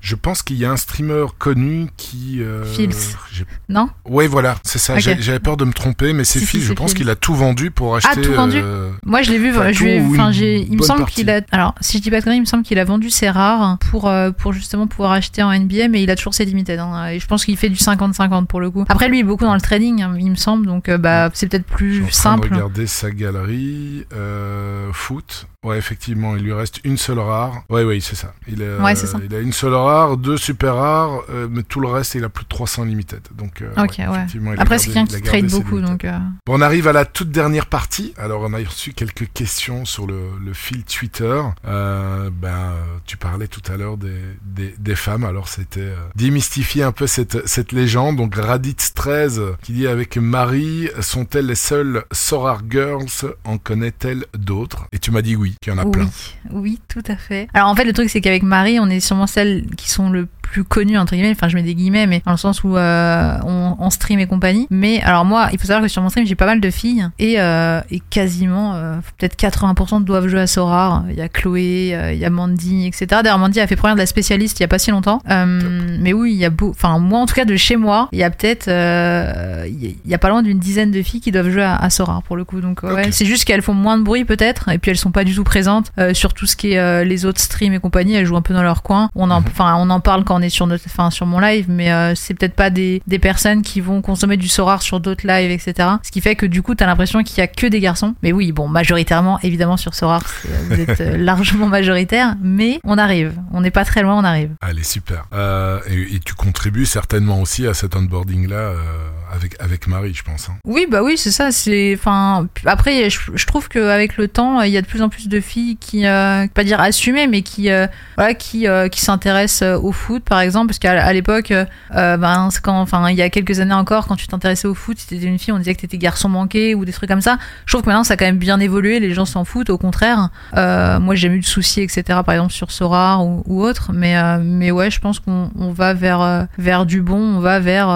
Je pense qu'il y a un streamer connu qui. J'ai- Non? Ouais, voilà, c'est ça. J'avais peur de me tromper, mais c'est Si, si, Phil. Je pense qu'il a tout vendu pour acheter. tout vendu Moi, je l'ai vu. Enfin, je enfin. Il me semble qu'il a. Alors, si je dis pas de conneries, il me semble qu'il a vendu ses rares pour pour justement pouvoir acheter en NBA, mais il a toujours ses limited. hein. et je pense qu'il fait du 50-50 pour le coup. Après, lui, il est beaucoup dans le trading, hein, il me semble. Donc, euh, bah, c'est peut-être Je suis plus en train simple. de regarder sa galerie. Euh, foot. Ouais, effectivement, il lui reste une seule rare. Ouais, oui, c'est ça. Il a, Ouais, c'est ça. Il a une seule rare, deux super rares, euh, mais tout le reste, il a plus de 300 limited. Donc, euh, Ok, ouais. effectivement, il Après, c'est quelqu'un qui trade beaucoup, donc. euh, Bon, on arrive à la toute dernière partie. Alors, on a reçu quelques questions sur le, le fil Twitter. Euh, ben, tu parlais tout à l'heure des, des, des femmes. Alors, c'était euh, démystifier un peu cette, cette légende. Donc, Raditz13 qui dit avec Marie, sont-elles les seules Sorar Girls? En connaît-elle d'autres? Et tu m'as dit oui, qu'il y en a oui, plein. oui, tout à fait. Alors en fait, le truc c'est qu'avec Marie, on est sûrement celles qui sont le plus connues entre guillemets. Enfin, je mets des guillemets, mais dans le sens où euh, on, on stream et compagnie. Mais alors moi, il faut savoir que sur mon stream, j'ai pas mal de filles et, euh, et quasiment euh, peut-être 80% doivent jouer à Sorar. Il y a Chloé, il y a Mandy, etc. D'ailleurs, Mandy a fait première de la spécialiste il y a pas si longtemps. Mais oui, il y a beau. Enfin, moi en tout cas de chez moi, il y a peut-être, il y a- pas loin d'une dizaine de filles qui doivent jouer à, à Sorar pour le coup. Donc ouais, c'est juste qu'elles font moins de bruit peut-être, et puis elles sont pas du tout présentes sur tout ce qui est les autres streams et compagnie. Elles jouent un peu dans leur coin. On en, Mhm. enfin, on en parle quand on est sur notre, enfin, sur mon live, mais euh, c'est peut-être pas des, des personnes qui vont consommer du Sorar sur d'autres lives, etc. Ce qui fait que du coup, t'as l'impression qu'il y a que des garçons. Mais oui, bon, majoritairement, évidemment sur Sorar, c'est- vous êtes euh, (laughs) largement majoritaire, mais on arrive. On n'est pas très loin, on arrive. Allez, super. Euh, et, et tu contribues certainement aussi à cet onboarding-là euh, avec, avec Marie, je pense. hein. Oui, bah oui, c'est ça. Enfin, après, je, je trouve qu'avec le temps, il y a de plus en plus de filles qui, euh, pas dire assumées, mais qui, euh, voilà, qui, euh, qui s'intéressent au foot, par exemple, parce qu'à l'époque, ben, il y a quelques années encore, quand tu t'intéressais au foot, si t'étais une fille, on disait que t'étais garçon manqué ou des trucs comme ça. Je trouve que maintenant, ça a quand même bien évolué. Les gens s'en foutent, au contraire. Moi, j'ai eu de soucis, etc. Par exemple sur Sora ou, autre, mais, mais ouais, je pense qu'on on va vers, vers du bon, on va vers,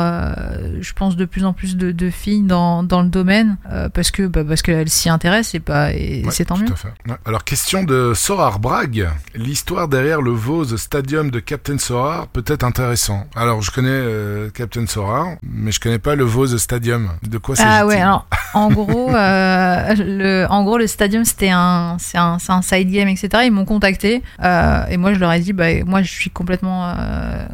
je pense, de plus en plus de, de filles dans, dans le domaine, euh, parce que bah, parce qu'elles s'y intéressent et, pas, et Ouais, c'est tant tout mieux. à fait. Ouais. Alors, question de Sorar Bragg. L'histoire derrière le Vose Stadium de Captain Sorar peut être intéressant. Alors, je connais euh, Captain Sorar, mais je connais pas le Vose Stadium. De quoi s'agit-il? Ah ouais, alors en gros, (laughs) euh, le, en gros, le stadium c'était un, c'est un, c'est un side game, etc. Ils m'ont contacté et moi je leur ai dit, bah moi je suis complètement,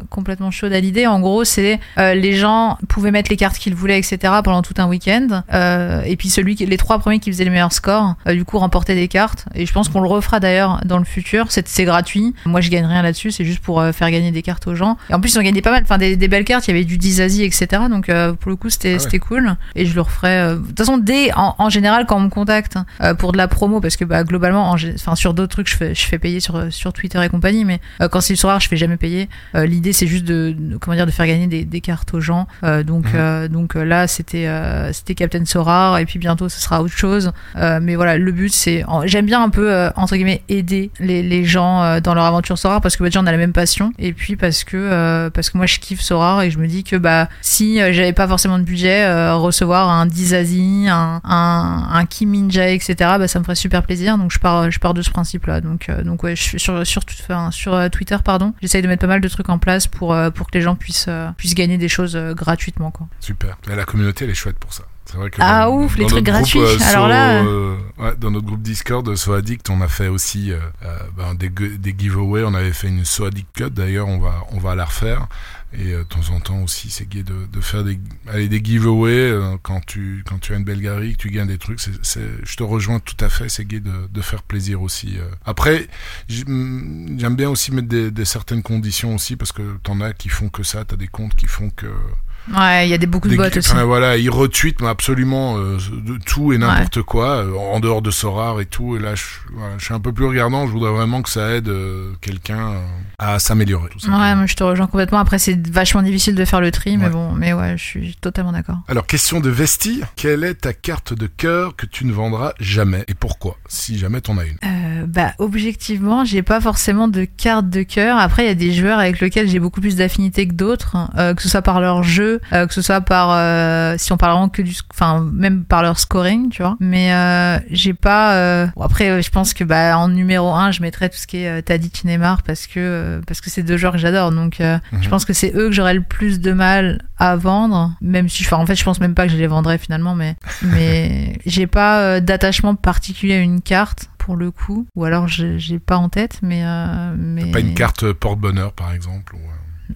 complètement chaude à l'idée. En gros, c'est les gens pouvaient mettre les cartes qu'ils voulaient, etc. pendant tout un week-end. Euh, et puis celui, qui, les trois premiers qui faisaient les meilleurs scores, euh, du coup remportaient des cartes. Et je pense qu'on le refera d'ailleurs dans le futur. C'est, gratuit. Moi je gagne rien là-dessus, c'est juste pour euh, faire gagner des cartes aux gens. Et en plus ils ont gagné pas mal, enfin des, des belles cartes. Il y avait du Dizazi, etc. Donc pour le coup c'était, Ah ouais. cool. Et je le referai. De toute façon, dès en, en général quand on me contacte pour de la promo, parce que bah globalement, enfin sur d'autres trucs, je fais, je fais payer sur sur Twitter et compagnie, mais quand c'est le soir, je fais jamais payer. L'idée c'est juste de, de- comment dire de faire gagner des, des cartes aux gens. Donc Mhm. Euh, donc euh, là c'était euh, c'était Captain Sorar et puis bientôt ce sera autre chose. Mais voilà, le but c'est j'aime bien un peu entre guillemets aider les, les gens dans leur aventure Sorar parce que bah, déjà on a la même passion. Et puis parce que parce que moi je kiffe Sorar et je me dis que bah si j'avais pas forcément de budget recevoir un Dizazi, un un, un Kim Minja etc bah ça me ferait super plaisir. Donc je pars je pars de ce principe là donc donc ouais je suis sur sur enfin, sur Twitter pardon. J'essaye de mettre pas mal de trucs en place pour pour que les gens puissent puissent gagner des choses gratuitement quoi Super. Et la communauté, elle est chouette pour ça. C'est vrai que Ah, dans- ouf, les trucs groupe, gratuits. euh, Alors So- là, euh, ouais, dans notre groupe Discord, So Addict, on a fait aussi euh, euh, ben, des, giveaways. On avait fait une So Addict Cut. D'ailleurs, on va, on va la refaire. Et euh, de temps en temps aussi, c'est gai de, de faire des, allez, des giveaways euh, quand tu, quand tu as une belle galerie, que tu gagnes des trucs. C'est, je te rejoins tout à fait. C'est gai de, de faire plaisir aussi. euh. Après, j'aime bien aussi mettre des, des certaines conditions aussi parce que t'en as qui font que ça. T'as des comptes qui font que Ouais, il y a des beaucoup de bots aussi. enfin, voilà, ils retweetent absolument euh, de tout et n'importe quoi, euh, en dehors de Sorar et tout. Et là, je, voilà, je suis un peu plus regardant. Je voudrais vraiment que ça aide euh, quelqu'un euh, à s'améliorer. tout simplement. Ouais, moi je te rejoins complètement. Après, c'est vachement difficile de faire le tri, mais bon, mais ouais, je suis totalement d'accord. Alors, question de Vesti. Quelle est ta carte de cœur que tu ne vendras jamais et pourquoi Si jamais t'en as une? Euh, bah, objectivement, j'ai pas forcément de carte de cœur. Après, il y a des joueurs avec lesquels j'ai beaucoup plus d'affinité que d'autres, euh, que ce soit par leur jeu, euh, que ce soit par, euh, si on parle vraiment que du, enfin, même par leur scoring, tu vois. Mais euh, j'ai pas. euh, bon, après, je pense que bah en numéro un, je mettrais tout ce qui est Tadic Neymar parce que euh, parce que c'est deux joueurs que j'adore. Donc, euh, Mhm. je pense que c'est eux que j'aurais le plus de mal à vendre, même si, enfin, en fait, je pense même pas que je les vendrais finalement, mais (laughs) mais j'ai pas euh, d'attachement particulier à une carte pour le coup, ou alors j'ai pas en tête, mais mais Pas une carte porte-bonheur, par exemple ou,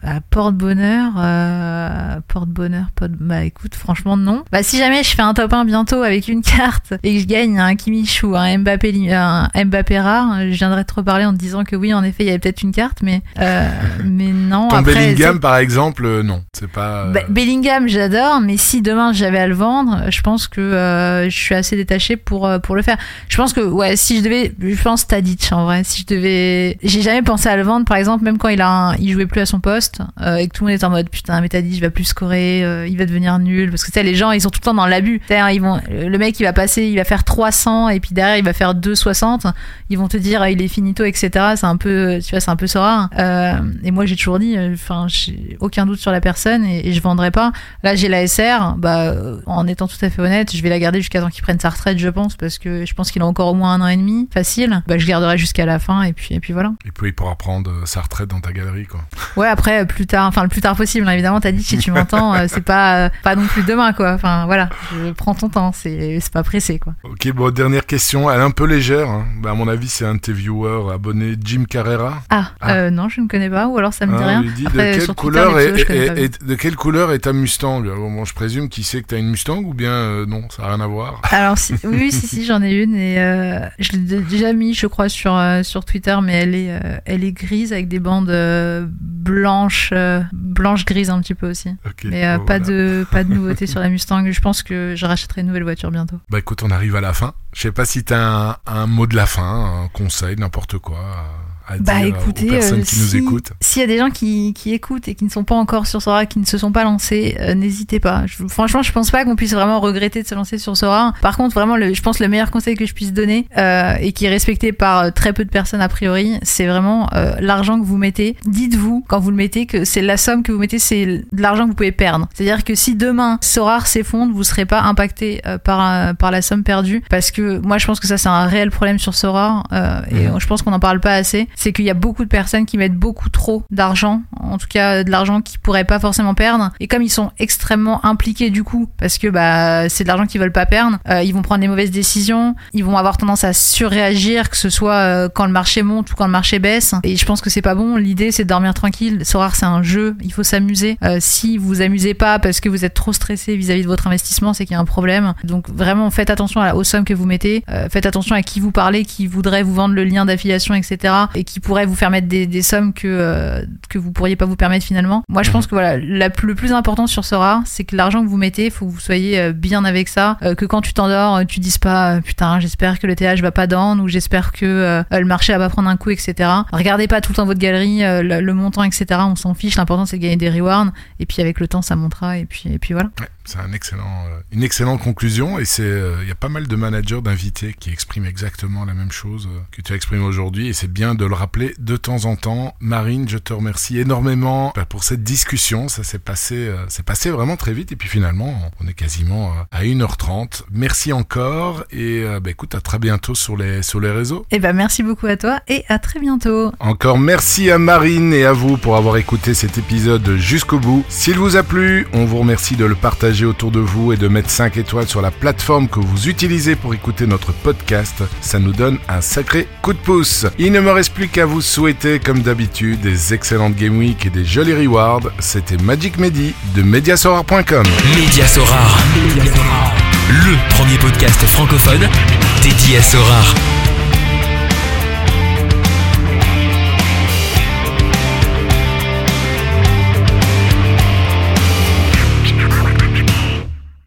à porte-bonheur, euh, porte-bonheur, porte... bah écoute, franchement non. Bah si jamais je fais un top 1 bientôt avec une (laughs) carte et que je gagne un Kimmich ou un Mbappé, un Mbappé rare, je viendrai te reparler en te disant que oui, en effet, il y avait peut-être une carte, mais euh, (laughs) mais non. Ton après, Bellingham, par exemple, euh, non. C'est pas. Bah, Bellingham, j'adore, mais si demain j'avais à le vendre, je pense que je suis assez détachée pour pour le faire. Je pense que ouais, si je devais, je pense Tadic en vrai. Si je devais, j'ai jamais pensé à le vendre, par exemple, même quand il a, un- il jouait plus à son poste euh, et que tout le monde est en mode putain, mais Tadic il va plus scorer, euh, il va devenir nul, parce que tu sais les gens ils sont tout le temps dans l'abus. C'est-à-dire, Ils vont, le mec il va passer, il va faire 300 et puis derrière il va faire 260. Ils vont te dire ah, il est finito, etc. C'est un peu, tu vois, c'est un peu rare. Euh, et moi j'ai toujours dit, enfin j'ai aucun doute sur la personne et, et je vendrai pas. Là, j'ai la SR, bah, en étant tout à fait honnête, je vais la garder jusqu'à temps qu'il prenne sa retraite, je pense, parce que je pense qu'il a encore au moins un an et demi, facile. Bah, je garderai jusqu'à la fin, et puis, et puis voilà. Et puis il pourra prendre sa retraite dans ta galerie, quoi. Ouais, après, euh, plus tard, enfin, le plus tard possible, hein, évidemment, t'as dit, si tu (laughs) m'entends, euh, c'est pas, euh, pas non plus demain, quoi. Enfin, voilà, je prends ton temps, c'est, c'est pas pressé, quoi. Ok, bon, dernière question. Elle est un peu légère. hein. Bah, à mon avis, c'est un de tes viewers abonné, Jim Carrera. Ah, Ah. Euh, non, je ne connais pas, ou alors ça me dit Hein, rien. dit Après, de quelle couleur est, de quelle couleur est ta Mustang? Bon, je présume qu'il sait que t'as une Mustang ou bien non, ça n'a rien à voir? (laughs) Alors si, oui, si, si, j'en ai une et je l'ai déjà mis, je crois, sur sur Twitter, mais elle est elle est grise avec des bandes blanches, euh, blanches grises un petit peu aussi. Ok, Mais euh, bon, pas voilà. de pas de (laughs) nouveauté sur la Mustang. Je pense que je rachèterai une nouvelle voiture bientôt. Bah écoute, on arrive à la fin. Je sais pas si t'as un, un mot de la fin, un conseil, n'importe quoi à, Bah dire écoutez, aux personnes euh, nous si- écoutent. S'il y a des gens qui, qui écoutent et qui ne sont pas encore sur Sora, qui ne se sont pas lancés, euh, n'hésitez pas. Je- franchement, je pense pas qu'on puisse vraiment regretter de se lancer sur Sora. Par contre, vraiment, le, je pense le meilleur conseil que je puisse donner euh, et qui est respecté par très peu de personnes a priori, c'est vraiment euh, l'argent que vous mettez. Dites-vous quand vous le mettez que c'est la somme que vous mettez, c'est de l'argent que vous pouvez perdre. C'est-à-dire que si demain Sora s'effondre, vous serez pas impacté euh, par par la somme perdue parce que moi je pense que ça c'est un réel problème sur Sora euh, et Mhm. je pense qu'on n'en parle pas assez. C'est qu'il y a beaucoup de personnes qui mettent beaucoup trop d'argent, en tout cas de l'argent qu'ils pourraient pas forcément perdre. Et comme ils sont extrêmement impliqués du coup, parce que bah c'est de l'argent qu'ils veulent pas perdre, euh, ils vont prendre des mauvaises décisions, ils vont avoir tendance à surréagir, que ce soit euh, quand le marché monte ou quand le marché baisse. Et je pense que c'est pas bon. L'idée c'est de dormir tranquille. Sorar c'est un jeu, il faut s'amuser. Euh, si vous vous amusez pas parce que vous êtes trop stressé vis-à-vis de votre investissement, c'est qu'il y a un problème. Donc vraiment faites attention à la, aux sommes que vous mettez, Euh, faites attention à qui vous parlez, qui voudrait vous vendre le lien d'affiliation, etc. Et qui pourrait vous faire mettre des, des sommes que euh, que vous pourriez pas vous permettre finalement. Moi je pense que voilà, la- le plus important sur Sora, c'est que l'argent que vous mettez, faut que vous soyez euh, bien avec ça, euh, que quand tu t'endors, euh, tu dises pas putain j'espère que le TH va pas down ou j'espère que le marché va pas prendre un coup, etc. Regardez pas tout le temps votre galerie, le, le montant, etc. On s'en fiche. L'important c'est de gagner des rewards et puis avec le temps ça montera et puis et puis voilà. C'est un excellent, euh, une excellente conclusion et c'est, euh, il y a pas mal de managers d'invités qui expriment exactement la même chose euh, que tu as exprimé aujourd'hui et c'est bien de le rappeler de temps en temps. Marine, je te remercie énormément bah, pour cette discussion. Ça s'est passé, euh, c'est passé vraiment très vite et puis finalement, on est quasiment à 1h30. Merci encore et bah, écoute, à très bientôt sur les, sur les réseaux. Et ben merci beaucoup à toi et à très bientôt. Encore merci à Marine et à vous pour avoir écouté cet épisode jusqu'au bout. S'il vous a plu, on vous remercie de le partager autour de vous et de mettre 5 étoiles sur la plateforme que vous utilisez pour écouter notre podcast. Ça nous donne un sacré coup de pouce. Il ne me reste plus qu'à vous souhaiter, comme d'habitude, des excellentes Game Week et des jolis rewards. C'était Magic Medi de Mediasorar.com. Média Sorare. Le premier podcast francophone dédié à Sorare.